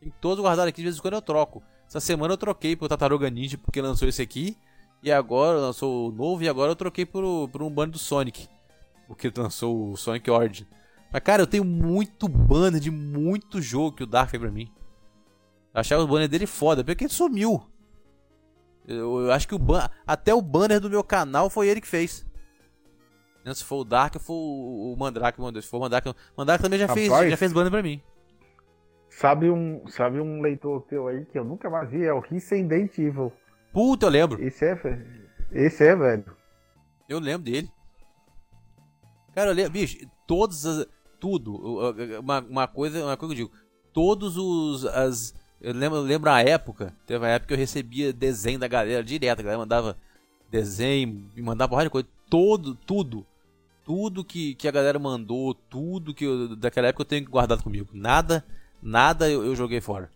Tem todos guardados aqui, de vez em quando eu troco. Essa semana eu troquei pro Tataruga Ninja porque lançou esse aqui. E agora lançou o novo e agora eu troquei por, por um banner do Sonic. Porque lançou o Sonic Origin. Mas cara, eu tenho muito banner de muito jogo que o Dark fez pra mim. Eu achava o banner dele foda, porque ele sumiu. Eu, eu acho que o ban até o banner do meu canal foi ele que fez. Se for o Dark, foi o Mandrake mandou. Se for o Mandrake, o Mandrake também já Rapaz, fez, já fez banner pra mim. Sabe um, sabe um leitor teu aí que eu nunca mais vi? É o Resident Evil. Puta, eu lembro. Esse é, esse é, velho. Eu lembro dele. Cara, eu lembro, bicho, todas as. Tudo. Uma, uma coisa, uma coisa que eu digo. Todos os. As, eu lembro, lembro a época. Teve uma época que eu recebia desenho da galera direto. A galera mandava desenho, me mandava porrada de coisa. Todo, tudo tudo que, que a galera mandou, tudo que eu, daquela época eu tenho guardado comigo. Nada, nada eu, eu, joguei fora.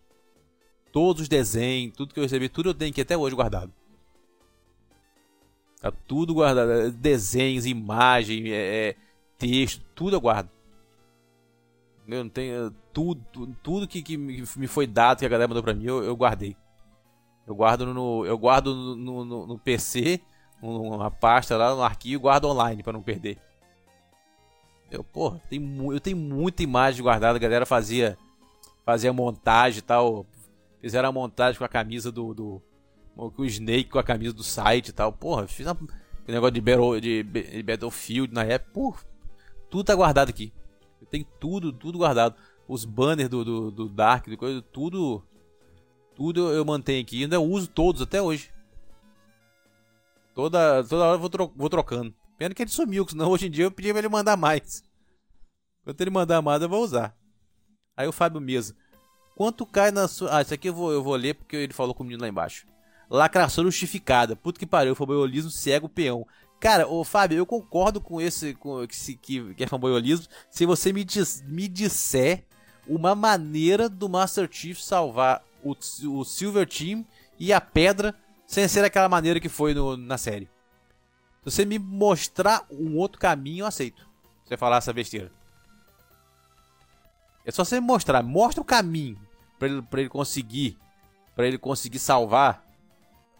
Todos os desenhos, tudo que eu recebi, tudo eu tenho aqui até hoje guardado. Tá tudo guardado. Desenhos, imagem, é, é, texto, tudo eu guardo. Eu não tenho. É, tudo, tudo que, que me foi dado, que a galera mandou pra mim, eu, eu guardei. Eu guardo no. Eu guardo no, no, no PC, uma pasta lá no arquivo guardo online para não perder. Eu, porra, tem, eu tenho muita imagem guardada. A galera fazia, fazia montagem e tal. Fizeram a montagem com a camisa do, do. Com o Snake com a camisa do site e tal. Porra, fiz um negócio de, Battle, de, de Battlefield na época. Porra, tudo tá guardado aqui. Tenho tudo, tudo guardado. Os banners do, do, do Dark, do coisa, tudo. Tudo eu mantenho aqui. Ainda uso todos até hoje. Toda, toda hora eu vou, tro vou trocando. Pena que ele sumiu, senão hoje em dia eu pedi pra ele mandar mais. Quando ele mandar mais, eu vou usar. Aí o Fábio Mesa. Quanto cai na sua. Ah, isso aqui eu vou, eu vou ler porque ele falou com o menino lá embaixo. Lacração justificada. Puta que pariu, fanboyolismo cego peão. Cara, ô Fábio, eu concordo com esse. Com, que, que, que é fanboyolismo. Se você me, diz, me disser uma maneira do Master Chief salvar o, o Silver Team e a pedra sem ser aquela maneira que foi no, na série. Se você me mostrar um outro caminho, eu aceito. Você falar essa besteira. É só você mostrar, mostra o caminho para ele, pra ele conseguir, para ele conseguir salvar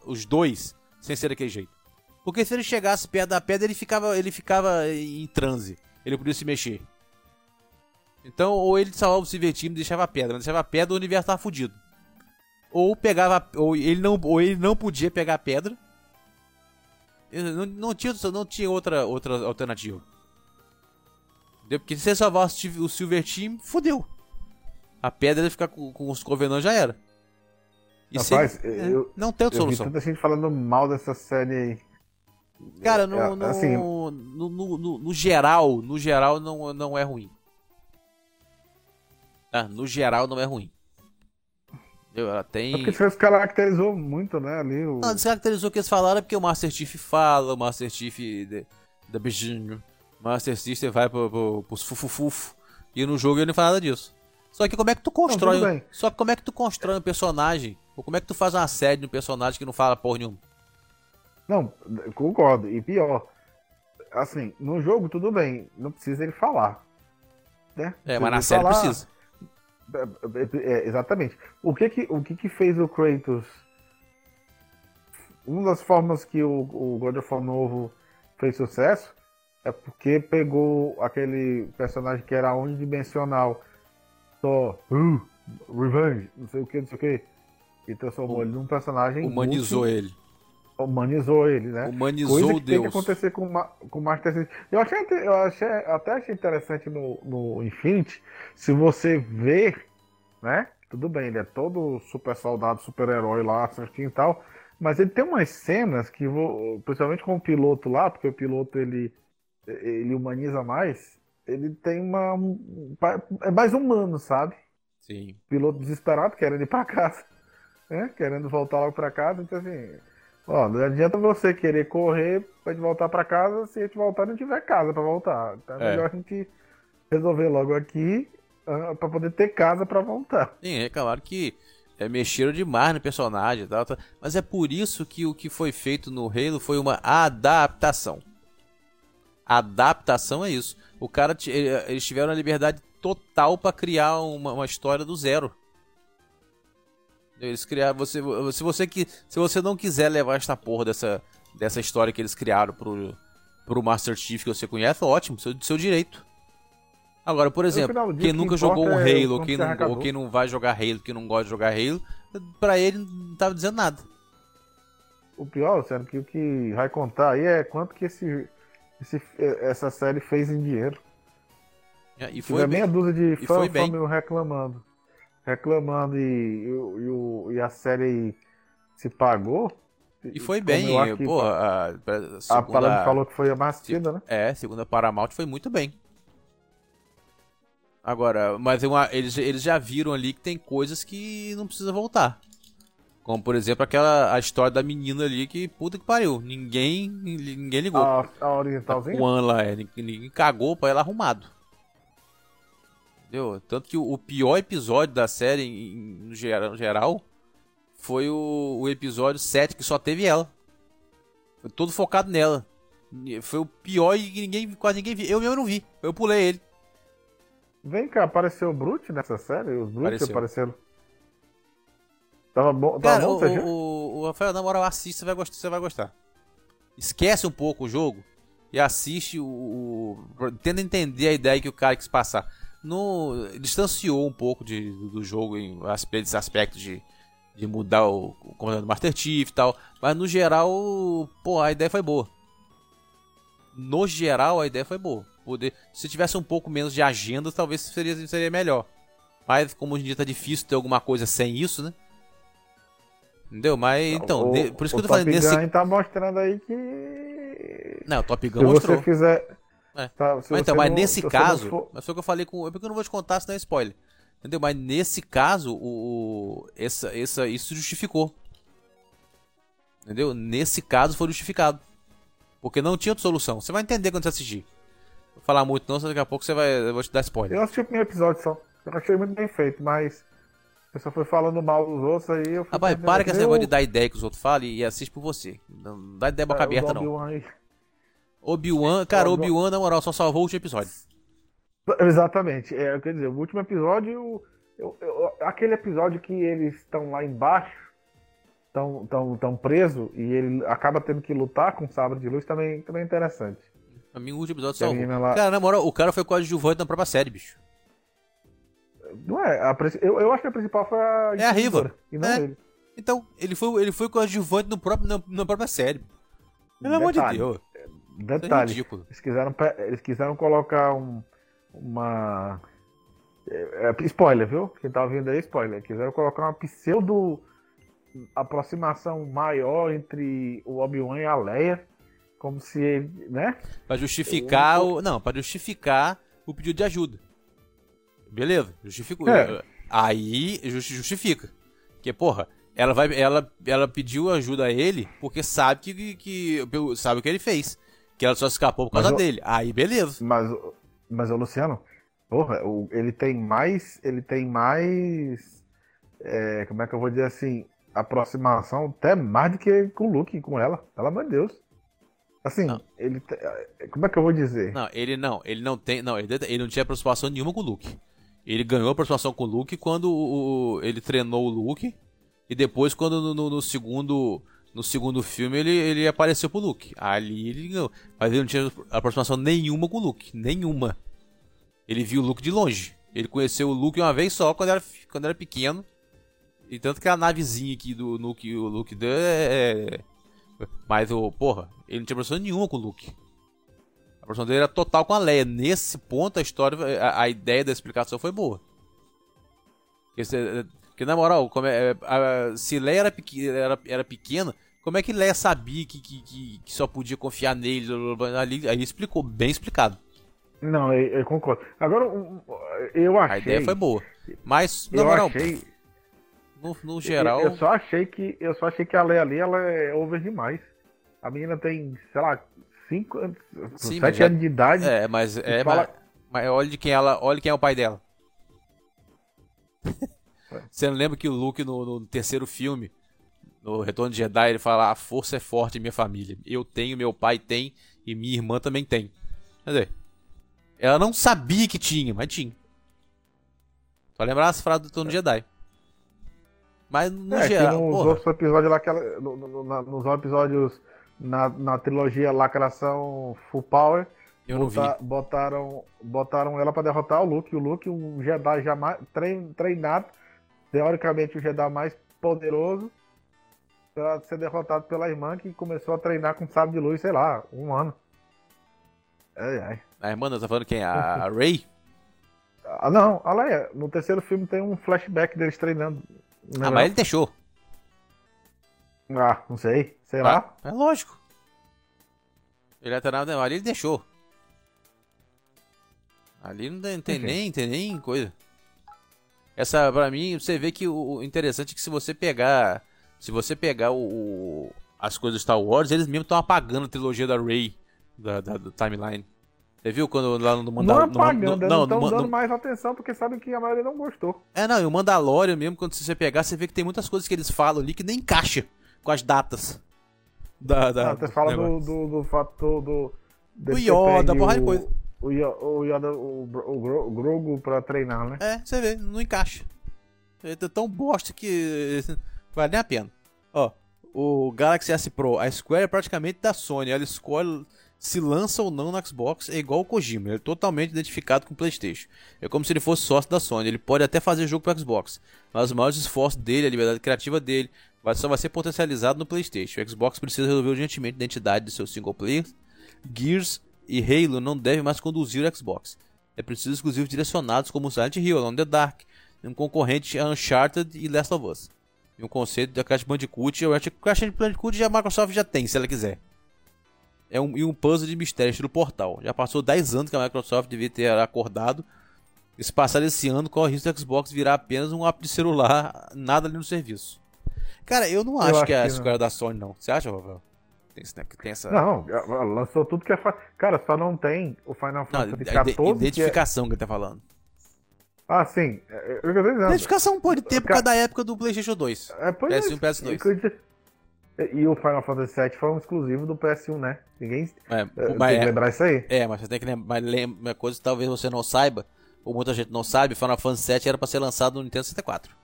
os dois sem ser daquele jeito. Porque se ele chegasse perto da pedra, ele ficava, ele ficava em transe. Ele podia se mexer. Então, ou ele salvava o Silver Team e deixava a pedra. Mas deixava a pedra, o universo tava fudido. Ou pegava, ou ele não, ou ele não podia pegar a pedra não, não, tinha, não tinha outra, outra alternativa. Entendeu? Porque se você salvar o Silver Team, fodeu. A pedra ia ficar com, com os Covenant já era. E Rapaz, se, é, eu, não tem outra eu solução. Vi tanta gente falando mal dessa série aí. Cara, no, é, no, assim, no, no, no, no, geral, no geral não, não é ruim. Ah, no geral não é ruim. Ela tem. É porque você caracterizou muito, né? Ali, o... Não, descaracterizou o que eles falaram é porque o Master Chief fala, o Master Chief da beijinho. O Master System vai pro, pro, pros fufufufo. E no jogo ele não fala nada disso. Só que como é que tu constrói. Não, só que como é que tu constrói um personagem? Ou como é que tu faz uma série de um personagem que não fala porra nenhuma? Não, concordo. E pior. Assim, no jogo tudo bem, não precisa ele falar. Né? É, mas na série falar, precisa. É, é, exatamente. O que que, o que que fez o Kratos? Uma das formas que o, o God of War novo fez sucesso é porque pegou aquele personagem que era unidimensional, só uh, revenge, não sei o que, não sei o que, que transformou ele num personagem. Humanizou útil, ele. Humanizou ele, né? Humanizou Coisa o que tem que Deus. acontecer com, com o Master Chief. Eu, achei, eu achei, até achei interessante no, no Infinity, se você ver, né? Tudo bem, ele é todo super soldado, super herói lá, certinho e tal, mas ele tem umas cenas que, vou, principalmente com o piloto lá, porque o piloto ele, ele humaniza mais, ele tem uma. um- é mais humano, sabe? Sim. piloto desesperado, querendo ir pra casa, né? Querendo voltar logo pra casa, então assim, ó, não adianta você querer correr pra gente voltar pra casa se a gente voltar e não tiver casa pra voltar. Então é, É. melhor a gente resolver logo aqui ah, pra poder ter casa pra voltar. Sim, é claro que é, mexeram demais no personagem e tal, tal, mas é por isso que o que foi feito no Halo foi uma adaptação. Adaptação é isso. O cara, ele- eles tiveram a liberdade total pra criar uma, uma história do zero. Eles criaram, você, se você que, se você não quiser levar esta porra dessa, dessa história que eles criaram pro, pro Master Chief que você conhece, ótimo, seu, seu direito. Agora, por exemplo, dia, quem que nunca jogou um é Halo, quem, não, ou quem não vai jogar Halo, quem não gosta de jogar Halo, pra ele não tava dizendo nada. O pior, Luciano, que o que vai contar aí é quanto que esse, esse, essa série fez em dinheiro. É, E foi tiver bem. meia dúzia de fãs meu reclamando. Reclamando e, e, e a série se pagou. E foi bem, aqui, pô, a, a A segunda, Paladin falou que foi a mais assistida, né? É, segunda Paramount foi muito bem. Agora, mas é uma- eles, eles já viram ali que tem coisas que não precisa voltar. Como, por exemplo, aquela a história da menina ali que, puta que pariu, ninguém, ninguém ligou. A, a orientalzinha? O lá, é, ninguém, ninguém cagou pra ela arrumado. Entendeu? Tanto que o, o pior episódio da série, em- no geral, foi o, o episódio 7, que só teve ela. Foi todo focado nela. Foi o pior e ninguém, quase ninguém viu. Eu mesmo não vi. Eu pulei ele. Vem cá, apareceu o Brute nessa série? Os Brutes apareceram. Tava bom, tava Cara, bom, o, você viu? o, o Rafael, na moral, assiste, você vai gostar. Você vai gostar. Esquece um pouco o jogo e assiste o. o tenta entender a ideia que o cara quis passar. No, distanciou um pouco de, do jogo em aspe- esse aspecto de, de mudar o, o comandante do Master Chief e tal. Mas no geral, pô, a ideia foi boa. No geral, a ideia foi boa. Poder, se tivesse um pouco menos de agenda, talvez seria, seria melhor. Mas como hoje em dia tá difícil ter alguma coisa sem isso, né? Entendeu? Mas então, O- de- por isso que eu tô falando Top nesse. Gun tá mostrando aí que. Não, o Top Gun Se mostrou. você fizer. É. Tá, Mas então, mas não- nesse caso, for- mas foi o que eu falei com. É porque eu não vou te contar, senão é spoiler. Entendeu? Mas nesse caso, o, o- essa, essa, isso justificou. Entendeu? Nesse caso foi justificado. Porque não tinha outra solução. Você vai entender quando você assistir. Vou falar muito não, daqui a pouco você vai. Eu vou te dar spoiler. Eu assisti o primeiro episódio só. Eu achei muito bem feito, mas. A pessoa foi falando mal dos outros aí. Eu fui Rapaz, para com esse negócio de dar ideia que os outros falam e assiste por você. Não dá ideia boca é, aberta, não. Aí. Obi-Wan, cara, Obi-Wan- na moral, só salvou o último episódio. Exatamente. É, quer dizer, o último episódio. eu- eu- aquele episódio que eles estão lá embaixo, estão tão, tão presos, e ele acaba tendo que lutar com o sabre de luz, também, também é interessante. Pra mim, o último episódio Que salvou. lá- Cara, na moral, o cara foi coadjuvante na própria série, bicho. Não é? A, eu, eu acho que a principal foi a. É a Riva. E não É. ele. Então, ele foi, ele foi coadjuvante no próprio, na, na própria série. Pelo amor de Deus. É Detalhe. ridículo. Eles quiseram, eles quiseram colocar um, uma. é, é, spoiler, viu? Quem tá ouvindo aí, spoiler. Quiseram colocar uma pseudo aproximação maior entre o Obi-Wan e a Leia. Como se ele, né? Pra justificar o. Não, pra justificar o pedido de ajuda. Beleza, justificou. É. Aí justi- justifica. Porque, porra, ela vai. Ela, ela pediu ajuda a ele porque sabe que, que. Sabe o que ele fez. Que ela só escapou por causa dele. Aí, beleza. Mas, mas o Luciano, porra, o- ele tem mais. Ele tem mais. é, como é que eu vou dizer assim? Aproximação até mais do que com o Luke, com ela. Pelo amor de Deus. Assim, Não. ele. te- Como é que eu vou dizer? Não, ele não. Ele não tem. Não, ele, ele não tinha aproximação nenhuma com o Luke. Ele ganhou aproximação com o Luke quando o, ele treinou o Luke. E depois, quando no- no segundo. No segundo filme, ele, ele apareceu pro Luke. Ali ele ganhou. Mas ele não tinha aproximação nenhuma com o Luke. Nenhuma. Ele viu o Luke de longe. Ele conheceu o Luke uma vez só quando era, quando era pequeno. E tanto que a navezinha aqui do Luke, o Luke deu é. é- Mas o. Porra, ele não tinha aproximação nenhuma com o Luke. A aproximação dele era total com a Leia. Nesse ponto, a história. A, a ideia da explicação foi boa. Porque, você- porque, na moral, como é- a- se Leia era, pequ- era, era pequena, como é que Leia sabia que, que, que, que só podia confiar nele? Ali, aí explicou, bem explicado. Não, eu, eu concordo. Agora, eu achei. A ideia foi boa. Mas, na Eu moral, achei. no, no geral. Eu, eu só achei que. Eu só achei que a Leia ali ela é over demais. A menina tem, sei lá, 5 anos. Sim, 7 mas já- anos de idade. É, mas é, fala- mas, mas olha de quem ela, olha quem é o pai dela. Você não lembra que o Luke no, no terceiro filme, no Retorno de Jedi, ele fala: "A força é forte em minha família. Eu tenho, meu pai tem e minha irmã também tem." Quer dizer, ela não sabia que tinha, mas tinha. Só lembrar as frases do Retorno de Jedi. Mas no É, geral, nos porra, outros episódios lá, que ela, no- no- na- nos episódios na, na trilogia Lacração Full Power, eu não vi. bota- botaram, botaram ela pra derrotar o Luke. O Luke, um Jedi jamais trein- treinado, teoricamente o Jedi mais poderoso, pra ser derrotado pela irmã que começou a treinar com sabre de luz, sei lá, um ano. Ai, ai. A irmã, tá falando quem? A, a Rey? Ah, não, olha aí, no terceiro filme tem um flashback deles treinando. Não Ah, não? mas ele deixou. Ah, não sei, sei lá. Ah, é lógico. Ele até nada, ali ele deixou. Ali não tem, tem nem, tem nem coisa. Essa, pra mim, você vê que o interessante é que se você pegar. Se você pegar o, o- as coisas do Star Wars, eles mesmos estão apagando a trilogia da Rey da, da, do timeline. Você viu quando lá no Não Mandal- no- apagando, não não, estão dando mais atenção porque sabem que a maioria não gostou. É, não, e o Mandalorian mesmo, quando você pegar, você vê que tem muitas coisas que eles falam ali que nem encaixa com as datas. Da, da, Ah, você fala do, do, do fator do. Do Yoda, porrada de coisa. O, Yo- o Yoda, o, o, o Grogu pra treinar, né? É, você vê, não encaixa. É t- tão bosta que vale nem a pena. Ó, o Galaxy S Pro, a Square é praticamente da Sony. Ela escolhe se lança ou não no Xbox, é igual o Kojima. Ele é totalmente identificado com o PlayStation. É como se ele fosse sócio da Sony. Ele pode até fazer jogo pro Xbox, mas os maiores esforços dele, a liberdade criativa dele, só vai ser potencializado no PlayStation. O Xbox precisa resolver urgentemente a identidade de seu single player. Gears e Halo não devem mais conduzir o Xbox. É preciso exclusivos direcionados como Silent Hill, Alone in the Dark, um concorrente a Uncharted e Last of Us. E um conceito da Crash Bandicoot, o Crash Bandicoot já a Microsoft já tem, se ela quiser. É um, e um puzzle de mistério estilo Portal. Já passou 10 anos que a Microsoft devia ter acordado. E se passar esse ano, corre o risco do Xbox virar apenas um app de celular, nada ali no serviço. Cara, eu não acho, acho que é a que não. escolha da Sony, não. Você acha, Rafael? Tem, esse- tem essa. Não, lançou tudo que é. Fa... Cara, só não tem o Final Fantasy a ide- XIV. que é- identificação que ele tá falando. Ah, sim. É, é, eu dizendo. Identificação pode ter por Ca- causa da época do PlayStation 2. É, pois é, PS1 e PS2. é que eu disse- E o Final Fantasy VII foi um exclusivo do PS1, né? Ninguém É, é, tem que é, lembrar isso aí. é, mas você tem que lembrar. Lembra, uma coisa que talvez você não saiba, ou muita gente não sabe, Final Fantasy VII era pra ser lançado no Nintendo 64.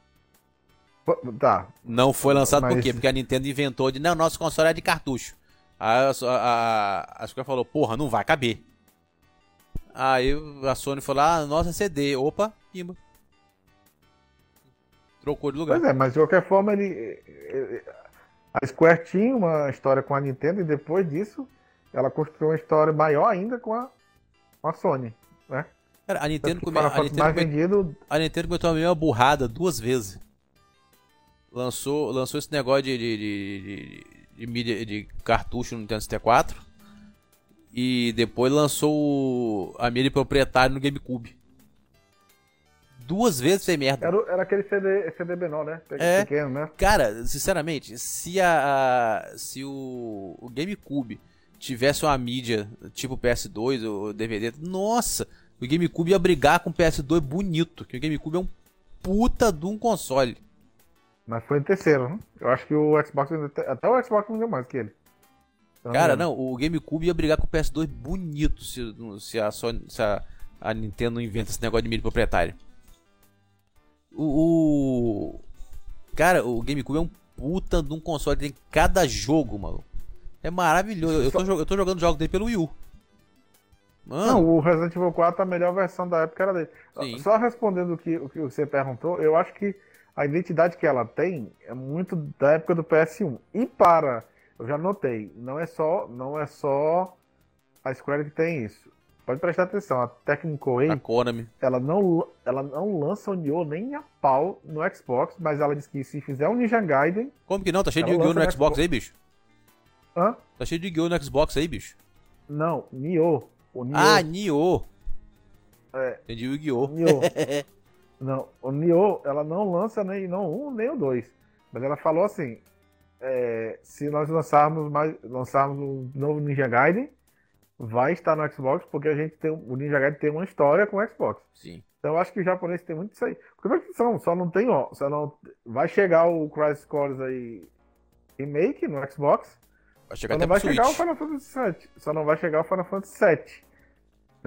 Tá. Não foi lançado por Mas- quê? Porque a Nintendo inventou de, não, nosso console é de cartucho. Aí a, a, a Square falou, porra, não vai caber. Aí a Sony falou, ah, nossa é CD. Opa, pimba. Trocou de lugar. Pois é, mas de qualquer forma ele. ele- A Square tinha uma história com a Nintendo e depois disso ela construiu uma história maior ainda com a, com a Sony. Né? Cara, a Nintendo, come, a, Nintendo come- vendido. a Nintendo cometeu a mesma burrada duas vezes. Lançou, lançou esse negócio de, de, de, de- mídia de cartucho no Nintendo 64. E depois lançou a mídia proprietária no GameCube. Duas vezes foi merda. Era, era aquele CD, CD menor, né? Pe- É. Pequeno, né? Cara, sinceramente, se a, a- se o, o GameCube tivesse uma mídia tipo PS2 ou DVD, nossa, o GameCube ia brigar com o PS2 bonito, que o GameCube é um puta de um console. Mas foi em terceiro, né? Eu acho que o Xbox. Até o Xbox não deu mais que ele. Me Cara, não, o GameCube ia brigar com o PS2 bonito se, se, a, Sony, se a, a Nintendo inventa esse negócio de mídia proprietária. O, o- Cara, o GameCube é um puta de um console, tem cada jogo, mano. É maravilhoso. Eu tô, eu tô jogando jogos dele pelo Wii U. Mano, Não, o Resident Evil 4, a melhor versão da época era dele. Sim. Só respondendo o que, o que você perguntou, eu acho que a identidade que ela tem é muito da época do PS1. E para, eu já notei, não é só, não é só a Square que tem isso. Pode prestar atenção, a Technical A Konami. ela não, ela não lança o Nioh nem a pau no Xbox, mas ela diz que se fizer um Ninja Gaiden, Como que não? Tá cheio de Ela Yu-Gi-Oh! lança no no Xbox Xbox. aí, bicho? hã? Tá cheio de Yu-Gi-Oh! no Xbox aí, bicho? Não, Nioh. O Nioh. Ah, Nioh. É. Entendi Yu-Gi-Oh! Nioh. não, o Nioh, ela não lança nem não um nem o dois. Mas ela falou assim: é, se nós lançarmos mais, lançarmos um novo Ninja Gaiden, vai estar no Xbox, porque a gente tem o Ninja Gaiden tem uma história com o Xbox. Sim. Então eu acho que o japonês tem muito isso aí. Porque atenção, só não tem, ó, só não vai chegar o Crisis Core aí remake no Xbox, Vai chegar só até não vai chegar o. Final Fantasy VII. Só não vai chegar o Final Fantasy VII.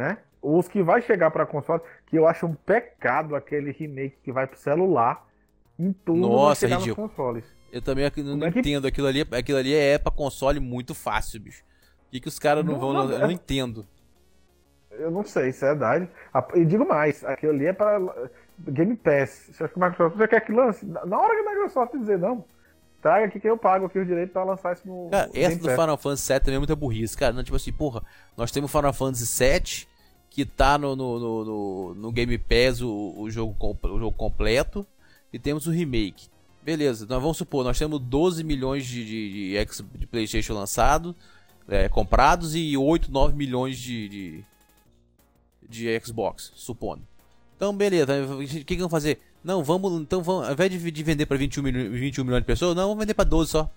Né? Os que vai chegar para console, que eu acho um pecado aquele remake que vai pro celular, em tudo Nossa, vai ridículo. nos consoles. Eu também não Como é que- entendo. Aquilo ali, aquilo ali é pra console muito fácil, bicho. Por que, que os caras não, Não, vão. não, eu é- não entendo. Eu não sei se é verdade. E digo mais, aquilo ali é para Game Pass. Você acha que o Microsoft você quer que lance? Na hora que a Microsoft dizer não, traga aqui que eu pago aqui o direito para lançar isso no Cara, essa do. Final Fantasy VII também é muita burrice, cara. Não, tipo assim, porra, nós temos o Final Fantasy VII, que tá no, no, no, no- Game Pass o, o, jogo, o jogo completo, e temos o remake. Beleza, nós vamos supor, nós temos 12 milhões de, de, de, de Playstation lançado, é, comprados, e 8, 9 milhões de, de, de Xbox, supondo. Então, beleza, o que, que vamos fazer? Não, vamos, então vamos, ao invés de, de vender pra 21, milho- 21 milhões de pessoas, não, vamos vender pra 12 só.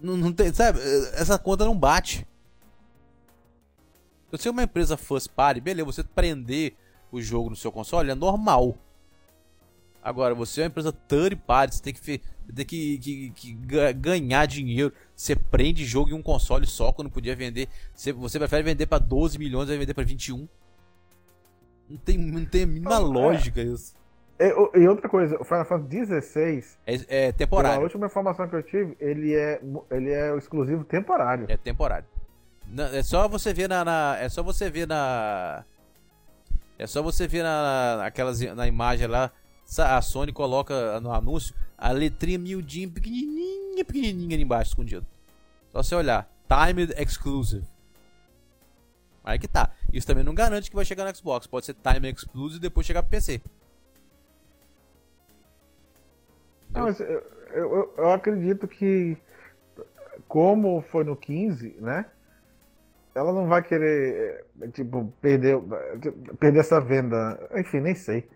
Não, não tem, sabe? Essa conta não bate. Se você é uma empresa first party, beleza, você prender o jogo no seu console é normal. Agora, você é uma empresa third party, você tem que, tem que, que- que ga- ganhar dinheiro. Você prende jogo em um console só quando podia vender. Você, você prefere vender pra 12 milhões ao vender pra 21. Não tem, não tem a mínima é. lógica isso. E, e outra coisa, o Final Fantasy XVI, É, é temporário. última informação que eu tive, ele é, ele é exclusivo temporário. É temporário. Não, é só você ver na, na- É só você ver na. É só você ver na, naquelas, na imagem lá. A Sony coloca no anúncio a letrinha miudinha, pequenininha, pequenininha ali embaixo, escondido. Só você olhar. Timed Exclusive. Aí que tá. Isso também não garante que vai chegar no Xbox. Pode ser Time Exclusive e depois chegar pro PC. Não, mas eu, eu, eu acredito que, como foi no 15, né? Ela não vai querer, eh, tipo, perder, perder essa venda. Enfim, nem sei.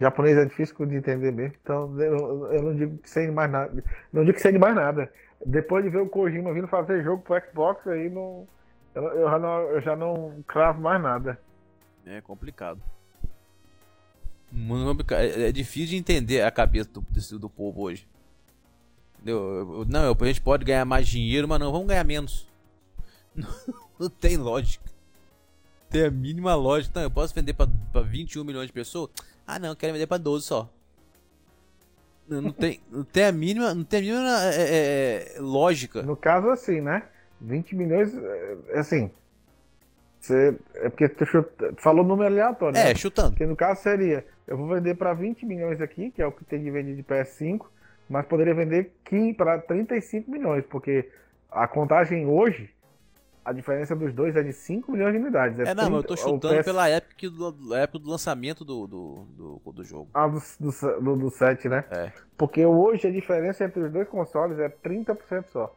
Japonês é difícil de entender mesmo, então eu, eu não digo que de mais nada. Não digo que de mais nada. Depois de ver o Kojima vindo fazer jogo pro Xbox, aí não, eu, eu já não, eu já não cravo mais nada. É complicado. É, é difícil de entender a cabeça do, do povo hoje. Entendeu? Eu- eu- Não, a gente pode ganhar mais dinheiro, mas não, vamos ganhar menos. Não, tem lógica. Tem a mínima lógica. Não, eu posso vender pra, pra 21 milhões de pessoas? Ah, não, eu quero vender pra 12 só. Não, não tem, não tem a mínima, não tem a mínima é, é, é, lógica. No caso, assim, né? 20 milhões, é, é assim. Você, é porque tu chuta- falou número aleatório, né? É, chutando. Porque no caso seria, eu vou vender para 20 milhões aqui, que é o que tem de vender de PS5, mas poderia vender para 35 milhões, porque a contagem hoje, a diferença dos dois é de 5 milhões de unidades. É, não, mas eu tô 30 o chutando PS pela época, que do, época do lançamento do, do, do, do jogo. Ah, do, do, do, do 7, né? É. Porque hoje a diferença entre os dois consoles é 30% só.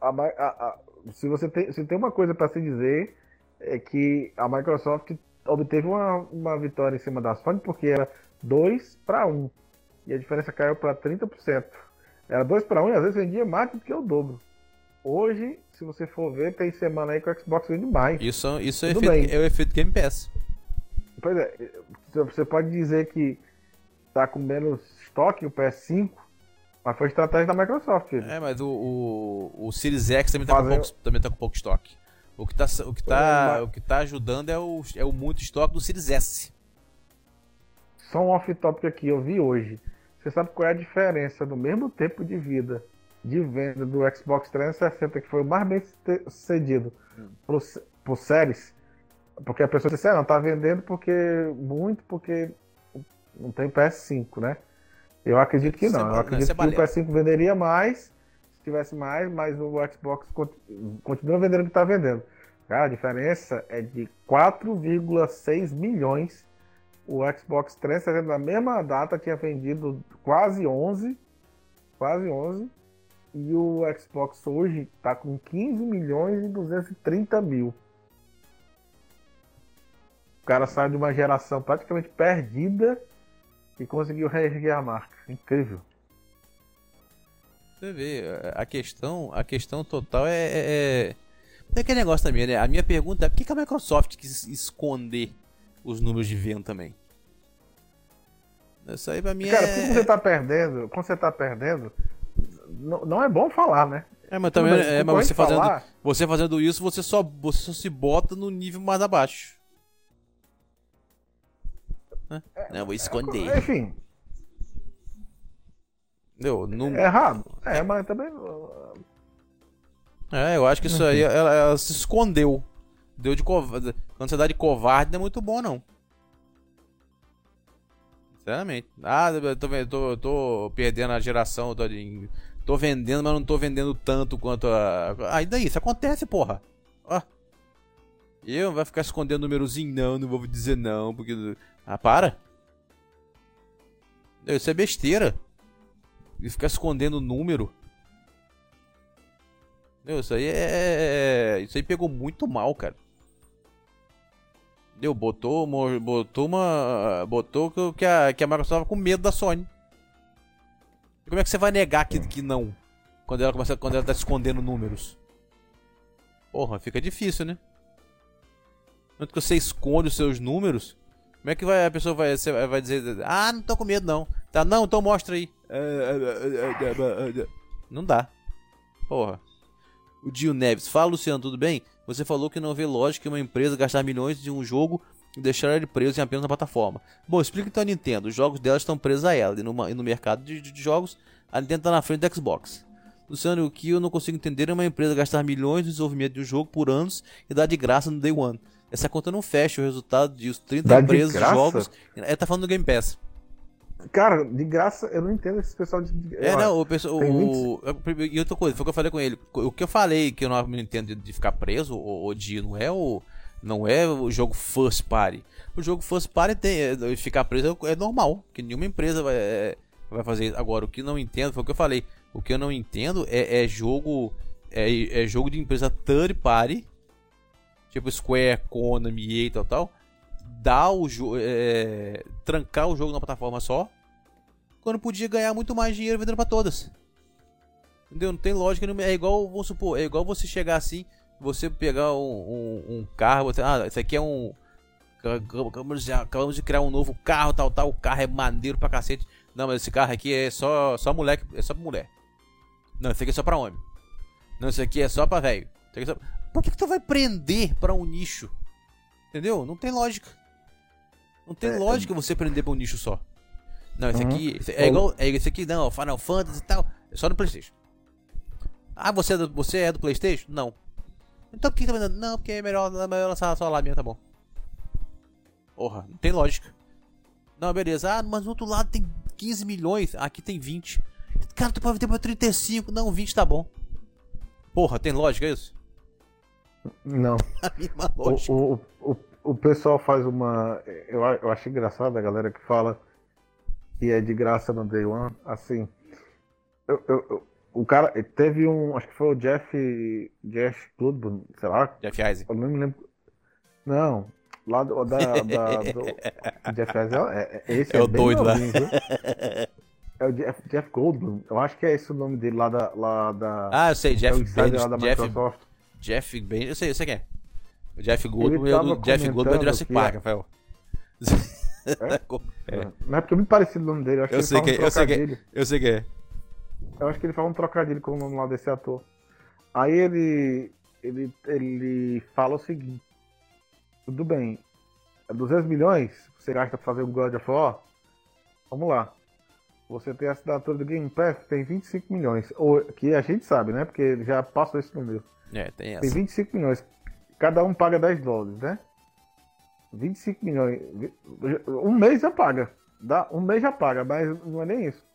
A a- a- se você tem, se tem uma coisa para se dizer, é que a Microsoft obteve uma, uma vitória em cima da Sony porque era 2 para 1. E a diferença caiu para 30%. Era 2 para 1 e às vezes vendia mais do que o dobro. Hoje, se você for ver, tem semana aí que o Xbox vende mais. Isso, isso é, efeito, é o efeito Game Pass. Pois é, você pode dizer que tá com menos estoque o PS5, mas foi estratégia da Microsoft. filho. É, mas o, o, o Series X também tá, com Fazer- pouco, também tá com pouco estoque. O que tá, o que É, tá, mas- o que tá ajudando é o, é o muito estoque do Series S. Só um off-topic aqui, eu vi hoje. Você sabe qual é a diferença no mesmo tempo de vida de venda do Xbox 360, que foi o mais bem sucedido, pro, pro Series? Porque a pessoa disse, ah, não, tá vendendo porque muito porque não tem PS5, né? Eu acredito que não. É Eu acredito é que o balela. PS5 venderia mais, se tivesse mais, mas o Xbox con- continua vendendo o que está vendendo. Cara, a diferença é de 4,6 milhões. O Xbox 360 na mesma data tinha vendido quase 11, quase 11. E o Xbox hoje está com 15 milhões e 230 mil. O cara sai de uma geração praticamente perdida e conseguiu reerguer a marca. Incrível. Você vê, a questão, a questão total é. É, é, é aquele negócio também, né? A minha pergunta é por que, que a Microsoft quis esconder os números de venda também? Isso aí pra mim Cara, é. quando você tá perdendo, quando você tá perdendo, não, não é bom falar, né? É, mas também é, mas você fazendo, falar- você fazendo isso, você só, você só se bota no nível mais abaixo. Né? Não, vou esconder. Enfim, Entendeu? Não- é errado. É, mas também. É, eu acho que isso aí, ela, ela se escondeu. Deu de covarde. Quando você dá de covarde, não é muito bom, não. Sinceramente. Ah, eu tô, ve- tô, tô perdendo a geração, tô, em- tô vendendo, mas não tô vendendo tanto quanto a. E daí? Isso acontece, porra. Ó. Eu vai ficar escondendo númerozinho, não, não vou dizer não, porque. Ah, para. Isso é besteira. E ficar escondendo número. Meu, isso aí é. Isso aí pegou muito mal, cara. Deu, botou, botou uma. Botou que a, que a Microsoft tava com medo da Sony. E como é que você vai negar que, que não? Quando ela, começa, quando ela tá escondendo números. Porra, fica difícil, né? Tanto que você esconde os seus números. Como é que vai, a pessoa vai, vai dizer. Ah, não tô com medo não. Tá, não, então mostra aí. Não dá. Porra. O Dio Neves, fala Luciano, tudo bem? Você falou que não vê lógica em uma empresa gastar milhões de um jogo e deixar ele preso em apenas uma plataforma. Bom, explica então a Nintendo. Os jogos dela estão presos a ela e, numa- e no mercado de, de jogos a Nintendo está na frente do Xbox. Luciano, o que eu não consigo entender é uma empresa gastar milhões no desenvolvimento de um jogo por anos e dar de graça no Day One. Essa conta não fecha o resultado de os 30 Dá de empresas de graça? jogos. É, tá falando do Game Pass. Cara, de graça, eu não entendo esse pessoal de. É, não, o pessoal. e outra coisa, foi o que eu falei com ele. O que eu falei que eu não entendo de, de ficar preso, o, o dia não é o. Não é o jogo first party. O jogo first party tem. é, Ficar preso é, normal. Que nenhuma empresa vai, é, vai fazer isso. Agora, o que não entendo foi o que eu falei. O que eu não entendo é, é jogo. É, é jogo de empresa third party. Tipo Square, Konami, e tal, tal. Dar o. É, trancar o jogo na plataforma só quando podia ganhar muito mais dinheiro vendendo pra todas. Entendeu? Não tem lógica. É igual, vamos supor, é igual você chegar assim, você pegar um, um, um carro, você, ah, esse aqui é um. Acabamos de, acabamos de criar um novo carro, tal, tal. O carro é maneiro pra cacete. Não, mas esse carro aqui é só, só moleque, é só pra mulher. Não, esse aqui é só pra homem. Não, esse aqui é só pra velho. É só- Por que, que tu vai prender pra um nicho? Entendeu? Não tem lógica. Não tem É, lógica você prender pra um nicho só. Não, esse Uhum. aqui. esse- é igual. É esse aqui não, Final Fantasy e tal. É só no Playstation. Ah, você é do, você é do Playstation? Não. Então por que tá vendendo? Não, porque é melhor, é melhor lançar só lá mesmo, tá bom. Porra, não tem lógica. Não, beleza. Ah, mas no outro lado tem 15 milhões, aqui tem 20. Cara, tu pode vender pra 35. Não, 20 tá bom. Porra, tem lógica isso? Não. A mesma O, lógica. o, o, o pessoal faz uma. Eu, eu acho engraçado a galera que fala que é de graça no Day One. Assim. eu- eu- o cara. Teve um. Acho que foi o Jeff. Jeff Goldblum, sei lá. Jeff Eisen. Eu não me lembro. Não. Lá do. Da, da, do, Jeff Eisen é, é, esse É o bem doido lá. viu? É o Jeff, Jeff Goldblum. Eu acho que é esse o nome dele lá da. Lá da Ah, eu sei, é Jeff o lá da Jeff, Microsoft. Jeff Ben, eu sei, eu sei quem é. O Jeff Goldblum, é do, Jeff Goldblum é Jurassic que- Park, Rafael. É. Não é porque é muito parecido o nome dele. Eu acho Eu que sei um eu sei trocadilho. eu sei quem é. Eu acho que ele fala um trocadilho com o nome lá desse ator. Aí ele, ele, ele fala o seguinte: Tudo bem, é 200 milhões você gasta pra fazer um God of War? Vamos lá. Você tem a assinatura do Game Pass, tem 25 milhões. Ou, que a gente sabe, né? Porque ele já passou esse número. É, tem Tem essa. 25 milhões. Cada um paga 10 dólares, né? 25 milhões. Um mês já paga. Dá, um mês já paga, mas não é nem isso.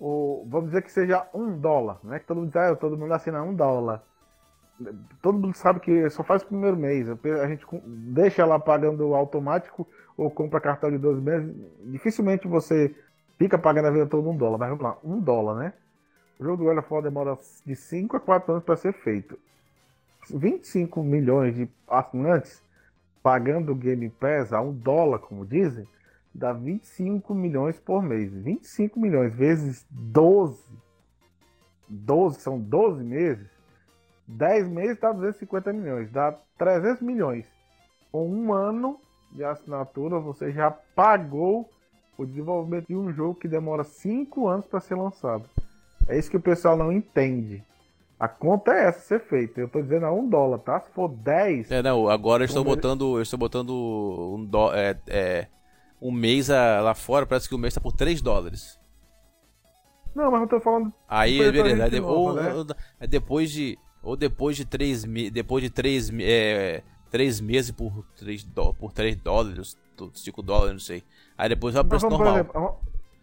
O, vamos dizer que seja um dólar, né? Que todo mundo diz, ah, todo mundo assina um dólar. Todo mundo sabe que só faz o primeiro mês. A gente deixa lá pagando automático ou compra cartão de 12 meses. Dificilmente você fica pagando a vida toda um dólar. Mas vamos lá, um dólar, né? O jogo do of War demora de 5 a 4 anos para ser feito. 25 milhões de assinantes pagando o Game Pass a um dólar, como dizem, dá 25 milhões por mês. 25 milhões vezes 12. 12 são 12 meses. 10 meses dá 250 milhões, dá 300 milhões. Com um ano de assinatura, você já pagou o desenvolvimento de um jogo que demora 5 anos para ser lançado. É isso que o pessoal não entende. A conta é essa ser feita. Eu tô dizendo a um dólar, tá? Se for 10. É, não, agora eu estou botando. Eu estou botando um, do, é, é, um mês a, lá fora, parece que o mês está por 3 dólares. Não, mas eu tô falando. Aí, beleza. Aí, ou, né? ou, é depois de. Ou depois de 3 Depois de 3 é, meses por 3, do, por 3 dólares, 5 dólares, não sei. Aí depois vai o preço normal. Exemplo,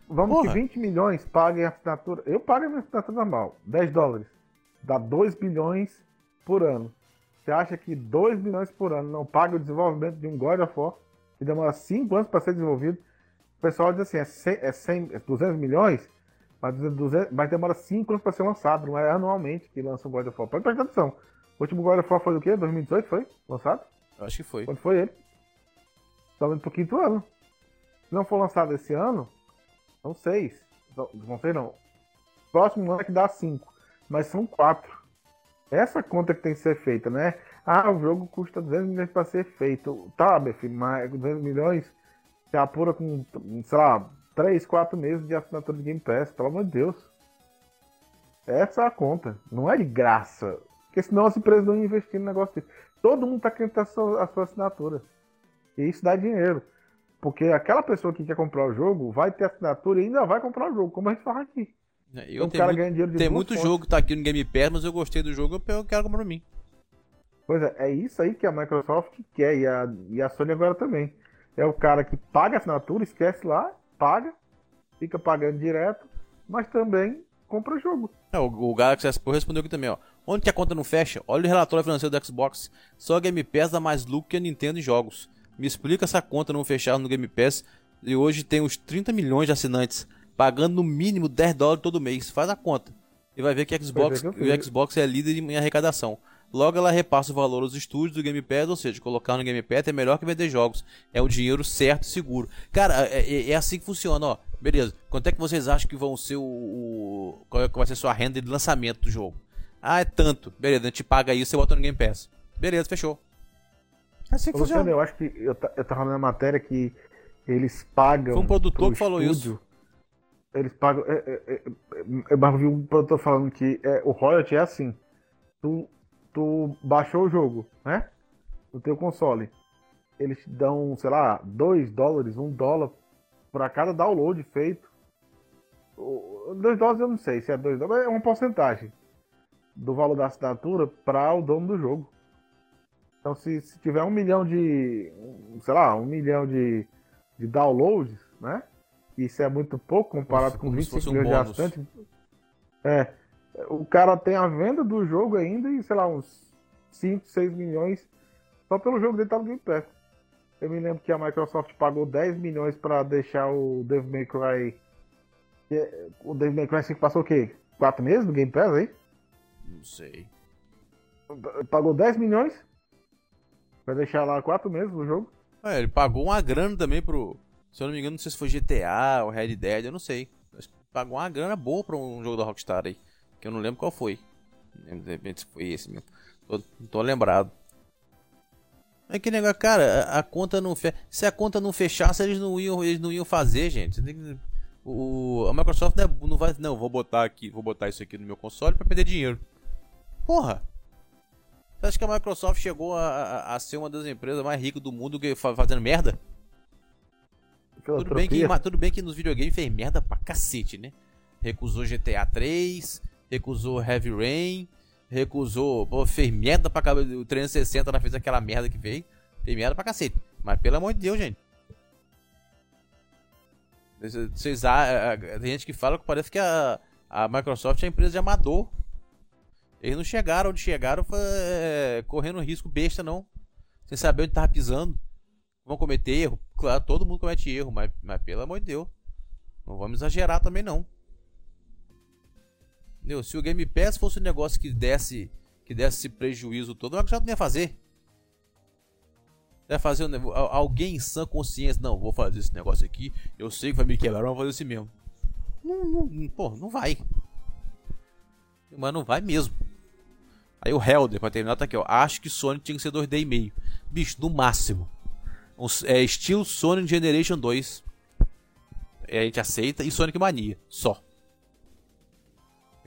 vamos Porra. que 20 milhões paguem a assinatura. Eu pago a minha assinatura normal, 10 dólares. Dá 2 bilhões por ano. Você acha que 2 bilhões por ano não paga o desenvolvimento de um God of War, que demora 5 anos para ser desenvolvido? O pessoal diz assim, é, 100, é, 100, é 200 milhões, mas, 200, mas demora 5 anos para ser lançado, não é anualmente que lança um God of War. Pode prestar atenção. O último God of War foi o quê? 2018 foi? Lançado? Acho que foi. Quando foi ele? Indo pro quinto ano. Se não for lançado esse ano, são seis. Não sei não. Próximo ano é que dá cinco. Mas são quatro. Essa conta que tem que ser feita, né? Ah, o jogo custa 200 milhões para ser feito. Tá, meu filho, mas 200 milhões se apura com, sei lá, 3, 4 meses de assinatura de Game Pass. Pelo amor de Deus. Essa é a conta. Não é de graça. Porque senão as empresas não investir no negócio desse. Todo mundo tá querendo ter a sua, a sua assinatura. E isso dá dinheiro. Porque aquela pessoa que quer comprar o jogo vai ter assinatura e ainda vai comprar o jogo, como a gente fala aqui. É, eu então, cara muito, dinheiro de Tem muito fontes. jogo que tá aqui no Game Pass, mas eu gostei do jogo, eu quero comprar pra mim. Pois é, é isso aí que a Microsoft quer e a, e a Sony agora também. É o cara que paga a assinatura, esquece lá, paga, fica pagando direto, mas também compra o jogo. É, o, o Galaxy S respondeu aqui também, ó. Onde que a conta não fecha? Olha o relatório financeiro do Xbox. Só a Game Pass dá mais lucro que a Nintendo em jogos. Me explica essa conta não fechar no Game Pass e hoje tem os 30 milhões de assinantes, pagando no mínimo 10 dólares todo mês. Faz a conta. E vai ver que, Xbox, que o Xbox é líder em arrecadação. Logo ela repassa o valor aos estúdios do Game Pass, ou seja, colocar no Game Pass é melhor que vender jogos. É o dinheiro certo e seguro. Cara, é, é, é assim que funciona, ó. Beleza. Quanto é que vocês acham que vão ser o, o. Qual é que vai ser a sua renda de lançamento do jogo? Ah, é tanto. Beleza, a gente paga isso e bota no Game Pass. Beleza, fechou. É assim que funciona. Eu acho que eu, eu tava na matéria que eles pagam. Foi um produtor que falou isso. Eles pagam. É, é, é, eu vi um produtor falando que é, o royalty é assim. Tu, tu baixou o jogo, né? No teu console. Eles te dão, sei lá, 2 dólares, 1 um dólar para cada download feito. 2 dólares eu não sei se é 2 dólares, é uma porcentagem do valor da assinatura para o dono do jogo. Então, se, se, tiver um milhão de, sei lá, um milhão de, de downloads, né? Isso é muito pouco comparado com 25 milhões um de assinantes. É, o cara tem a venda do jogo ainda e, sei lá, uns 5, 6 milhões só pelo jogo dele tá no Game Pass. Eu me lembro que a Microsoft pagou 10 milhões para deixar o Devil May Cry. É, o Devil May Cry 5 passou o quê? 4 meses no Game Pass aí? Não sei. Pagou 10 milhões Vai deixar lá quatro meses o jogo. É, ele pagou uma grana também pro. Se eu não me engano, não sei se foi GTA ou Red Dead, eu não sei. Pagou uma grana boa pra um jogo da Rockstar aí. Que eu não lembro qual foi. De repente foi esse mesmo. Tô, não tô lembrado. É que negócio, cara, a, a conta não fe... Se a conta não fechasse, eles não iam, eles não iam fazer, gente. O, a Microsoft não vai. Não, vou botar aqui, vou botar isso aqui no meu console para perder dinheiro. Porra! Você acha que a Microsoft chegou a, a, a ser uma das empresas mais ricas do mundo que, fazendo merda? Tudo bem, que, tudo bem que nos videogames fez merda pra cacete, né? Recusou GTA 3, recusou Heavy Rain, recusou. Pô, fez merda pra caramba. O 360 ela fez aquela merda que fez. Fez merda pra cacete. Mas pelo amor de Deus, gente. Vocês, tem gente que fala que parece que a, a Microsoft é empresa de amador. Eles não chegaram onde chegaram é, correndo risco besta, não. Sem saber onde tava pisando. Vão cometer erro. Claro, todo mundo comete erro, mas, mas pelo amor de Deus. Não vamos exagerar também, não. Entendeu? Se o Game Pass fosse um negócio que desse, que desse esse prejuízo todo, a Microsoft não ia fazer. Vai fazer um, alguém em sã consciência, não, vou fazer esse negócio aqui, eu sei que vai me quebrar, mas vou fazer assim mesmo. Não, não, pô, não vai. Mas não vai mesmo. Aí o Helder, pra terminar, tá aqui, ó. Acho que Sonic tinha que ser 2D e meio. Bicho, no máximo. Um, é estilo Sonic Generation 2. E a gente aceita. E Sonic Mania. Só.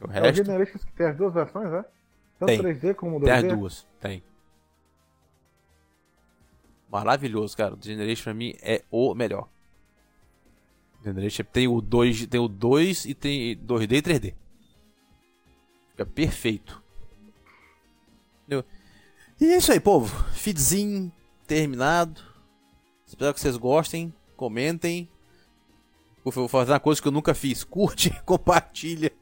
O resto... É o Generation que tem as duas versões, né? Tanto tem. 3D como 2D? Tem as duas, tem. Maravilhoso, cara. O Generation pra mim é o melhor. Generation tem o 2, tem o 2 e tem 2D e 3D. Fica perfeito. Entendeu? E é isso aí, povo. Feedzinho terminado. Espero que vocês gostem. Comentem. Vou fazer uma coisa que eu nunca fiz. Curte, compartilha.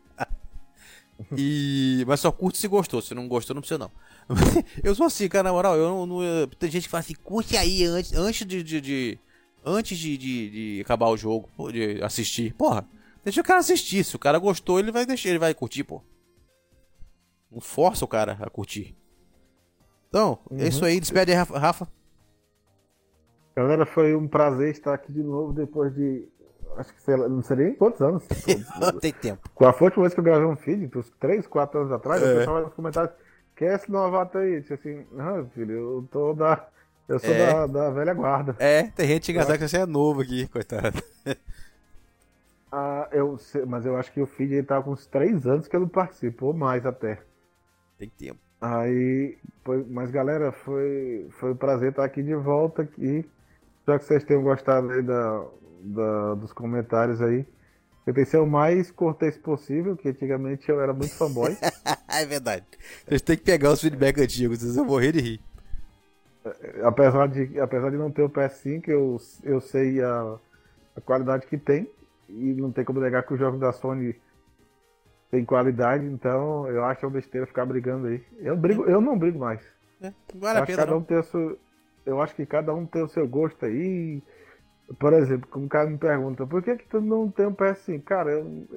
E... Mas só curte se gostou. Se não gostou, não precisa não. eu sou assim, cara, na moral. Eu não, não, tem gente que fala assim, curte aí antes, antes de, de, de antes de, de, de, acabar o jogo, de assistir. Porra, deixa o cara assistir. Se o cara gostou, ele vai deixar, ele vai curtir, pô. Não força o cara a curtir. Então, uhum. é isso aí. Despede aí, Rafa. Galera, foi um prazer estar aqui de novo depois de. Acho que sei lá, não sei nem quantos anos. Tem tempo. Qual foi a última vez que eu gravei um feed? Uns 3, 4 anos atrás? É. O pessoal nos comentários. Quer esse novato aí? disse assim, não, filho, eu tô da. Eu sou é. da, da velha guarda. É, tem gente engraçada que você é novo aqui, coitado. Ah, eu sei, mas eu acho que o feed ele tá com uns 3 anos que eu não participo, ou mais até. Tem tempo. Aí, foi, mas galera, foi, foi um prazer estar aqui de volta aqui. Espero que vocês tenham gostado aí da, da, dos comentários aí. Tentei ser o mais cortês possível, que antigamente eu era muito fanboy. é verdade. Vocês têm que pegar os feedback antigos, vocês vão morrer de rir. Apesar de, apesar de não ter o PS5, eu, eu sei a, a qualidade que tem. E não tem como negar que o jogo da Sony tem qualidade, então eu acho uma besteira ficar brigando aí. Eu, brigo, eu não brigo mais. É, vale a pena, cada um tem seu, eu acho que cada um tem o seu gosto aí. Por exemplo, como o cara me pergunta, por que, que tu não tem um PS5? Cara, eu,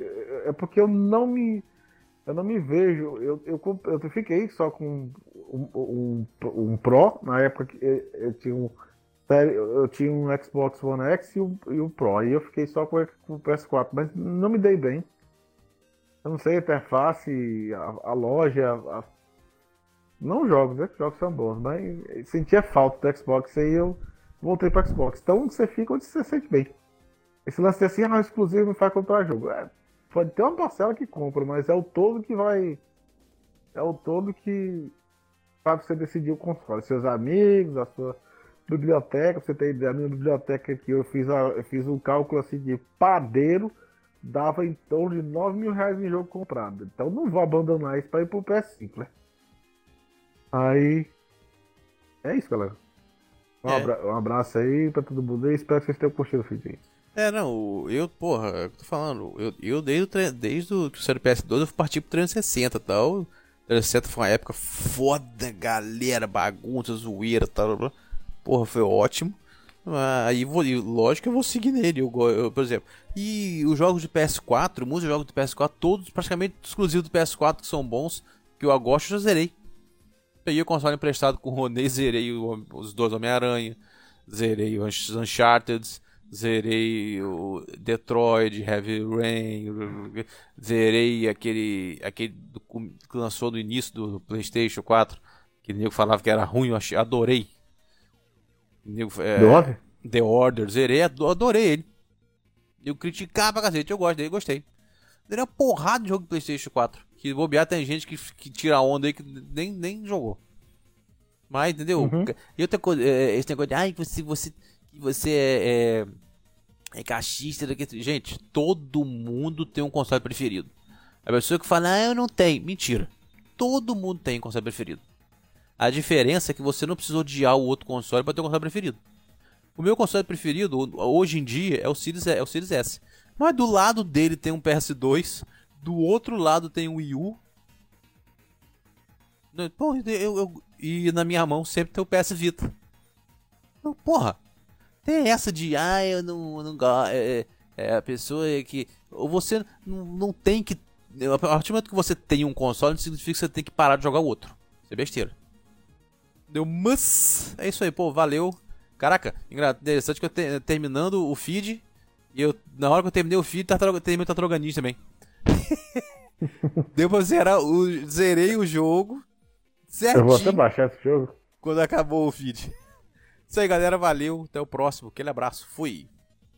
é porque eu não me. Eu não me vejo. Eu, eu, eu fiquei só com um, um, um Pro, na época que eu, eu tinha um. Eu tinha um Xbox One X e o, e o Pro. E eu fiquei só com o PS4, mas não me dei bem. Eu não sei a interface, a, a loja, a, não jogos, né? Jogos são bons, mas sentia falta do Xbox aí eu voltei para Xbox. Então você fica onde você sente bem. Esse lance de assim, ah, exclusivo não faz comprar jogo. É, pode ter uma parcela que compra, mas é o todo que vai. É o todo que faz você decidir o console. Seus amigos, a sua biblioteca, você tem ideia, a minha biblioteca aqui, eu fiz, a, eu fiz um cálculo assim de padeiro, dava em torno de 9 mil reais em jogo comprado. Então não vou abandonar isso para ir pro PS5, né? Aí. É isso, galera. Um, é. Abra um abraço aí pra todo mundo e espero que vocês tenham curtido o vídeo. É, não, eu, porra, eu tô falando, eu, eu desde, desde o série PS2 eu parti pro 360 e tal. 360 foi uma época foda, galera, bagunça, zoeira e tal. Porra, foi ótimo. Aí, vou, lógico que eu vou seguir nele, eu, eu, por exemplo. E os jogos de PS4, muitos jogos de PS4, todos praticamente exclusivos do PS4 que são bons, que eu gosto, eu já zerei. Peguei o console emprestado com o Ronei, zerei o, os dois Homem-Aranha, zerei os Uncharted, zerei o Detroit, Heavy Rain, zerei aquele, aquele que lançou no início do, PlayStation 4, que o nego falava que era ruim, eu achei, adorei. Nego, é, The Order? The Order, zerei, adorei ele. Eu criticava pra cacete, eu gosto dele, gostei. Zerei uma porrada de jogo do PlayStation 4. Que bobear tem gente que, que tira onda aí que nem, nem jogou. Mas, entendeu? Uhum. E outra coisa, é, esse negócio de, ai, você, você, você é, é, é cachista. Gente, todo mundo tem um console preferido. A pessoa que fala, ah, eu não tenho. Mentira. Todo mundo tem um console preferido. A diferença é que você não precisa odiar o outro console para ter um console preferido. O meu console preferido hoje em dia é o Series, é o Series S. Mas do lado dele tem um PS2, do outro lado tem um Wii U. Pô, eu, eu, e na minha mão sempre tem o PS Vita. Então, porra, tem essa de, ah, eu não, não gosto. É, é, é, a pessoa é que. Ou você não, não tem que. A partir do momento que você tem um console, não significa que você tem que parar de jogar o outro. Isso é besteira. Deu mas. É isso aí, pô, valeu. Caraca, interessante que eu te, terminando o feed. E eu, na hora que eu terminei o feed, terminei o Tartaruga também. Deu pra zerar o. Zerei o jogo. Certinho. Eu vou até baixar esse jogo. Quando acabou o feed. Isso aí, galera. Valeu. Até o próximo. Aquele abraço. Fui.